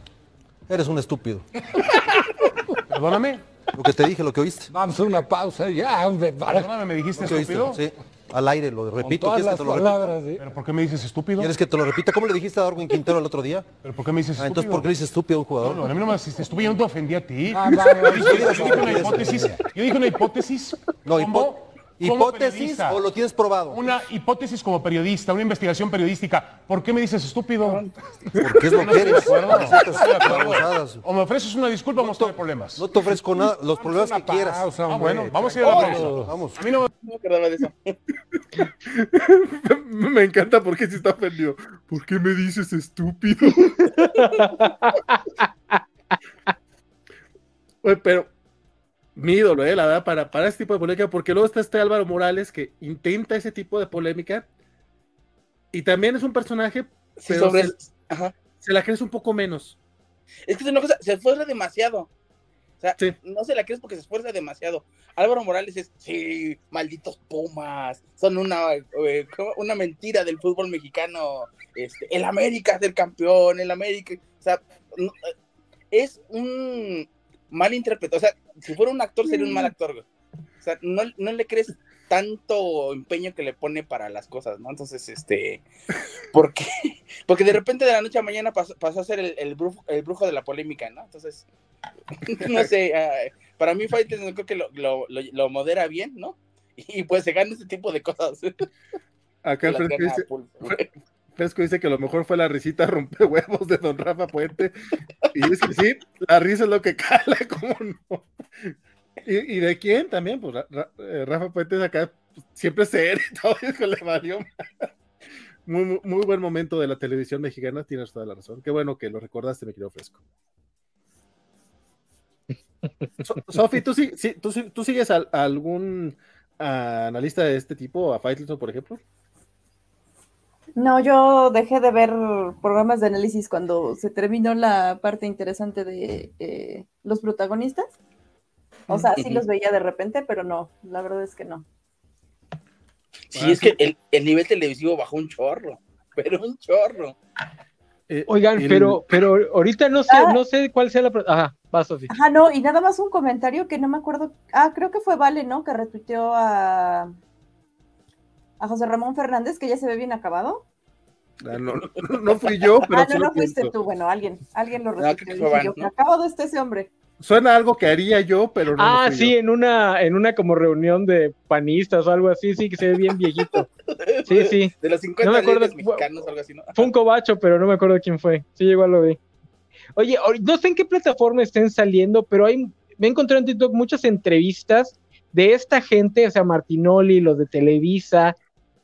Eres un estúpido. *laughs* Perdóname. Lo que te dije, lo que oíste. Vamos a una pausa ya, hombre. Para... Perdóname, me dijiste que oíste. estúpido. Sí. Al aire, lo Con repito. todas ¿Quieres que las te lo palabras, ¿sí? ¿Pero por qué me dices estúpido? ¿Quieres que te lo repita? ¿Cómo le dijiste a Darwin Quintero el otro día? ¿Pero por qué me dices Ah, estúpido? entonces, ¿por qué le dices estúpido a un No, jugador? no, a mí no me hiciste estúpido, yo no te ofendí a ti. Ah, va, va, Yo dije- yo dije una hipótesis. Yo dije una hipótesis. No, como hipótesis o lo tienes probado. Una hipótesis como periodista, una investigación periodística. ¿Por qué me dices estúpido? Porque es lo No que estoy de eres. acuerdo. Para ciertas No estoy de acuerdo. babosadas. O me ofreces una disculpa o vamos a tener problemas. No te ofrezco nada, los problemas que quieras. Ah, bueno, vamos a ir a la pausa. Vamos. A mí no No me acordaba de eso. *laughs* Me encanta porque si está ofendido. ¿Por qué me dices estúpido? *laughs* Oye, pero mi ídolo, eh, la verdad, para, para este tipo de polémica, porque luego está este Álvaro Morales que intenta ese tipo de polémica y también es un personaje, Sí, pero sobre- se, Ajá. se la crees un poco menos. Es que es una cosa, se esfuerza demasiado. O sea, Sí. no se la crees porque se esfuerza demasiado. Álvaro Morales es, sí, malditos Pumas, son una, eh, una mentira del fútbol mexicano. Este, el América es el campeón, el América. O sea, no, eh, es un mal intérprete. O sea, si fuera un actor sería un mal actor. güey. O sea, no, no le crees tanto empeño que le pone para las cosas, ¿no? Entonces, este, porque, *laughs* porque de repente de la noche a mañana pasó, pasó a ser el, el, brujo, el brujo de la polémica, ¿no? Entonces, *laughs* no sé, ah, para mí Fighters no creo que lo, lo, lo, lo modera bien, ¿no? *laughs* Y pues se gana este tipo de cosas. Acá el A dice, que lo mejor fue la risita *laughs* rompehuevos de don Rafa Puente. Y es que sí, la risa es lo que *laughs* cala, ¿cómo no? ¿Y, de quién también? Pues eh, Rafa Puente es acá pues, siempre serio y todo *laughs* eso le valió. Muy, muy, buen momento de la televisión mexicana, tienes toda la razón. Qué bueno que lo recordaste, mi querido Fresco. So- Sofi, ¿tú, sí, sí- tú, tú sigues a, algún analista de este tipo, a Faitelson, por ejemplo? No, yo dejé de ver programas de análisis cuando se terminó la parte interesante de eh, los protagonistas. O sea, sí los veía de repente, pero no, la verdad es que no. Sí, es que el, el nivel televisivo bajó un chorro. *laughs* pero un chorro. Eh, Oigan, el- pero, pero ahorita no sé, Ah. no sé cuál sea la. Ajá, va, Sofi. Ajá, no, y nada más un comentario que no me acuerdo. Ah, creo que fue Vale, ¿no? Que retuiteó a, a José Ramón Fernández, que ya se ve bien acabado. Ah, no, no, no fui yo, pero ah, no, no fuiste pienso. tú, bueno, alguien, alguien lo Van, yo, ¿no? acabado está ese hombre. Suena algo que haría yo, pero no. Ah, sí, yo. en una, en una como reunión de panistas o algo así, sí, que se ve bien viejito. Sí, sí. De los 50 No me acuerdo- mexicanos, algo así, ¿no? Fue un cobacho, pero no me acuerdo quién fue. Sí, igual lo vi. Oye, no sé en qué plataforma estén saliendo, pero hay, me he encontrado en TikTok muchas entrevistas de esta gente, o sea, Martinoli, los de Televisa,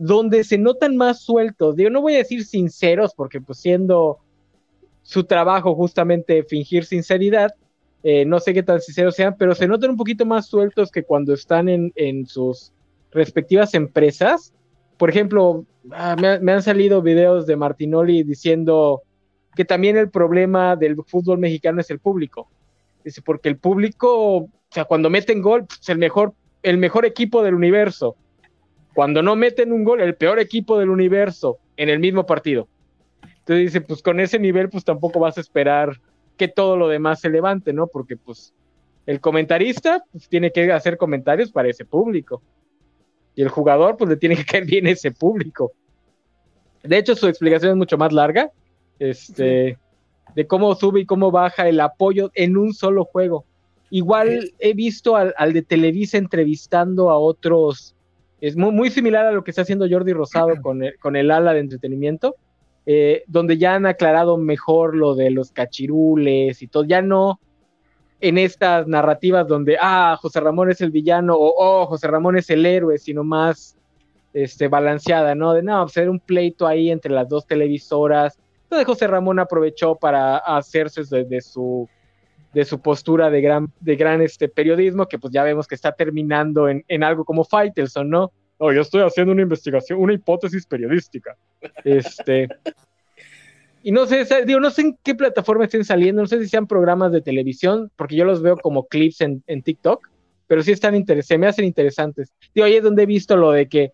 donde se notan más sueltos. Digo, no voy a decir sinceros, porque pues siendo su trabajo justamente fingir sinceridad, eh, no sé qué tan sinceros sean, pero se notan un poquito más sueltos que cuando están en, en sus respectivas empresas. Por ejemplo, ah, me, me han salido videos de Martinoli diciendo que también el problema del fútbol mexicano es el público. Dice, porque el público, o sea, cuando meten gol, es el mejor, el mejor equipo del universo. Cuando no meten un gol, el peor equipo del universo en el mismo partido. Entonces dice, pues con ese nivel, pues tampoco vas a esperar que todo lo demás se levante, ¿no? Porque pues el comentarista pues, tiene que hacer comentarios para ese público. Y el jugador, pues le tiene que caer bien ese público. De hecho, su explicación es mucho más larga, este, de cómo sube y cómo baja el apoyo en un solo juego. Igual he visto al, al de Televisa entrevistando a otros, es muy, muy similar a lo que está haciendo Jordi Rosado con el, con el ala de entretenimiento, eh, donde ya han aclarado mejor lo de los cachirules y todo, ya no en estas narrativas donde, ah, José Ramón es el villano o, oh, José Ramón es el héroe, sino más este, balanceada, ¿no? De, no, pues era un pleito ahí entre las dos televisoras. Entonces José Ramón aprovechó para hacerse de, de su de su postura de gran, de gran este, periodismo, que pues ya vemos que está terminando en, en algo como Faitelson, ¿no? Oh, yo estoy haciendo una investigación, una hipótesis periodística. Este, *laughs* y no sé, digo, no sé en qué plataforma estén saliendo, no sé si sean programas de televisión, porque yo los veo como clips en, en TikTok, pero sí están interesantes, se me hacen interesantes. Digo, ahí es donde he visto lo de que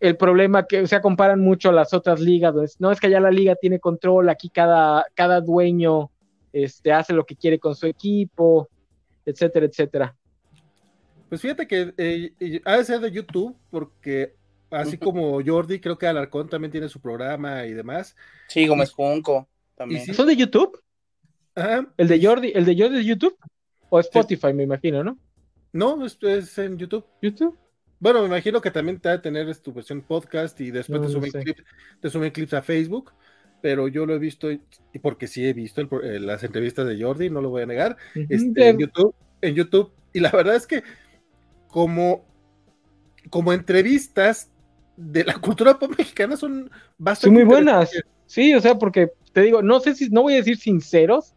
el problema que, o comparan mucho a las otras ligas, no es que allá la liga tiene control, aquí cada, cada dueño este, hace lo que quiere con su equipo, etcétera, etcétera. Pues fíjate que eh, ha de ser de YouTube, porque así como Jordi, creo que Alarcón también tiene su programa y demás. Sí, Gómez Junco también. Y sí. ¿Son de YouTube? Ajá. ¿El de Jordi, el de Jordi es YouTube? O Spotify, me imagino, ¿no? No, es, es en YouTube. ¿YouTube? Bueno, me imagino que también te va a tener tu versión podcast y después No, te, no suben sé. clips, te suben clips a Facebook, pero yo lo he visto, porque sí he visto el eh, las entrevistas de Jordi, no lo voy a negar, este, en YouTube, en YouTube, y la verdad es que como, como entrevistas de la *laughs* cultura pop mexicana son bastante Son muy buenas. Sí, o sea, porque te digo, no sé si, no voy a decir sinceros,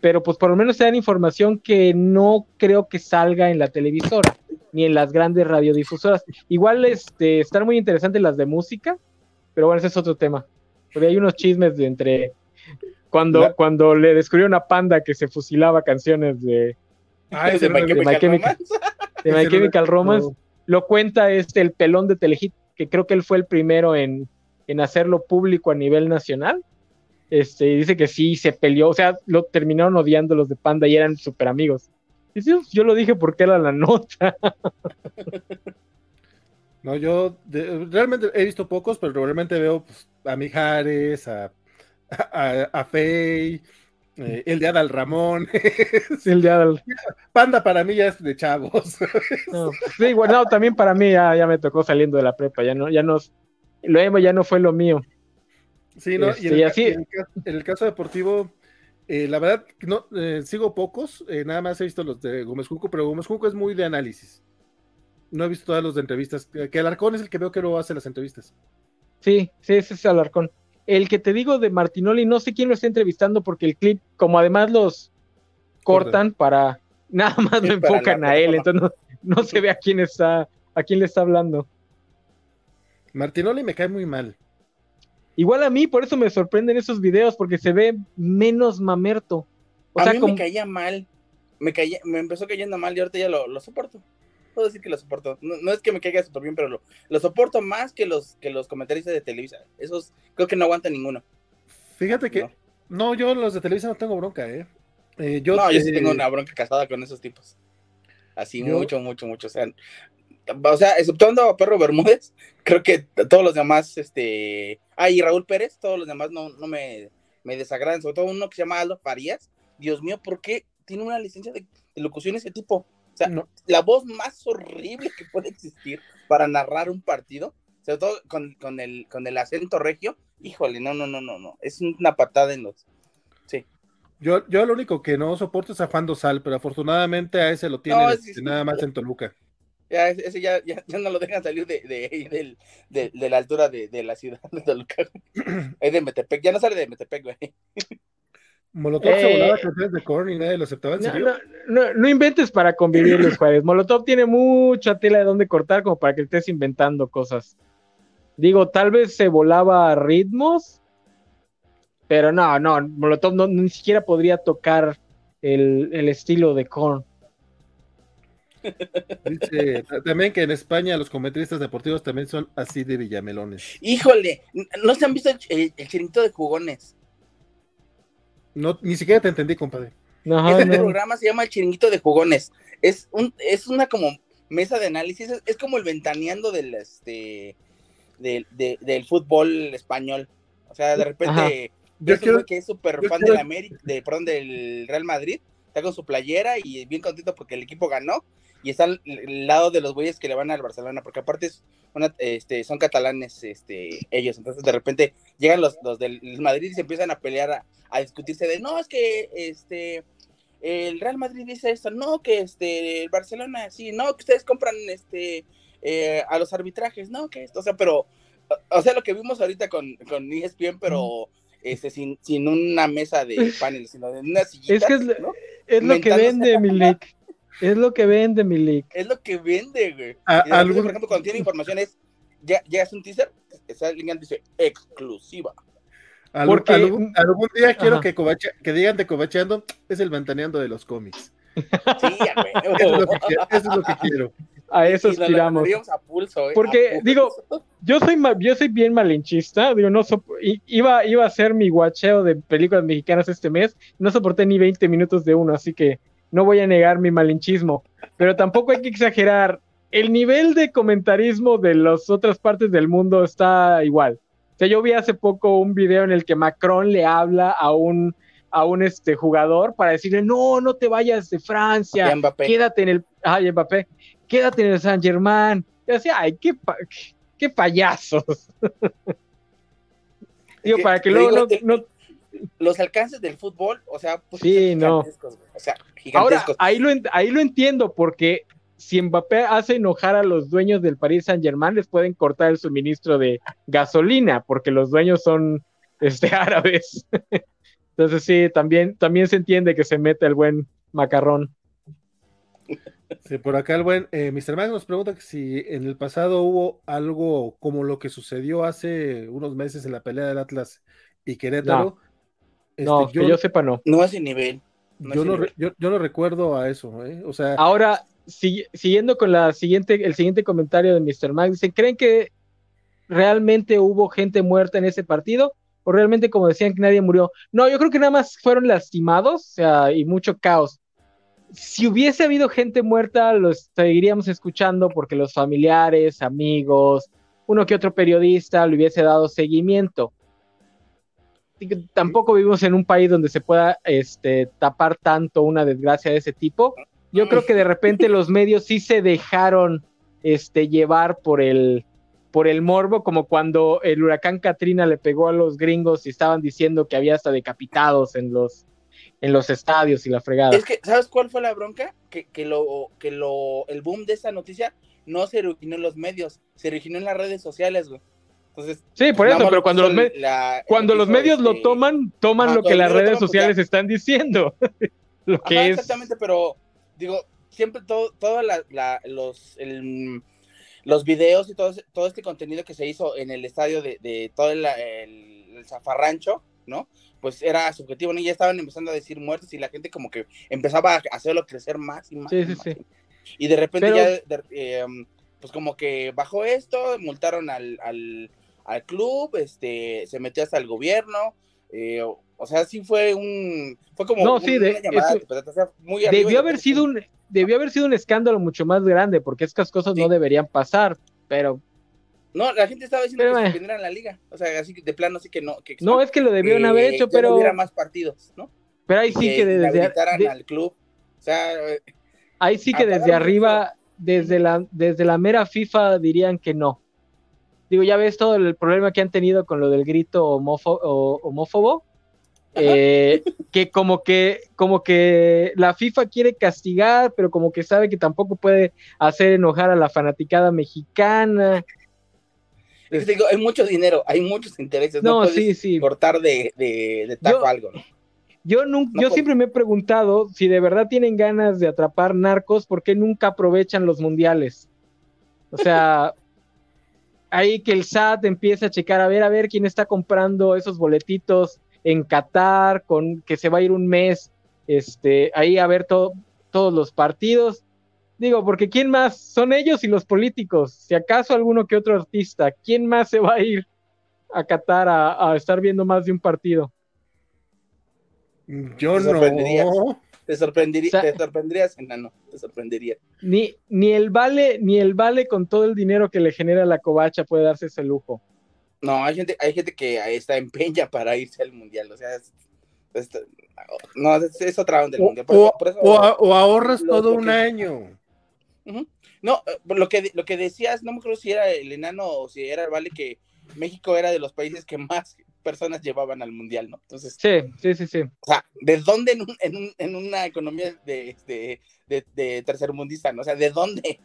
pero pues por lo menos te dan información que no creo que salga en la televisora, ni en las grandes radiodifusoras. Igual este, están muy interesantes las de música, pero bueno, ese es otro tema. Porque hay unos chismes de entre cuando, La- cuando le descubrieron a Panda que se fusilaba canciones de, Ah, de My Chemical Chemical- de My Chemical. Romance, *laughs* lo cuenta este el pelón de Telehit, que creo que él fue el primero en, en hacerlo público a nivel nacional. Este, dice que sí se peleó, o sea, lo terminaron odiando los de Panda y eran súper amigos. Yo lo dije porque era la nota. *laughs* No, yo de- realmente he visto pocos, pero realmente veo pues, a Mijares, a, a, a Fey, eh, el de Adal Ramón. *laughs* El de Adal. Panda para mí ya es de chavos. *laughs* No, sí, igual, no, también para mí ya, ya me tocó saliendo de la prepa, ya no, ya no, lo emo ya no fue lo mío. Sí, ¿no? Este, y en y ca- así- en el ca- en el caso deportivo, eh, la verdad, no eh, sigo pocos, eh, nada más he visto los de Gómez Junco, pero Gómez Junco es muy de análisis. No he visto todos los de entrevistas, que Alarcón es el que veo que luego hace las entrevistas. Sí, sí, ese es Alarcón. El que te digo de Martinoli, no sé quién lo está entrevistando porque el clip, como además los cortan para *laughs* nada más lo Sí, enfocan a él, entonces no, no se ve a quién está, a quién le está hablando. Martinoli me cae muy mal. Igual a mí, por eso me sorprenden esos videos, porque se ve menos mamerto. O a sea, mí como, me caía mal. Me, caía, me empezó cayendo mal y ahorita ya lo, lo soporto. Puedo decir que lo soporto. No, no es que me caiga súper bien, pero lo, lo soporto más que los, que los comentaristas de Televisa. Esos creo que no aguantan ninguno. Fíjate que, No. no, yo los de Televisa no tengo bronca, ¿eh? Eh, yo, no, yo sí tengo una bronca casada con esos tipos. Así, Yo- mucho, mucho, mucho. O sea, o sea, exceptuando a Perro Bermúdez, *laughs* creo que todos los demás, este. Ah, y Raúl Pérez, todos los demás no, no me, me desagradan. Sobre todo uno que se llama Aldo Farías. Dios mío, ¿por qué tiene una licencia de, de locución ese tipo? Sea, No. la voz más horrible que puede existir para narrar un partido, sobre todo con, con el, con el acento regio. Híjole, no, no, no, no, no. Es una patada en los. Yo, yo lo único que no soporto es a Juan Dosal, pero afortunadamente a ese lo tienen No, este, sí, sí. nada más en Toluca. Ya, ese ya, ya, ya no lo dejan salir de, de, de- de la altura de, de la ciudad de Toluca. *clears throat* Es de Metepec, ya no sale de Metepec, güey. Molotov se Eh, volaba canciones de Korn y nadie lo aceptaba. ¿En No, serio? no, no, no inventes para convivir, Luis Juárez. Molotov tiene mucha tela de dónde cortar como para que estés inventando cosas. Digo, tal vez se volaba ritmos, pero no, no, Molotov no, ni siquiera podría tocar el, el estilo de Korn. *laughs* Dice ta- también que en España los comentaristas deportivos también son así de villamelones. Híjole, ¿no se han visto el, el, de jugones? No, ni siquiera te entendí, compadre. Ajá, Este no. programa se llama el chiringuito de jugones. Es un, es una como mesa de análisis, es, es como el ventaneando del este del, de- del fútbol español. O sea, de repente Ajá. Yo quiero- güey que es súper fan quiero- del América, de, perdón, del Real Madrid, está con su playera y bien contento porque el equipo ganó y está al lado de los güeyes que le van al Barcelona, porque aparte es una, este, son catalanes este, ellos, entonces de repente llegan los, los del Madrid y se empiezan a pelear, a, a discutirse de, no, es que este, el Real Madrid dice esto, no, que este, el Barcelona, sí, no, que ustedes compran este, eh, a los arbitrajes, no, que esto, o sea, pero, o- sea, lo que vimos ahorita con, con ESPN, pero este, sin, sin una mesa de panel, sino de una sillita, Es que es, es lo que vende, la Milik. Es lo que vende, Milik. Es lo que vende, güey. A- Y algún- por ejemplo, cuando tiene información es, ya, ya es un teaser, está el dice exclusiva. Algún, Porque- algún, algún día quiero Ajá. que, covache- que digan de Covacheando es el ventaneando de los cómics. Sí, ya, güey. *laughs* Eso es lo que, quiero- eso es lo que quiero. A eso aspiramos. mandaríamos a pulso, ¿eh? Porque, A pulso. digo, Yo soy, ma- yo soy bien malinchista, digo, no i- iba, iba a hacer mi guacheo de películas mexicanas este mes, no soporté ni 20 minutos de uno, así que no voy a negar mi malinchismo, pero tampoco hay que exagerar, el nivel de comentarismo de las otras partes del mundo está igual. O sea, yo vi hace poco un video en el que Macron le habla a un, a un este, jugador para decirle, no, no te vayas de Francia, quédate en el, ay, Mbappé, quédate en el San Germán. Y decía, ay, qué, pa- qué- qué payasos. *laughs* Digo, para que luego no- Los alcances del fútbol, o sea, pues, Sí, no. gigantescos, güey. O sea, Ahora, gigantescos. ahí lo, ahí lo entiendo, porque si Mbappé hace enojar a los dueños del Paris Saint Germain, les pueden cortar el suministro de gasolina, porque los dueños son *laughs* este, árabes. Entonces sí, también, también se entiende que se mete el buen macarrón. Sí, por acá el buen eh, Mr. Mag nos pregunta que si en el pasado hubo algo como lo que sucedió hace unos meses en la pelea del Atlas y Querétaro. Este, No, yo, que yo sepa no. No a ese nivel. No yo ese no, nivel. re- yo, yo no recuerdo a eso, ¿eh? O sea, Ahora, si- siguiendo con la siguiente, el siguiente comentario de Mr. Max, dice, ¿creen que realmente hubo gente muerta en ese partido? ¿O realmente, como decían, que nadie murió? No, yo creo que nada más fueron lastimados, o sea, y mucho caos. Si hubiese habido gente muerta, los seguiríamos escuchando porque los familiares, amigos, uno que otro periodista le hubiese dado seguimiento. Tampoco vivimos en un país donde se pueda este, tapar tanto una desgracia de ese tipo. Yo creo que de repente los medios sí se dejaron este, llevar por el, por el morbo, como cuando el huracán Katrina le pegó a los gringos y estaban diciendo que había hasta decapitados en los, en los estadios y la fregada. Es que, ¿sabes cuál fue la bronca? Que, que lo, que lo, el boom de esa noticia no se originó en los medios, se originó en las redes sociales, güey. Entonces, Sí, por eso, pero cuando los, me- la- cuando lo los hizo, medios lo toman, toman lo que las redes toman, sociales están diciendo. *laughs* lo que Ajá, es. exactamente, pero digo, siempre todo, todos la, la- los, el- los videos y todo, todo este contenido que se hizo en el estadio de, de todo el, el, el zafarrancho, ¿no? Pues era subjetivo, ¿no? Y ya estaban empezando a decir muertos y la gente como que empezaba a hacerlo crecer más y más. Sí, y sí, más. sí. Y de repente Pero- ya, de- eh, pues como que bajó esto, multaron al, al, al club, este, se metió hasta el gobierno, eh, o, sea, sí fue un, fue como No, un- sí, de- una llamada, eso- o sea, muy arriba y Debió de haber sido un, debió haber sido un escándalo mucho más grande, porque estas cosas no deberían pasar, pero No, la gente estaba diciendo Pero, que suspendieran la liga, o sea, así que de plano sí que no, que no es que lo debieron eh, haber hecho, ya no pero, hubiera más partidos, ¿no? pero ahí sí que desde, inhabilitaran de- al club, o sea, eh, ahí sí que desde arriba, desde la, desde la mera FIFA dirían que no. Digo, ya ves todo el problema que han tenido con lo del grito homófo- homófobo, eh, *laughs* que como que como que la FIFA quiere castigar, pero como que sabe que tampoco puede hacer enojar a la fanaticada mexicana. es digo, hay mucho dinero, hay muchos intereses, no, No, puedes sí, sí. cortar de, de, de taco Yo- algo, ¿no? Yo, nun- No yo siempre me he preguntado si de verdad tienen ganas de atrapar narcos, ¿por qué nunca aprovechan los mundiales? O sea, ahí que el SAT empieza a checar, a ver, a ver quién está comprando esos boletitos en Qatar, con que se va a ir un mes, este, ahí a ver todo, todos los partidos. Digo, porque ¿quién más? Son ellos y los políticos. Si acaso alguno que otro artista, ¿quién más se va a ir a Qatar a, a estar viendo más de un partido? Yo sorprenderías. no. Te sorprendería, O sea- te sorprenderías, enano, te sorprendería. Ni, ni el vale, ni el vale con todo el dinero que le genera la covacha puede darse ese lujo. No, hay gente, hay gente que está en peña para irse al mundial, o sea, es- es- no, es, es otra onda el O, mundial. Por o- por eso- o a- o ahorras lo- todo lo un año. No, eh, lo que, lo que decías, no me acuerdo si era el enano o si era el vale que México era de los países que más personas llevaban al mundial, ¿no? Entonces, Sí, sí, sí, sí. o sea, ¿de dónde en, un- en, un- en una economía de, de, de, de tercermundista, ¿no? O sea, ¿de dónde?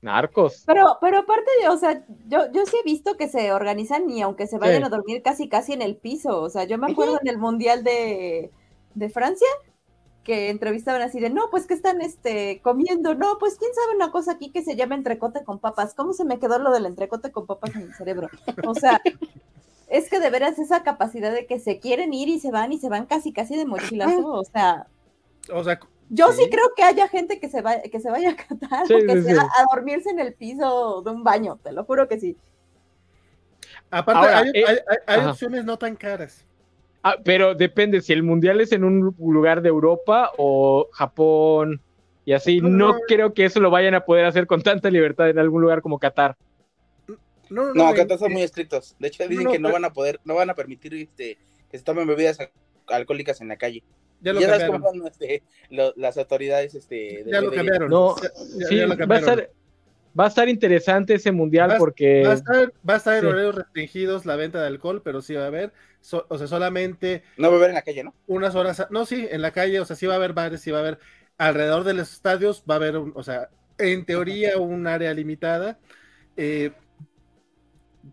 Narcos. Pero, pero aparte, o sea, yo, yo sí he visto que se organizan y aunque se vayan Sí. a dormir casi casi en el piso. O sea, yo me acuerdo en el Mundial de, de Francia que entrevistaban así de, no, pues que están este, comiendo, no, pues quién sabe una cosa aquí que se llama entrecote con papas. ¿Cómo se me quedó lo del entrecote con papas en el cerebro? O sea, es que de veras esa capacidad de que se quieren ir y se van y se van casi casi de mochilazo, o sea, O sea, yo sí, Sí. creo que haya gente que se vaya, que se vaya a Qatar Sí, o que sí, sea sí. a dormirse en el piso de un baño, te lo juro que sí. aparte Ahora, hay, eh, hay- hay- hay ajá. opciones no tan caras. Ah, pero depende si el mundial es en un lugar de Europa o Japón y así. No, No no. creo que eso lo vayan a poder hacer con tanta libertad en algún lugar como Qatar. No, no, No, no, acá todos son muy estrictos. De hecho, dicen no, que no pero- van a poder, no van a permitir este, que se tomen bebidas al- alcohólicas en la calle. ya lo ya sabes cambiaron. cómo son este, lo- las autoridades este, Ya lo cambiaron. No, Ya- Sí, ya lo va a cambiaron. estar, va a estar interesante ese mundial Va a- porque Va a estar, va a estar en horarios restringidos la venta de alcohol, pero sí va a haber, so- o sea, solamente No beber en la calle, ¿no? unas horas, a- no, sí, en la calle, o sea, sí va a haber bares, sí va a haber, alrededor de los estadios va a haber, un- o sea, en teoría un área limitada, eh,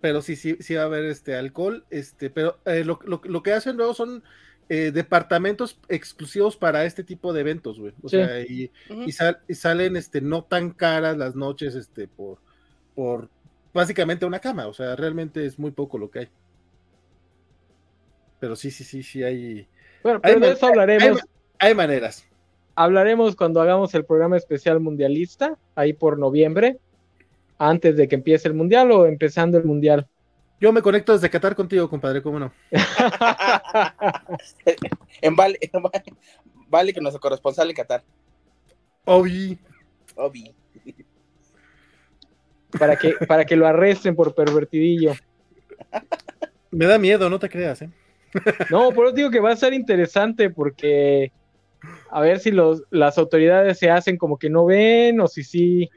pero sí, sí, sí va a haber este alcohol, este, pero eh, lo, lo- lo que hacen luego son eh, departamentos exclusivos para este tipo de eventos, güey, o Sí. sea, y, y, sal- y salen este no tan caras las noches este por por básicamente una cama, o sea, realmente es muy poco lo que hay. Pero sí, sí, sí, sí hay bueno, hay pero de eso hablaremos. hay maneras. Hablaremos cuando hagamos el programa especial mundialista, ahí por noviembre, antes de que empiece el mundial o empezando el mundial. Yo me conecto desde Qatar contigo, compadre, ¿cómo no? *laughs* En Vale, en Vale, vale que nuestro corresponsal en Qatar. Obi. Obi. para que, para que lo arresten por pervertidillo. Me da miedo, no te creas, ¿eh? No, por eso digo que va a ser interesante porque a ver si los, las autoridades se hacen como que no ven o si sí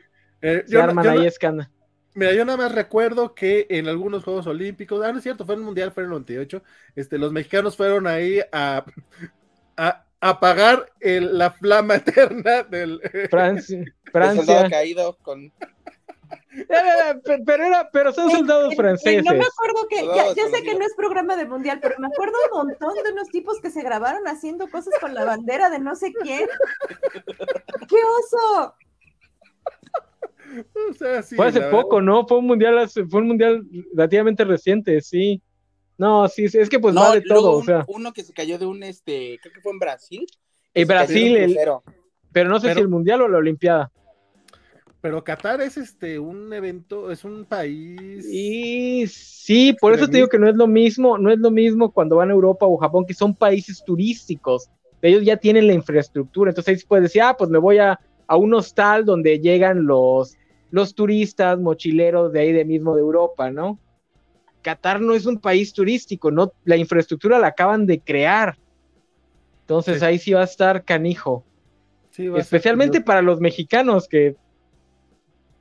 Eh, se yo, arman yo ahí no- escándalo. mira, yo nada más recuerdo que en algunos Juegos Olímpicos, ah, no es cierto, fue en el Mundial, fue en el 98, este, los mexicanos fueron ahí a, a apagar el- la flama *laughs* eterna del... *laughs* Francia, Francia. caído con. Pe- Pero, era, pero son soldados franceses. No me acuerdo que, ya, ya sé que no es programa de mundial, pero me acuerdo un montón de unos tipos que se grabaron haciendo cosas con la bandera de no sé quién. ¡Qué oso! *laughs* O sea, sí, Fue hace poco, verdad. ¿no? Fue un mundial, hace- fue un mundial relativamente reciente, sí. No, sí, sí, es que pues no, va de todo, un- o sea, uno que se cayó de un este, creo que fue en Brasil. en Brasil, el. Pero no sé Pero- si el Mundial o la Olimpiada. Pero Qatar es este un evento, es un país. Y sí, por eso te digo que no es lo mismo, no es lo mismo cuando van a Europa o Japón, que son países turísticos. Ellos ya tienen la infraestructura, entonces ahí puedes decir, ah, pues me voy a, a un hostal donde llegan los, los turistas, mochileros de ahí de mismo de Europa, ¿no? Qatar no es un país turístico, no, la infraestructura la acaban de crear. Entonces Sí. ahí sí va a estar canijo. Sí, va Especialmente para los mexicanos que,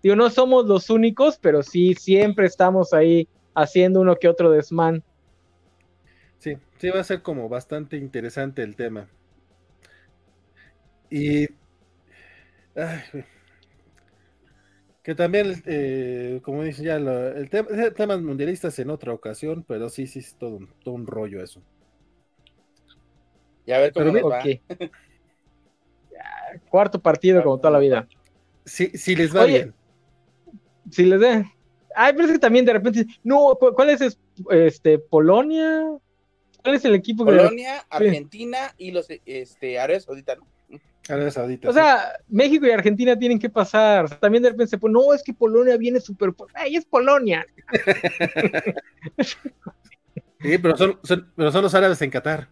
digo, no somos los únicos, pero sí siempre estamos ahí haciendo uno que otro desmán. Sí, sí, va a ser como bastante interesante el tema. Y. ay. Que también, eh, como dicen ya, lo- el tema, temas mundialistas en otra ocasión, pero sí, sí, es todo un, todo un rollo eso. Y a ver cómo Pero nos va. *laughs* Ya, Cuarto partido como toda la vida. Si, si les va Oye, bien. Si les den. Ay, pero es que también de repente, no, ¿cu- ¿cuál es es- este Polonia? ¿Cuál es el equipo que Polonia, Argentina y los este, Arabia Saudita, ¿no? Arabia Saudita, O sí. sea, México y Argentina tienen que pasar. O sea, también de repente se pone, no, es que Polonia viene súper. ¡Ay, es Polonia! *laughs* Sí, pero son, son- pero son los árabes en Qatar.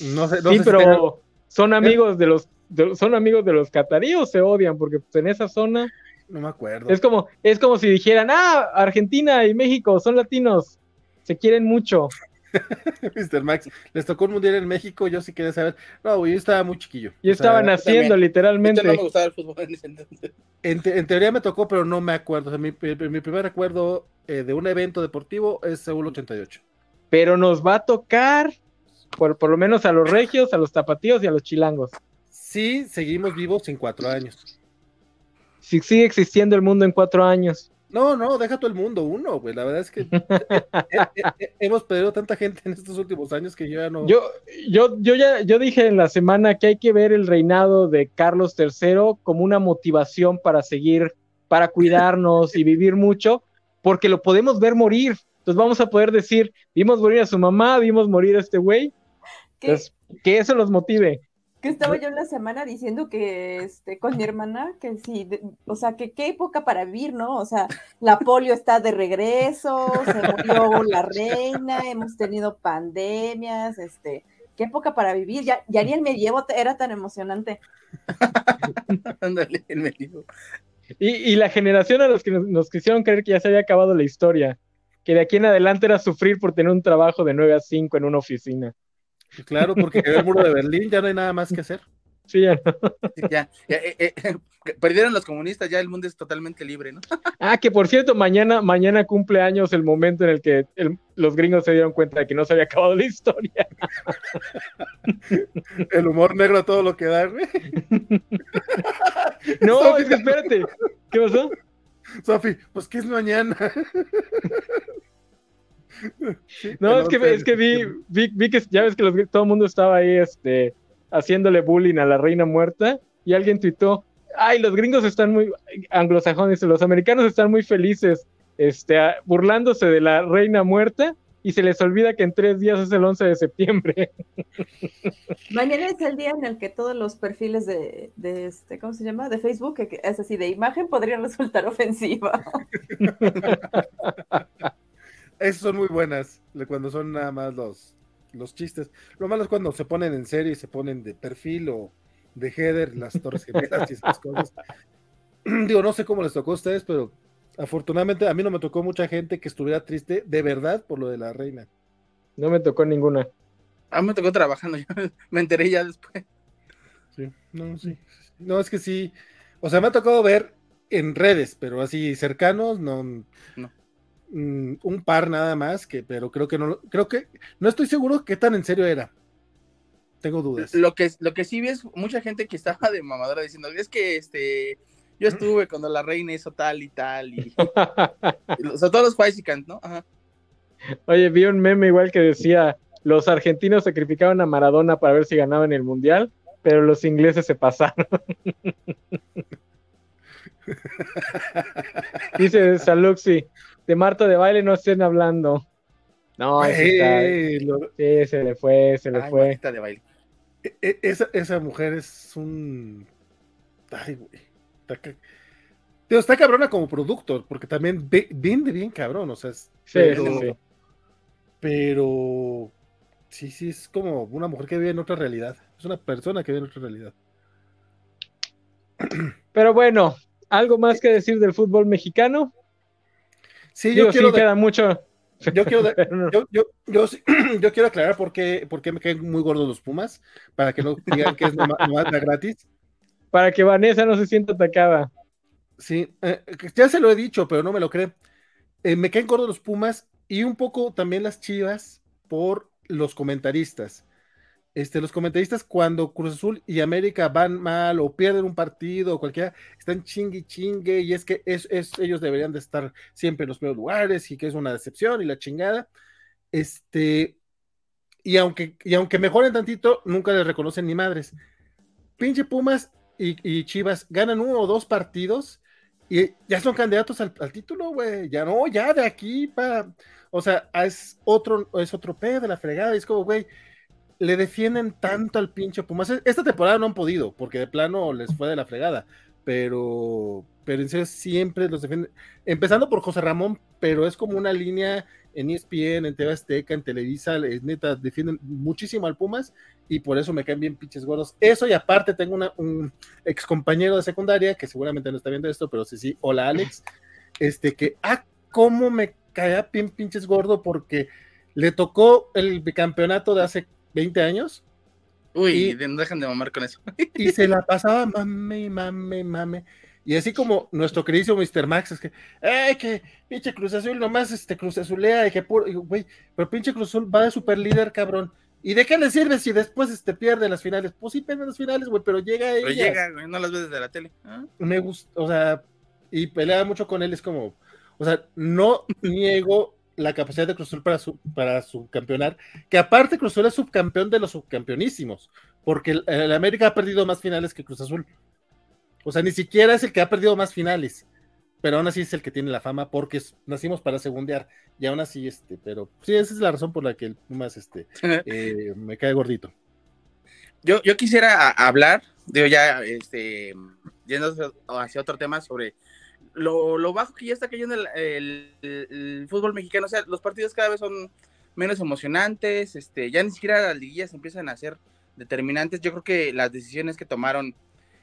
No sé, no sí, sé si pero tengan- son amigos de los. de- son amigos de los cataríos, se odian, porque pues, en esa zona No me acuerdo. es como, es como si dijeran, ah, Argentina y México son latinos, se quieren mucho. *laughs* Mr. Max, les tocó un mundial en México, yo sí quería saber. No, güey, yo estaba muy chiquillo. Sea, yo haciendo también. literalmente. No me gustaba el fútbol en ese entonces. En, te- en teoría me tocó, pero no me acuerdo. O sea, mi, mi- mi primer recuerdo eh, de un evento deportivo es Seúl 88. pero nos va a tocar, por, por lo menos a los regios, a los tapatíos y a los chilangos. Sí, seguimos vivos en cuatro años. Si sigue existiendo el mundo en cuatro años. No, no, deja todo el mundo uno, güey. La verdad es que eh, eh, eh, hemos perdido tanta gente en estos últimos años que yo ya no. Yo, yo, yo ya, yo dije en la semana que hay que ver el reinado de Carlos III como una motivación para seguir, para cuidarnos y vivir mucho, porque lo podemos ver morir. Entonces vamos a poder decir, vimos morir a su mamá, vimos morir a este güey. ¿Qué, Entonces, que eso los motive. Que estaba yo en la semana diciendo que este con mi hermana que sí, de- o sea, que qué época para vivir, ¿no? O sea, la polio está de regreso, se murió la reina, hemos tenido pandemias, este, qué época para vivir. Ya, ya ni el medievo era tan emocionante. *laughs* Ándale, el medio. Y, y la generación a los que nos, nos quisieron creer que ya se había acabado la historia, que de aquí en adelante era sufrir por tener un trabajo de 9 a 5 en una oficina. Claro, porque el muro de Berlín, ya no hay nada más que hacer. Sí, ya no. Ya, ya, eh, eh, *laughs* perdieron los comunistas, ya el mundo es totalmente libre, ¿no? *laughs* Ah, que por cierto, mañana, mañana cumple años el momento en el que el- los gringos se dieron cuenta de que no se había acabado la historia. *laughs* El humor negro a todo lo que da, güey. No, es que espérate. ¿Qué pasó? Sofi, pues ¿qué es mañana? No, es que, 11 de es que vi, vi, vi que ya ves que los- todo el mundo estaba ahí este, haciéndole bullying a la reina muerta y alguien tuitó, ay, los gringos están muy, anglosajones, los americanos están muy felices este, a- burlándose de la reina muerta y se les olvida que en tres días es el 11 de septiembre. *laughs* Mañana es el día en el que todos los perfiles de, de este, ¿cómo se llama? De Facebook, que, es así, de imagen podría resultar ofensiva. *laughs* Esas son muy buenas, cuando son nada más los, los chistes. Lo malo es cuando se ponen en serio y se ponen de perfil o de header, las torres gemelas y esas cosas. *clears throat* Digo, no sé cómo les tocó a ustedes, pero afortunadamente a mí no me tocó mucha gente que estuviera triste de verdad por lo de la reina. No me tocó ninguna. A mí me tocó trabajando, *laughs* yo me enteré ya después. Sí, no, sí. No, es que sí. O sea, me ha tocado ver en redes, pero así cercanos, no. No. Mm, un par nada más, que, pero creo que no, creo que no estoy seguro qué tan en serio era. Tengo dudas. Lo que, lo que sí vi es mucha gente que estaba de mamadora diciendo, es que este, yo estuve cuando la reina hizo tal y tal, y, *laughs* y sobre todo los Huaxicans, ¿no? Ajá. Oye, vi un meme igual que decía, los argentinos sacrificaron a Maradona para ver si ganaban el mundial, pero los ingleses se pasaron. *laughs* Dice Saluxi, de Marta de baile no estén hablando. No, ese está- lo- sí, se le fue, se le Ay, fue. Martita de baile. E- e- esa, esa mujer es un. Ay, güey. Está, Digo, está cabrona como producto, porque también ve- vende bien cabrón, o sea, es- Sí, pero, sí, sí. pero sí, sí, es como una mujer que vive en otra realidad. Es una persona que vive en otra realidad. Pero bueno, ¿algo más que decir del fútbol mexicano? Sí, Digo, yo quiero, sí, queda mucho. yo quiero *laughs* yo, yo, *clears throat* yo, quiero aclarar por qué, por qué me caen muy gordos los Pumas, para que no digan que es nomás, nomás la gratis. Para que Vanessa no se sienta atacada. Sí, eh, ya se lo he dicho, pero no me lo cree. Eh, me caen gordos los Pumas y un poco también las Chivas por los comentaristas. Este, los comentaristas cuando Cruz Azul y América van mal o pierden un partido o cualquiera, están chingue chingue y es que es, es- ellos deberían de estar siempre en los primeros lugares y que es una decepción y la chingada. Este, y aunque, y aunque mejoren tantito, nunca les reconocen ni madres. Pinche Pumas y, Chivas ganan uno o dos partidos y ya son candidatos al, título, güey. Ya no, ya de aquí para. O sea, es otro, es otro pedo de la fregada. Es como, güey, le defienden tanto al pinche Pumas. E- Esta temporada no han podido, porque de plano les fue de la fregada. Pero, pero en serio, siempre los defienden. Empezando por José Ramón, pero es como una línea en ESPN, en TV en Televisa, es neta, defienden muchísimo al Pumas y por eso me caen bien pinches gordos. Eso y aparte tengo una, un ex compañero de secundaria que seguramente no está viendo esto, pero sí, sí, hola Alex, este que, ah, cómo me caía bien pinches gordo porque le tocó el bicampeonato de hace 20 años Uy, Y- no dejan de mamar con eso. *laughs* y se la pasaba mame, mame, mame. Y así como nuestro queridísimo Mr. Max, es que, ay, que pinche Cruz Azul nomás este Cruz Azulea y que puro, y, güey, pero pinche Cruz Azul va de super líder, cabrón. ¿Y de qué le sirve si después este pierde las finales? Pues sí pierde las finales, güey, pero llega Pero ellas. llega, güey, no las ves desde la tele. ¿ah? Me gusta, o sea, y pelea mucho con él, es como, o sea, no niego la capacidad de Cruz Azul para, su, para subcampeonar, que aparte Cruz Azul es subcampeón de los subcampeonísimos, porque el, el América ha perdido más finales que Cruz Azul. O sea, ni siquiera es el que ha perdido más finales, pero aún así es el que tiene la fama porque es- nacimos para segundear, y aún así, este, pero sí, esa es la razón por la que el Pumas, este, *laughs* eh, me cae gordito. Yo, yo quisiera hablar, digo ya, este, yendo hacia otro tema sobre lo, lo bajo que ya está cayendo el, el- fútbol mexicano. O sea, los partidos cada vez son menos emocionantes, este, ya ni siquiera las liguillas empiezan a ser determinantes. Yo creo que las decisiones que tomaron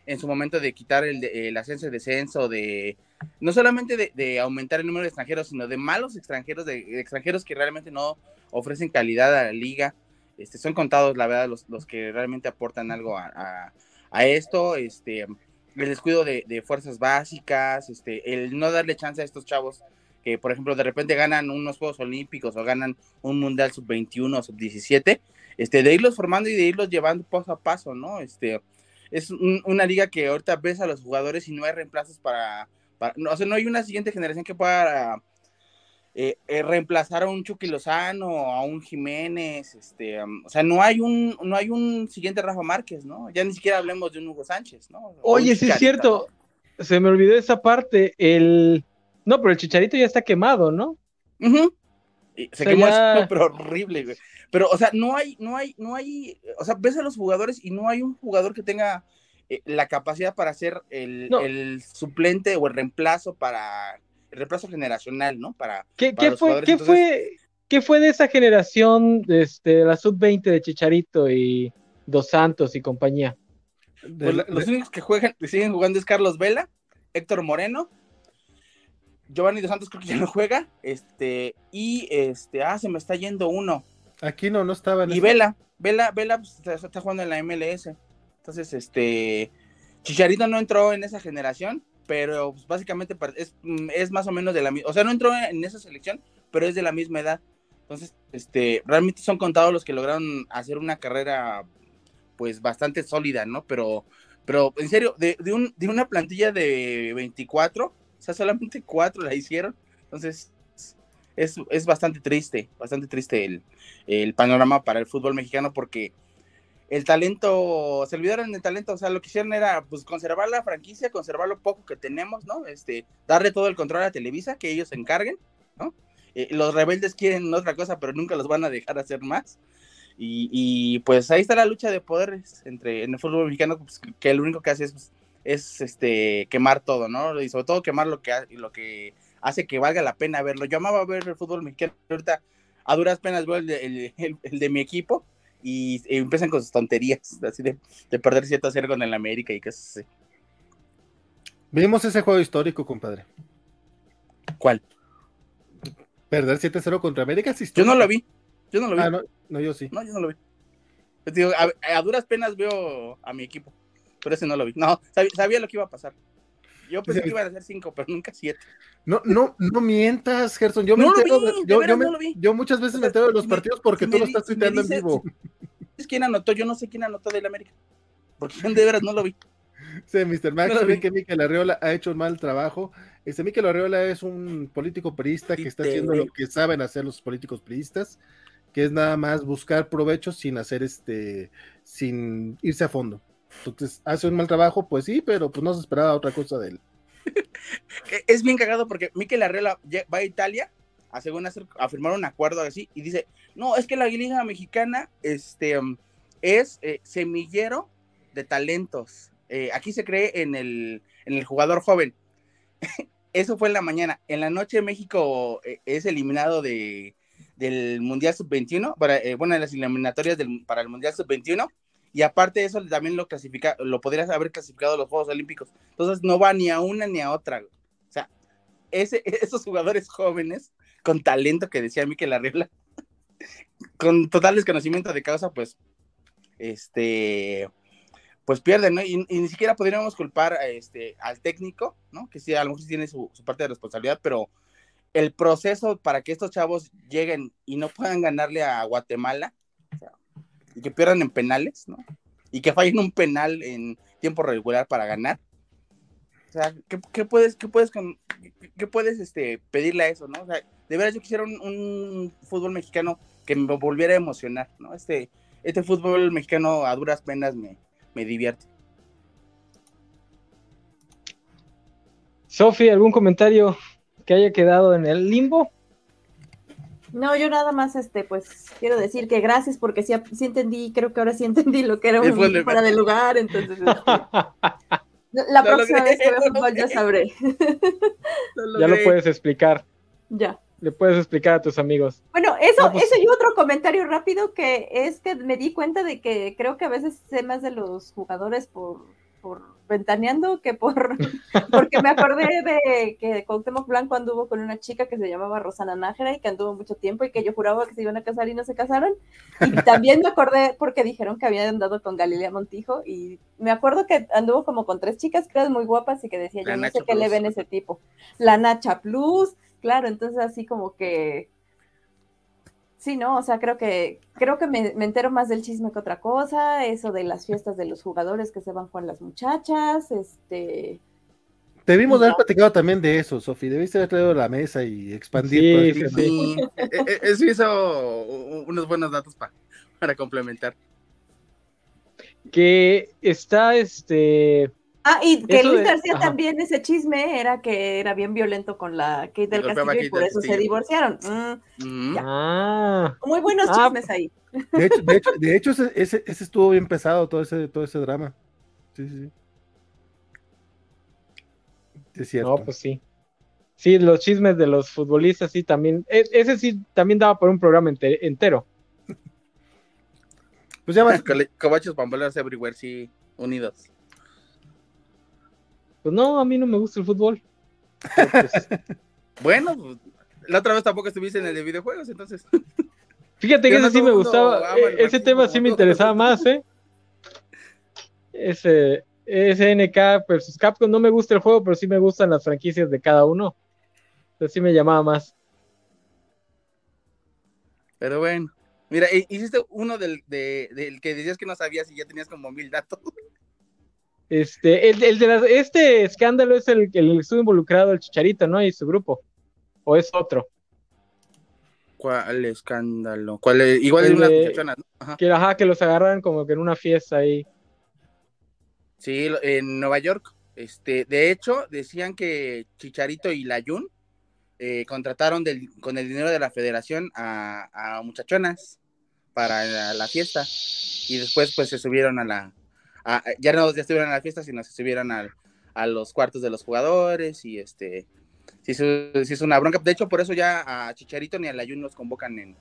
en su momento de quitar el, el ascenso y descenso, de no solamente de, aumentar el número de extranjeros, sino de malos extranjeros, de, de extranjeros que realmente no ofrecen calidad a la liga. Este, son contados, la verdad, los, los que realmente aportan algo a, a- a esto. Este, el descuido de, fuerzas básicas, este, el no darle chance a estos chavos que, por ejemplo, de repente ganan unos Juegos Olímpicos o ganan un Mundial Sub-21 o Sub-17, este, de irlos formando y de irlos llevando paso a paso, ¿no? Este, es un- una liga que ahorita ves a los jugadores y no hay reemplazos para, para- no, o sea, no hay una siguiente generación que pueda eh, eh, reemplazar a un Chucky Lozano, a un Jiménez, este, um, o sea, no hay un, no hay un siguiente Rafa Márquez, ¿no? Ya ni siquiera hablemos de un Hugo Sánchez, ¿no? Oye, sí es cierto. Se me olvidó esa parte. El. No, pero el chicharito ya está quemado, ¿no? Y se O sea, quemó ya- pero horrible, güey. Pero, o sea, no hay, no hay, no hay, o sea, ves a los jugadores y no hay un jugador que tenga eh, la capacidad para ser el, No. el suplente o el reemplazo para, reemplazo generacional, ¿no? Para, ¿Qué, para qué los fue, jugadores. qué, Entonces, fue, ¿Qué fue de esa generación, de este, la sub-20 de Chicharito y Dos Santos y compañía? De pues, la- los únicos que juegan, que siguen jugando es Carlos Vela, Héctor Moreno, Giovanni Dos Santos creo que ya no juega, este, y este, ah, se me está yendo uno. aquí no, no estaba en Y ese- Vela, Vela, Vela pues, está, está jugando en la MLS. Entonces, este, Chicharito no entró en esa generación, pero pues, básicamente es, mm, es más o menos de la misma, o sea, no entró en esa selección, pero es de la misma edad. Entonces, este, realmente son contados los que lograron hacer una carrera, pues, bastante sólida, ¿no? Pero, pero en serio, de, de, un, de una plantilla de 24, o sea, solamente cuatro la hicieron. Entonces, es, es bastante triste, bastante triste el, el panorama para el fútbol mexicano porque el talento, se olvidaron del talento, o sea, lo que hicieron era pues conservar la franquicia, conservar lo poco que tenemos, ¿no? Este, darle todo el control a Televisa, que ellos se encarguen, ¿no? Eh, los rebeldes quieren otra cosa, pero nunca los van a dejar hacer más. Y, y, pues ahí está la lucha de poderes entre en el fútbol mexicano, pues, que lo único que hace es, pues, es este quemar todo, ¿no? Y sobre todo quemar lo que, lo que hace que valga la pena verlo. Yo amaba ver el fútbol mexicano, ahorita a duras penas veo el de, el- el- el de mi equipo y, empiezan con sus tonterías, *laughs* así de, de perder cierto a cero con el América y cosas así. Vimos ese juego histórico, compadre. ¿Cuál? Perder 7-0 contra América. sí Yo no lo vi, yo no lo vi. Ah, no, no, yo sí. No, yo no lo vi. Te digo, a, a duras penas veo a mi equipo, pero ese no lo vi. No, sabía, sabía lo que iba a pasar. Yo pensé que iban a ser cinco, pero nunca siete. No, no, no mientas, Gerson. Yo me No lo entero vi, de- de yo, yo me- no lo vi. yo muchas veces O me sea, entero de los me- partidos porque tú me lo estás me tuiteando en vivo. Es quién anotó, yo no sé quién anotó del América. Porque yo *laughs* de veras no lo vi. Sí, Mr. Max, No que Miquel Arriola ha hecho un mal trabajo. Este Miquel Arriola es un político perista que está haciendo lo que saben hacer los políticos peristas, que es nada más buscar provechos sin hacer este, sin irse a fondo. Entonces, hace un mal trabajo, pues sí, pero pues no se esperaba otra cosa de él. *laughs* E- Es bien cagado porque Mikel Arreola va a Italia a, según hacer, a firmar un acuerdo así y dice, no, es que la liga mexicana este, es eh, semillero de talentos. Eh, aquí se cree en el, en el jugador joven. *laughs* Eso fue en la mañana. En la noche México eh, es eliminado de, del Mundial Sub-21, para, eh, bueno, en las eliminatorias para el Mundial Sub-21. Y aparte de eso, también lo clasifica, lo podrías haber clasificado a los Juegos Olímpicos. Entonces no va ni a una ni a otra. O sea, ese, *laughs* esos jugadores jóvenes con talento que decía Mikel Arriola, *laughs* con total desconocimiento de causa, pues, este, pues pierden, ¿no? Y, ni siquiera podríamos culpar este, al técnico, ¿no? Que sí, a lo mejor sí tiene su, parte de responsabilidad, pero el proceso para que estos chavos lleguen y no puedan ganarle a Guatemala, que pierdan en penales, ¿no? Y que fallen un penal en tiempo regular para ganar. O sea, ¿qué, puedes, qué puedes, qué puedes este, pedirle a eso, no? O sea, de veras yo quisiera un, un fútbol mexicano que me volviera a emocionar, ¿no? Este, este fútbol mexicano a duras penas me, me divierte. Sofi, ¿algún comentario que haya quedado en el limbo? No, yo nada más, este, pues quiero decir que gracias porque sí, sí entendí, creo que ahora sí entendí lo que era El un de- fuera de lugar, entonces *laughs* este, la Lo próxima logré, vez que *laughs* vea fútbol ya sabré. *laughs* ya lo puedes explicar. ya. Le puedes explicar a tus amigos. Bueno, eso, No, pues- eso y otro comentario rápido que es que me di cuenta de que creo que a veces sé más de los jugadores por, por ventaneando que por *laughs* porque me acordé de que Cuauhtémoc Blanco anduvo con una chica que se llamaba Rosana Nájera y que anduvo mucho tiempo y que yo juraba que se iban a casar y no se casaron. Y también me acordé porque dijeron que habían andado con Galilea Montijo y me acuerdo que anduvo como con tres chicas que eran muy guapas y que decía yo La no Nacha sé qué le ven ese tipo. La Nacha Plus, claro, entonces así como que Sí, no, o sea, creo que creo que me, me entero más del chisme que otra cosa, eso de las fiestas de los jugadores que se van con las muchachas, este, Debimos Ya. haber platicado también de eso, Sofi. Debiste haber traído la mesa y expandir. Sí, sí, sí. E- e- eso hizo unos buenos datos pa- para complementar. Que está este. Ah, y que Eso Luis García también ese chisme era que era bien violento con la Kate del Castillo y por eso se divorciaron. Mm, Mm. Ah, muy buenos Ah, chismes ahí. De hecho, de hecho, de hecho ese, ese, ese estuvo bien pesado, todo ese, todo ese drama. Sí, sí, sí. Es cierto. no, pues sí. Sí, los chismes de los futbolistas, sí, también. e- ese sí también daba por un programa ente- entero. Pues ya más, *laughs* Cole- Cobachos Pamboleros Everywhere, sí, unidos. Pues no, a mí no me gusta el fútbol. Pues, *laughs* Bueno, pues, la otra vez tampoco estuviste en el de videojuegos, entonces. fíjate que no ese sí me gustaba. e- ese tema sí me interesaba más, ¿eh? Ese SNK versus Capcom. No me gusta el juego, pero sí me gustan las franquicias de cada uno. Entonces sí me llamaba más. Pero bueno. Mira, hi- hiciste uno del, de- del que decías que no sabías y ya tenías como mil datos. Este, el, el de las- este escándalo es el que estuvo involucrado el Chicharito, ¿no? Y su grupo. ¿O es otro? ¿Cuál escándalo? ¿Cuál es? Igual El de unas muchachonas, ¿no? Ajá. Que, ajá, que los agarran como que en una fiesta ahí. Sí, en Nueva York. Este, de hecho, decían que Chicharito y Layun eh, contrataron del- con el dinero de la federación a, a muchachonas para la, la fiesta. Y después pues se subieron a la, a- ya no ya estuvieron a la fiesta, sino se subieron al- a los cuartos de los jugadores y este, hizo, se hizo una bronca. De hecho, por eso ya a Chicharito ni a la Jun los convocan en,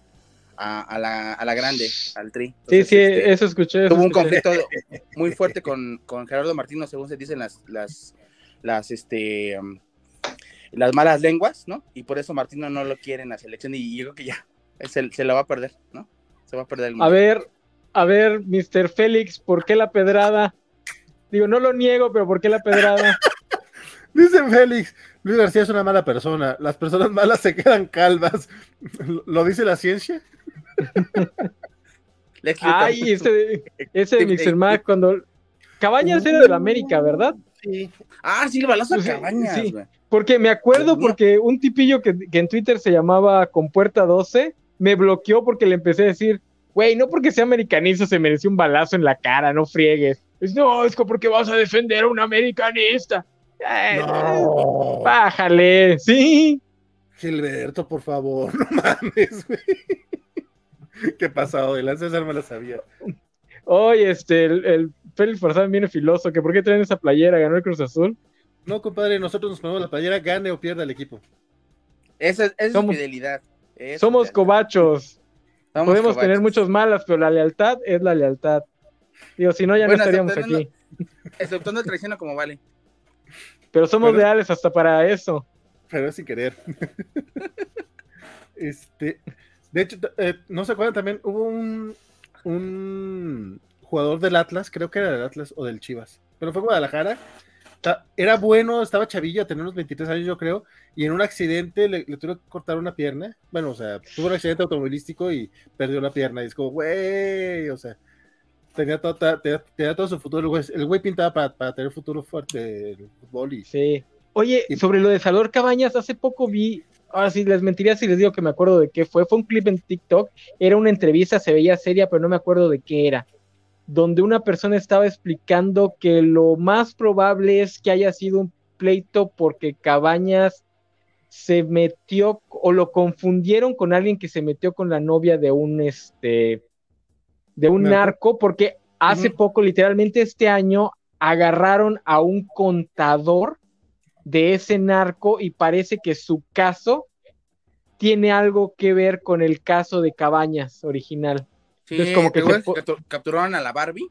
a, a la, a la grande, al tri. Sí, Entonces, sí, este, eso escuché. eso tuvo un escuché. conflicto muy fuerte con, con Gerardo Martino, según se dicen las, las, las, este, um, las malas lenguas, ¿no? Y por eso Martino no lo quiere en la selección y yo creo que ya se, se lo va a perder, ¿no? Se va a perder el A mundial. ver, a ver, Mr. Félix, ¿por qué la pedrada? Digo, no lo niego, pero ¿por qué la pedrada? *laughs* Dice Félix, Luis García es una mala persona. Las personas malas se quedan calvas. ¿Lo dice la ciencia? *laughs* Ay, ese, ese de sí. Mac cuando Cabañas era de la América, ¿verdad? Sí. Ah, sí, el balazo a Sí, Cabañas, sí. Porque me acuerdo mío. porque un tipillo que, que en Twitter se llamaba Compuerta 12 me bloqueó porque le empecé a decir, güey, no porque sea americanista se mereció un balazo en la cara, no friegues. Es, no, es que porque vas a defender a un americanista. Eh, No. Bájale, sí. Gilberto, por favor, *laughs* no mames, güey. ¿Qué pasado? El César me la sabía. Oye, este, el, el Félix Forzán viene filoso, que por qué traen esa playera, ganó el Cruz Azul. No, compadre, nosotros nos ponemos la playera, gane o pierda el equipo. Esa, es- esa es Somos- fidelidad. Somos fidelidad. cobachos. Podemos tener muchos malas, pero la lealtad es la lealtad. Digo, si no, ya Bueno, no estaríamos aquí. *laughs* Exceptuando el traiciono como vale. Pero somos Pero- leales hasta para eso. Pero es sin querer. *laughs* este, de hecho, eh, no se acuerdan también, hubo un, un jugador del Atlas, creo que era del Atlas o del Chivas, pero fue Guadalajara. Era bueno, estaba chavillo, tenía unos 23 años, yo creo, y en un accidente le, le tuvieron que cortar una pierna. Bueno, o sea, tuvo un accidente automovilístico y perdió la pierna. Y es como, güey, o sea, tenía todo, tenía, tenía todo su futuro. El güey, el güey pintaba para, para tener futuro fuerte el fútbol y Sí. Oye, Y- sobre lo de Salvador Cabañas, hace poco vi, ahora sí les mentiría si les digo que me acuerdo de qué fue, fue un clip en TikTok, era una entrevista, se veía seria, pero no me acuerdo de qué era, donde una persona estaba explicando que lo más probable es que haya sido un pleito porque Cabañas se metió o lo confundieron con alguien que se metió con la novia de un este de un Narco. porque hace poco literalmente este año agarraron a un contador de ese narco y parece que su caso tiene algo que ver con el caso de Cabañas original. Sí, Entonces, como que ¿te acuerdas se po- que captu- capturaron a la Barbie.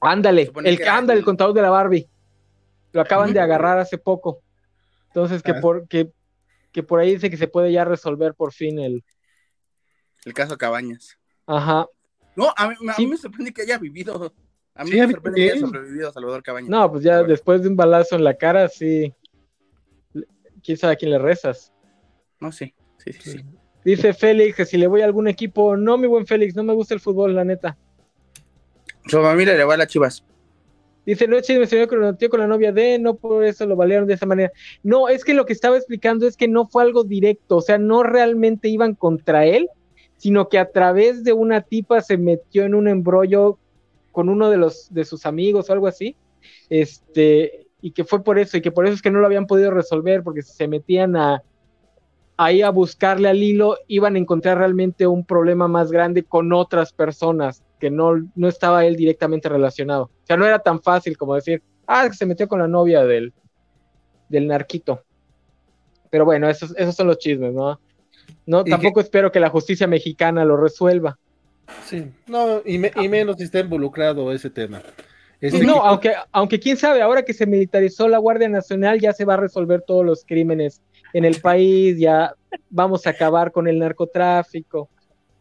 Ándale, el que el el- contador de la Barbie. Lo acaban de agarrar hace poco. Entonces que Ah. por que, que por ahí dice que se puede ya resolver por fin el El caso Cabañas. ajá. No, a mí, a Sí. mí me sorprende que haya vivido. A mí Sí, me sorprende que haya sobrevivido Salvador Cabañas. No, pues ya Bueno. después de un balazo en la cara, sí. ¿Quién sabe a quién le rezas? No, sí. Sí, sí, sí. Dice Félix que si le voy a algún equipo, no, mi buen Félix, no me gusta el fútbol, la neta. Su familia le va a las chivas. Dice, no, me estoy con la, con la novia de, no por eso lo valieron de esa manera. No, es que lo que estaba explicando es que no fue algo directo, o sea, no realmente iban contra él, sino que a través de una tipa se metió en un embrollo con uno de los de sus amigos o algo así. Este, y que fue por eso, y que por eso es que no lo habían podido resolver, porque se metían a ahí a buscarle al hilo, iban a encontrar realmente un problema más grande con otras personas, que no, no estaba él directamente relacionado. O sea, no era tan fácil como decir, ah, se metió con la novia del, del narquito. Pero bueno, esos, esos son los chismes, ¿no? No, tampoco espero que la justicia mexicana lo resuelva. Sí, no, y, me- y menos si está involucrado ese tema. Ese no, equipo- aunque, aunque quién sabe, ahora que se militarizó la Guardia Nacional, ya se va a resolver todos los crímenes en el país, ya vamos a acabar con el narcotráfico.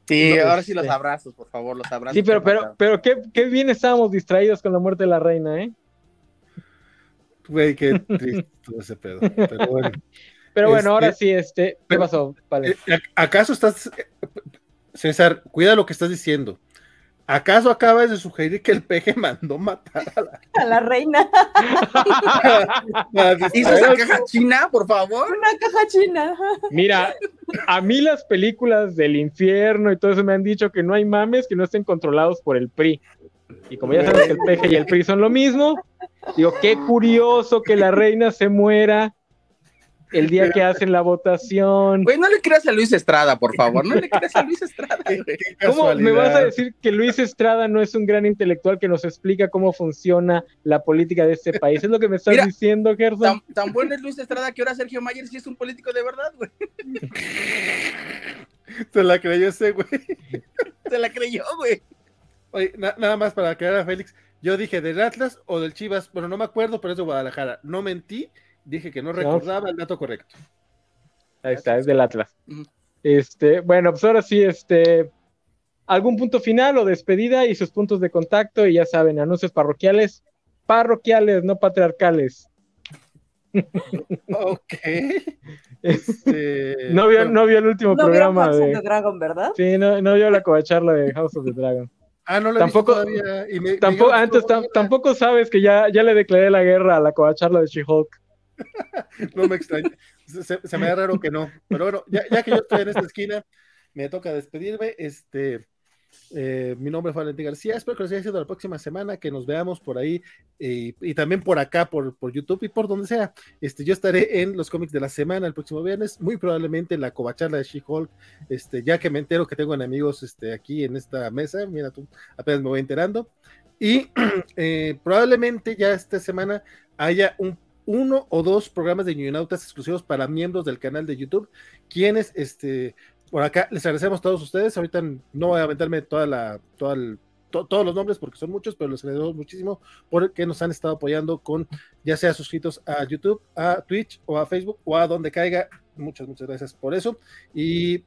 Sí, No, ahora sí los este. abrazos, por favor, los abrazos. Sí, pero, pero, pero qué, qué bien estábamos distraídos con la muerte de la reina, ¿eh? Güey, qué triste todo ese pedo. Pero bueno. Pero bueno, Este, ahora sí, este, ¿qué pero- pasó? Vale. Eh, ¿ac- ¿Acaso estás, eh, César, cuida lo que estás diciendo? ¿Acaso acabas de sugerir que el peje mandó matar a la, A la reina. *laughs* ¿Hizo esa caja china, por favor? Una caja china. Mira, a mí las películas del infierno y todo eso me han dicho que no hay mames que no estén controlados por el PRI. Y como ya sabes que el peje y el PRI son lo mismo, digo, qué curioso que la reina se muera el día que hacen la votación. Güey, no le creas a Luis Estrada, por favor, no le *laughs* creas a Luis Estrada, güey. ¿Cómo me vas a decir que Luis Estrada no es un gran intelectual que nos explica cómo funciona la política de este país? Es lo que me estás Mira, diciendo, Gerson. Tan, tan bueno es Luis Estrada que ahora Sergio Mayer sí es un político de verdad, güey. *laughs* Se la creyó ese güey. Se la creyó, güey. Oye, na- nada más para aclarar a Félix. Yo dije del Atlas o del Chivas, bueno, no me acuerdo, pero es de Guadalajara. No mentí, dije que no recordaba el dato correcto. Ahí está, es del Atlas. Este, bueno, pues ahora sí, este, algún punto final o despedida y sus puntos de contacto y ya saben, anuncios parroquiales, parroquiales, no patriarcales. *laughs* Ok. *laughs* Este, No vio, no vio el último No programa House of de, the Dragon, ¿verdad? sí, no, no vio la covacharla de House of the Dragon. Ah, no he tampoco- visto todavía. y me- Tampoco, antes, tampoco sabes que ya, ya le declaré la guerra a la covacharla de She-Hulk. *laughs* No me extraña. Se, me da raro que no. Pero bueno, ya, que yo estoy en esta esquina, me toca despedirme. Este, eh, mi nombre es Valentín García. Espero que les haya sido la próxima semana, que nos veamos por ahí eh, y también por acá, por, por YouTube y por donde sea. Este, yo estaré en los cómics de la semana el próximo viernes, muy probablemente en la covacharla de She-Hulk, este, ya que me entero que tengo enemigos este, aquí en esta mesa. Mira tú, apenas me voy enterando. Y *clears throat* eh, probablemente ya esta semana haya un uno o dos programas de Ñuñautas exclusivos para miembros del canal de YouTube, quienes, este, por acá, les agradecemos a todos ustedes. Ahorita no voy a aventarme toda la, toda todos los nombres porque son muchos, pero les agradecemos muchísimo porque nos han estado apoyando con, ya sea suscritos a YouTube, a Twitch o a Facebook o a donde caiga. Muchas, muchas gracias por eso. Y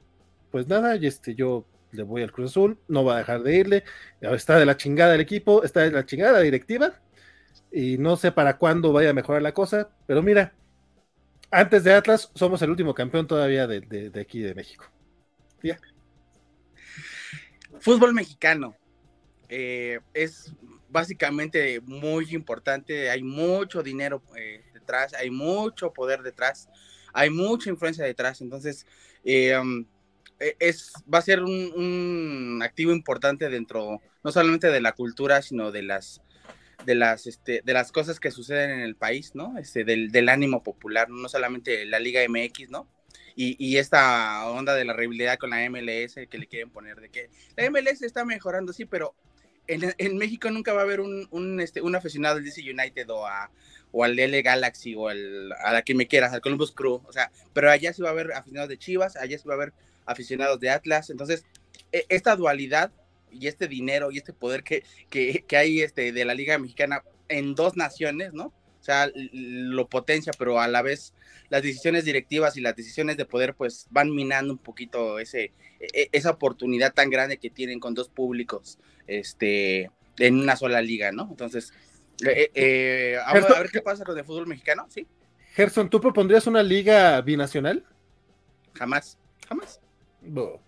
pues nada, este, yo le voy al Cruz Azul, no va a dejar de irle. Está de la chingada el equipo, está de la chingada directiva y no sé para cuándo vaya a mejorar la cosa, pero mira, antes de Atlas somos el último campeón todavía de, de- aquí de México. Fútbol mexicano eh, es básicamente muy importante, hay mucho dinero eh, detrás, hay mucho poder detrás, hay mucha influencia detrás, entonces eh, um, e- es, va a ser un activo importante dentro, no solamente de la cultura, sino de las de las este, de las cosas que suceden en el país, ¿no? Este, del, del ánimo popular, no solamente la Liga MX, ¿no? Y, y esta onda de la rivalidad con la MLS que le quieren poner de que la MLS está mejorando, sí, pero en, en México nunca va a haber un, un, este, un aficionado al DC United o, a, o al LA Galaxy o al, a la que me quieras, al Columbus Crew, o sea, pero allá sí va a haber aficionados de Chivas, allá sí va a haber aficionados de Atlas, entonces e- esta dualidad y este dinero y este poder que, que, que hay este, de la Liga Mexicana en dos naciones, ¿no? O sea, lo potencia, pero a la vez las decisiones directivas y las decisiones de poder pues van minando un poquito ese, e- esa oportunidad tan grande que tienen con dos públicos este, en una sola liga, ¿no? Entonces, eh, eh, a, ver, a ver qué pasa con el fútbol mexicano, ¿sí? Gerson, ¿tú propondrías una liga binacional? Jamás, jamás. No.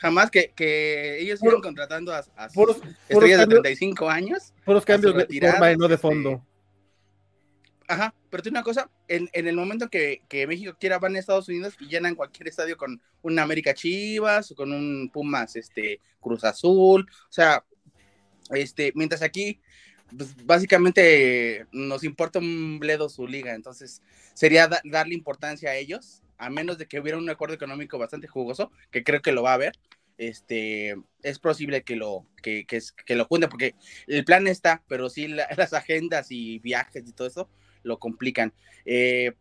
Jamás que, que ellos siguen contratando a, a puros estrellas de cambios, 35 años. puros cambios de forma y no de este, fondo. Ajá, pero tiene una cosa, en, en el momento que, que México quiera van a Estados Unidos y llenan cualquier estadio con un América Chivas o con un Pumas este Cruz Azul, o sea, este, mientras aquí pues, básicamente nos importa un bledo su liga, entonces sería da- darle importancia a ellos, a menos de que hubiera un acuerdo económico bastante jugoso, que creo que lo va a haber, este, es posible que lo, que, que, lo junten, porque el plan está, pero sí la- *laughs* las agendas y viajes y todo eso lo complican. Eh,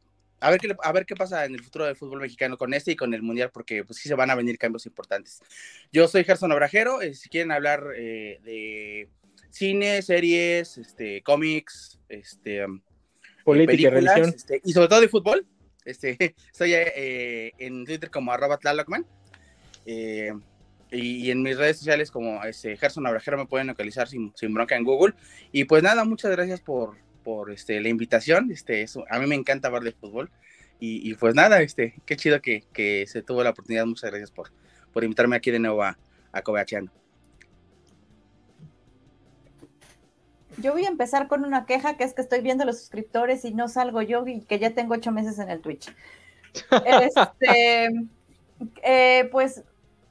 a, ver qué, a ver qué pasa en el futuro del fútbol mexicano con este y con el mundial, porque pues sí se van a venir cambios importantes. Yo soy Gerson Obrajero, eh, si quieren hablar eh, de cine, series, este, cómics, este, Política películas, religión. este, y sobre todo de fútbol, este, *laughs* estoy eh, en Twitter como arroba tlalocman, eh, y, en mis redes sociales como este, Gerson Abrajero me pueden localizar sin, bronca en Google. Y pues nada, muchas gracias por, por este, la invitación. Este, eso, a mí me encanta hablar de fútbol. Y, y pues nada, este, qué chido que, que se tuvo la oportunidad. Muchas gracias por, por invitarme aquí de nuevo a, a. Yo voy a empezar con una queja que es que estoy viendo los suscriptores y no salgo yo y que ya tengo ocho meses en el Twitch. *laughs* Este, eh, pues,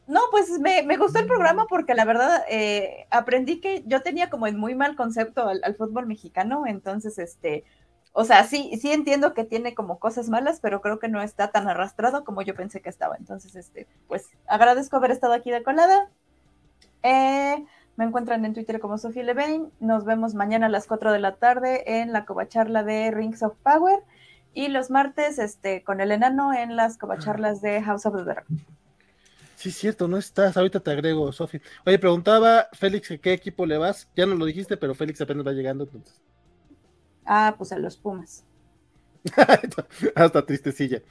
no, pues me, me gustó el programa porque la verdad eh, aprendí que yo tenía como en muy mal concepto al, al fútbol mexicano, entonces, este, o sea, sí, sí entiendo que tiene como cosas malas, pero creo que no está tan arrastrado como yo pensé que estaba. Entonces, este, pues agradezco haber estado aquí de colada. Eh, me encuentran en Twitter como Sofía Levain. Nos vemos mañana a las 4 de la tarde en la covacharla de Rings of Power. Y los martes, este, con el enano en las covacharlas de House of the Dragon. Sí, cierto, no estás. Ahorita te agrego, Sofi. Oye, preguntaba Félix que qué equipo le vas. Ya no lo dijiste, pero Félix apenas va llegando, entonces. Ah, pues a los Pumas. *laughs* Hasta tristecilla.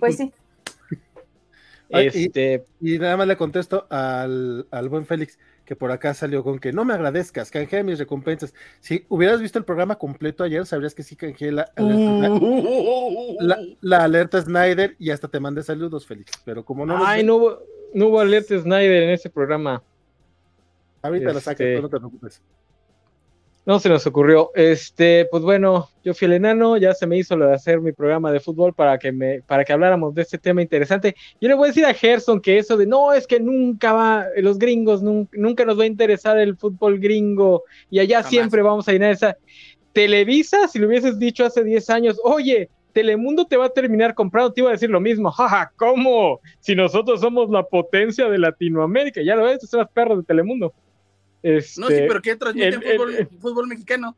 Pues sí. *laughs* Ay, y- Este, Y nada más le contesto al, al buen Félix, que por acá salió con que no me agradezcas, canjeé mis recompensas. Si hubieras visto el programa completo ayer, sabrías que sí canjeé la, la, la- la alerta Snyder y hasta te mandé saludos, Félix. Pero como no, ay, no hubo, no hubo alerta Snyder en ese programa. ahorita la sacas, este- no te preocupes. No se nos ocurrió. Este, pues bueno, yo fui el enano, ya se me hizo lo de hacer mi programa de fútbol para que me, para que habláramos de este tema interesante. Yo le voy a decir a Gerson que eso de no, es que nunca va, los gringos nun- nunca, nos va a interesar el fútbol gringo y allá Jamás. siempre vamos a llenar esa. Televisa, si lo hubieses dicho hace 10 años, oye, Telemundo te va a terminar comprando, te iba a decir lo mismo, *laughs* jaja, ¿cómo? Si nosotros somos la potencia de Latinoamérica, ya lo ves, son los perros de Telemundo. Este, No, sí, pero ¿qué transmite el- el- fútbol, fútbol mexicano?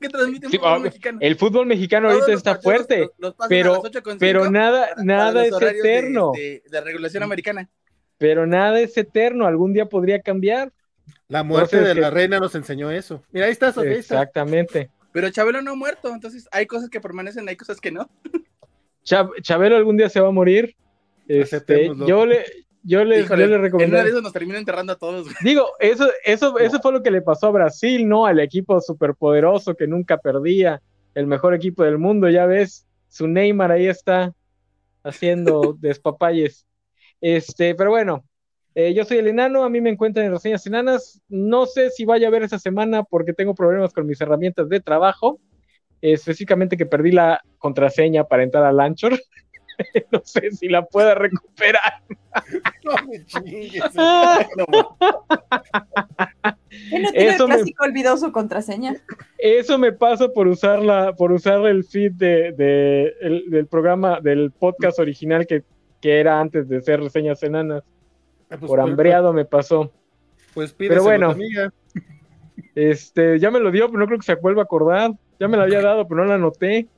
¿Qué transmite Sí, fútbol ah, mexicano? El fútbol mexicano Todos ahorita los está partidos fuerte, los- los pero- las 8:05 pero nada, para nada es de- eterno, De, de regulación americana. pero nada es eterno, algún día podría cambiar. La muerte Entonces, de la que- reina nos enseñó eso. Mira, ahí está, Sofía. ahí está. Exactamente. Pero Chabelo no ha muerto, entonces hay cosas que permanecen, hay cosas que no. Chab- Chabelo algún día se va a morir. Este, yo le, yo le, Híjole, yo le en una de esas nos termina enterrando a todos. güey. Digo, eso, eso, eso fue lo que le pasó a Brasil, ¿no? Al equipo superpoderoso que nunca perdía, el mejor equipo del mundo, ya ves, su Neymar ahí está haciendo *laughs* despapalles. Este, pero bueno, eh, yo soy el enano, a mí me encuentran en reseñas enanas. No sé si vaya a ver esa semana porque tengo problemas con mis herramientas de trabajo. Específicamente que perdí la contraseña para entrar al Anchor. *laughs* no sé si la pueda recuperar. *laughs* No me chingues. ¿Quién no tiene Eso el me- clásico olvidó su contraseña? Eso me pasa por usarla, por usar el feed de, de- el- del programa, del podcast original que, que era antes de ser reseñas enanas. Ah, pues, Por pues, hambreado me pasó. Pues, Pero pídeselo bueno. amiga. Este, ya me lo dio, pero no creo que se vuelva a acordar. Ya me la había *laughs* dado, pero no la anoté.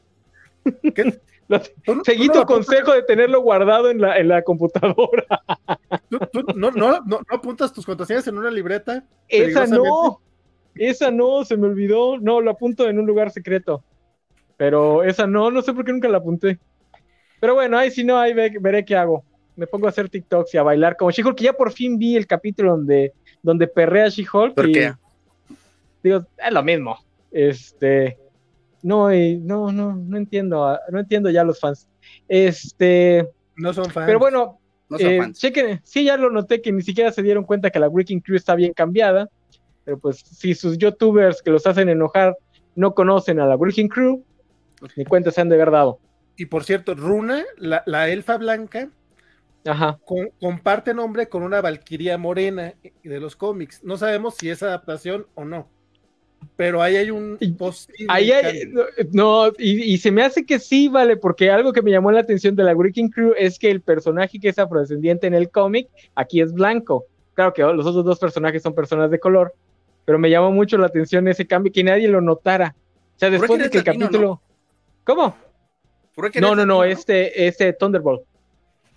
¿Qué? Lo- Tú no- Seguí tú no tu consejo de tenerlo guardado en la, en la computadora. *laughs* tú- tú no, no, no, no apuntas tus contraseñas en una libreta. Esa no, esa no, se me olvidó. No, lo apunto en un lugar secreto. Pero esa no, no sé por qué nunca la apunté. Pero bueno, ahí si no, ahí ve- veré qué hago. Me pongo a hacer TikToks y a bailar como She-Hulk, que ya por fin vi el capítulo donde, donde perrea She-Hulk. ¿Por y qué? Digo, es lo mismo. Este. No, y no, no, no entiendo, no entiendo ya los fans. Este, No son fans. pero bueno, No son eh, fans. chequen, sí, ya lo noté que ni siquiera se dieron cuenta que la Wrecking Crew está bien cambiada. Pero pues, si sus youtubers que los hacen enojar no conocen a la Wrecking Crew, pues ni cuenta se han de haber dado. Y por cierto, Runa, la, la elfa blanca, Ajá. con- comparte nombre con una valquiria morena de los cómics. No sabemos si es adaptación o no. Pero ahí hay un posible Ahí hay, no, y, y se me hace que sí, vale, porque algo que me llamó la atención de la Wrecking Crew es que el personaje que es afrodescendiente en el cómic, aquí es blanco. Claro que los otros dos personajes son personas de color, pero me llamó mucho la atención ese cambio, que nadie lo notara. O sea, después de que el latino, capítulo... ¿Cómo? ¿Por qué No, eres no, no, latino, este, este Thunderbolt.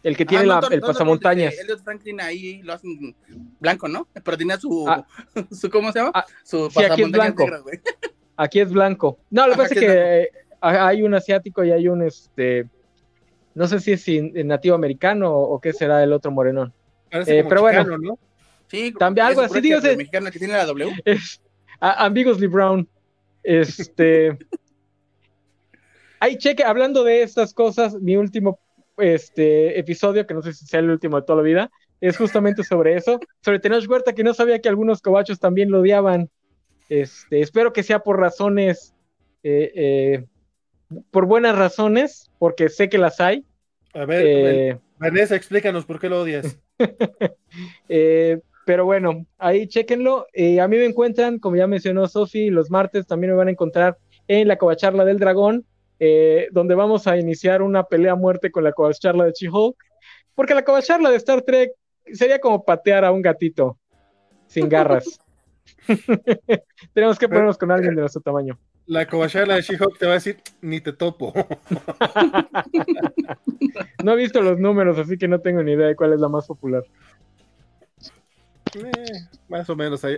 El que tiene no, la- Thun- el pasamontañas. eh, Elliot Franklin ahí lo hacen blanco, ¿no? Pero tenía su, Ah. *laughs* su ¿cómo se llama? Ah, su sí, aquí es pasamontañas blanco. negro, güey. *laughs* Aquí es blanco. No, lo que pasa es que eh, hay un asiático y hay un, este, no sé si es in- nativo americano o, o qué será el otro morenón. Eh, como pero bueno. ¿no? Sí, También algo así, pura que dígase. el mexicano que tiene la W. *laughs* Es a- Ambiguously Brown. Este. Ahí cheque, hablando de estas cosas, mi último este, episodio, que no sé si sea el último de toda la vida, es justamente sobre eso, sobre Tenoch Huerta, que no sabía que algunos cobachos también lo odiaban. Este, espero que sea por razones, eh, eh, por buenas razones, porque sé que las hay. A ver, Eh, Vanessa, explícanos por qué lo odias. *laughs* Pero bueno, ahí chequenlo. A mí me encuentran, como ya mencionó Sofi, los martes también me van a encontrar en la covacharla del dragón, eh, donde vamos a iniciar una pelea a muerte con la covacharla de She-Hulk, porque la covacharla de Star Trek sería como patear a un gatito sin garras. *laughs* *laughs* Tenemos que ponernos con alguien de nuestro tamaño. La cobachala de She-Hulk te va a decir, ni te topo. *laughs* No he visto los números, así que no tengo ni idea de cuál es la más popular. Eh, más o menos, ahí,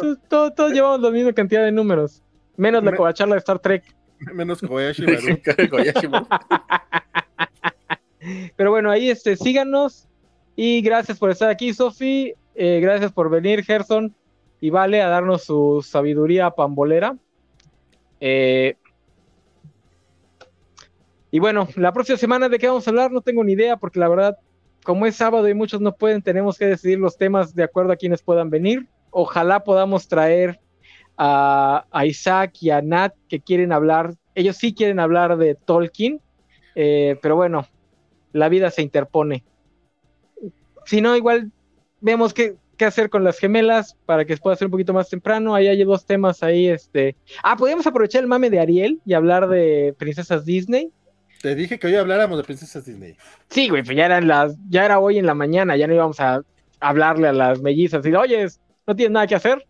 su- todo- todos llevamos la misma cantidad de números, menos la Me- covacharla de Star Trek. *laughs* menos Kobayashi *laughs* Maru. *laughs* Pero bueno, ahí este, síganos y gracias por estar aquí, Sofi. eh, gracias por venir, Gerson y Vale, a darnos su sabiduría pambolera. Eh, y bueno, la próxima semana de qué vamos a hablar no tengo ni idea, porque la verdad, como es sábado y muchos no pueden, tenemos que decidir los temas de acuerdo a quienes puedan venir. Ojalá podamos traer a, a Isaac y a Nat que quieren hablar, ellos sí quieren hablar de Tolkien, eh, pero bueno, la vida se interpone. Si no, igual vemos qué, qué hacer con las gemelas para que pueda ser un poquito más temprano. Ahí hay dos temas ahí, este. Ah, podríamos aprovechar el mame de Ariel y hablar de princesas Disney. Te dije que hoy habláramos de princesas Disney. Sí, güey, pues ya eran las, ya era hoy en la mañana, ya no íbamos a hablarle a las mellizas y oye, no tienes nada que hacer.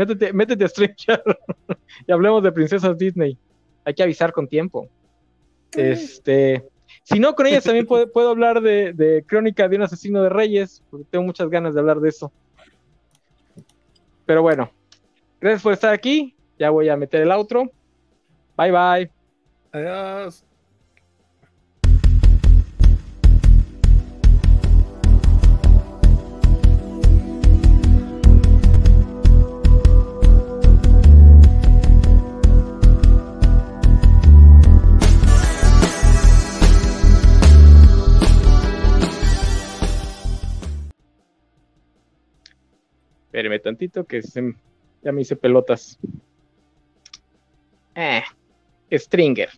Métete, métete a Stranger *laughs* y hablemos de princesas Disney. Hay que avisar con tiempo. Este, si no, con ellas también puedo, puedo hablar de, de Crónica de un asesino de reyes, porque tengo muchas ganas de hablar de eso. Pero bueno, gracias por estar aquí. Ya voy a meter el outro. Bye bye. Adiós. Espéreme tantito que se- ya me hice pelotas. Eh, Stringer.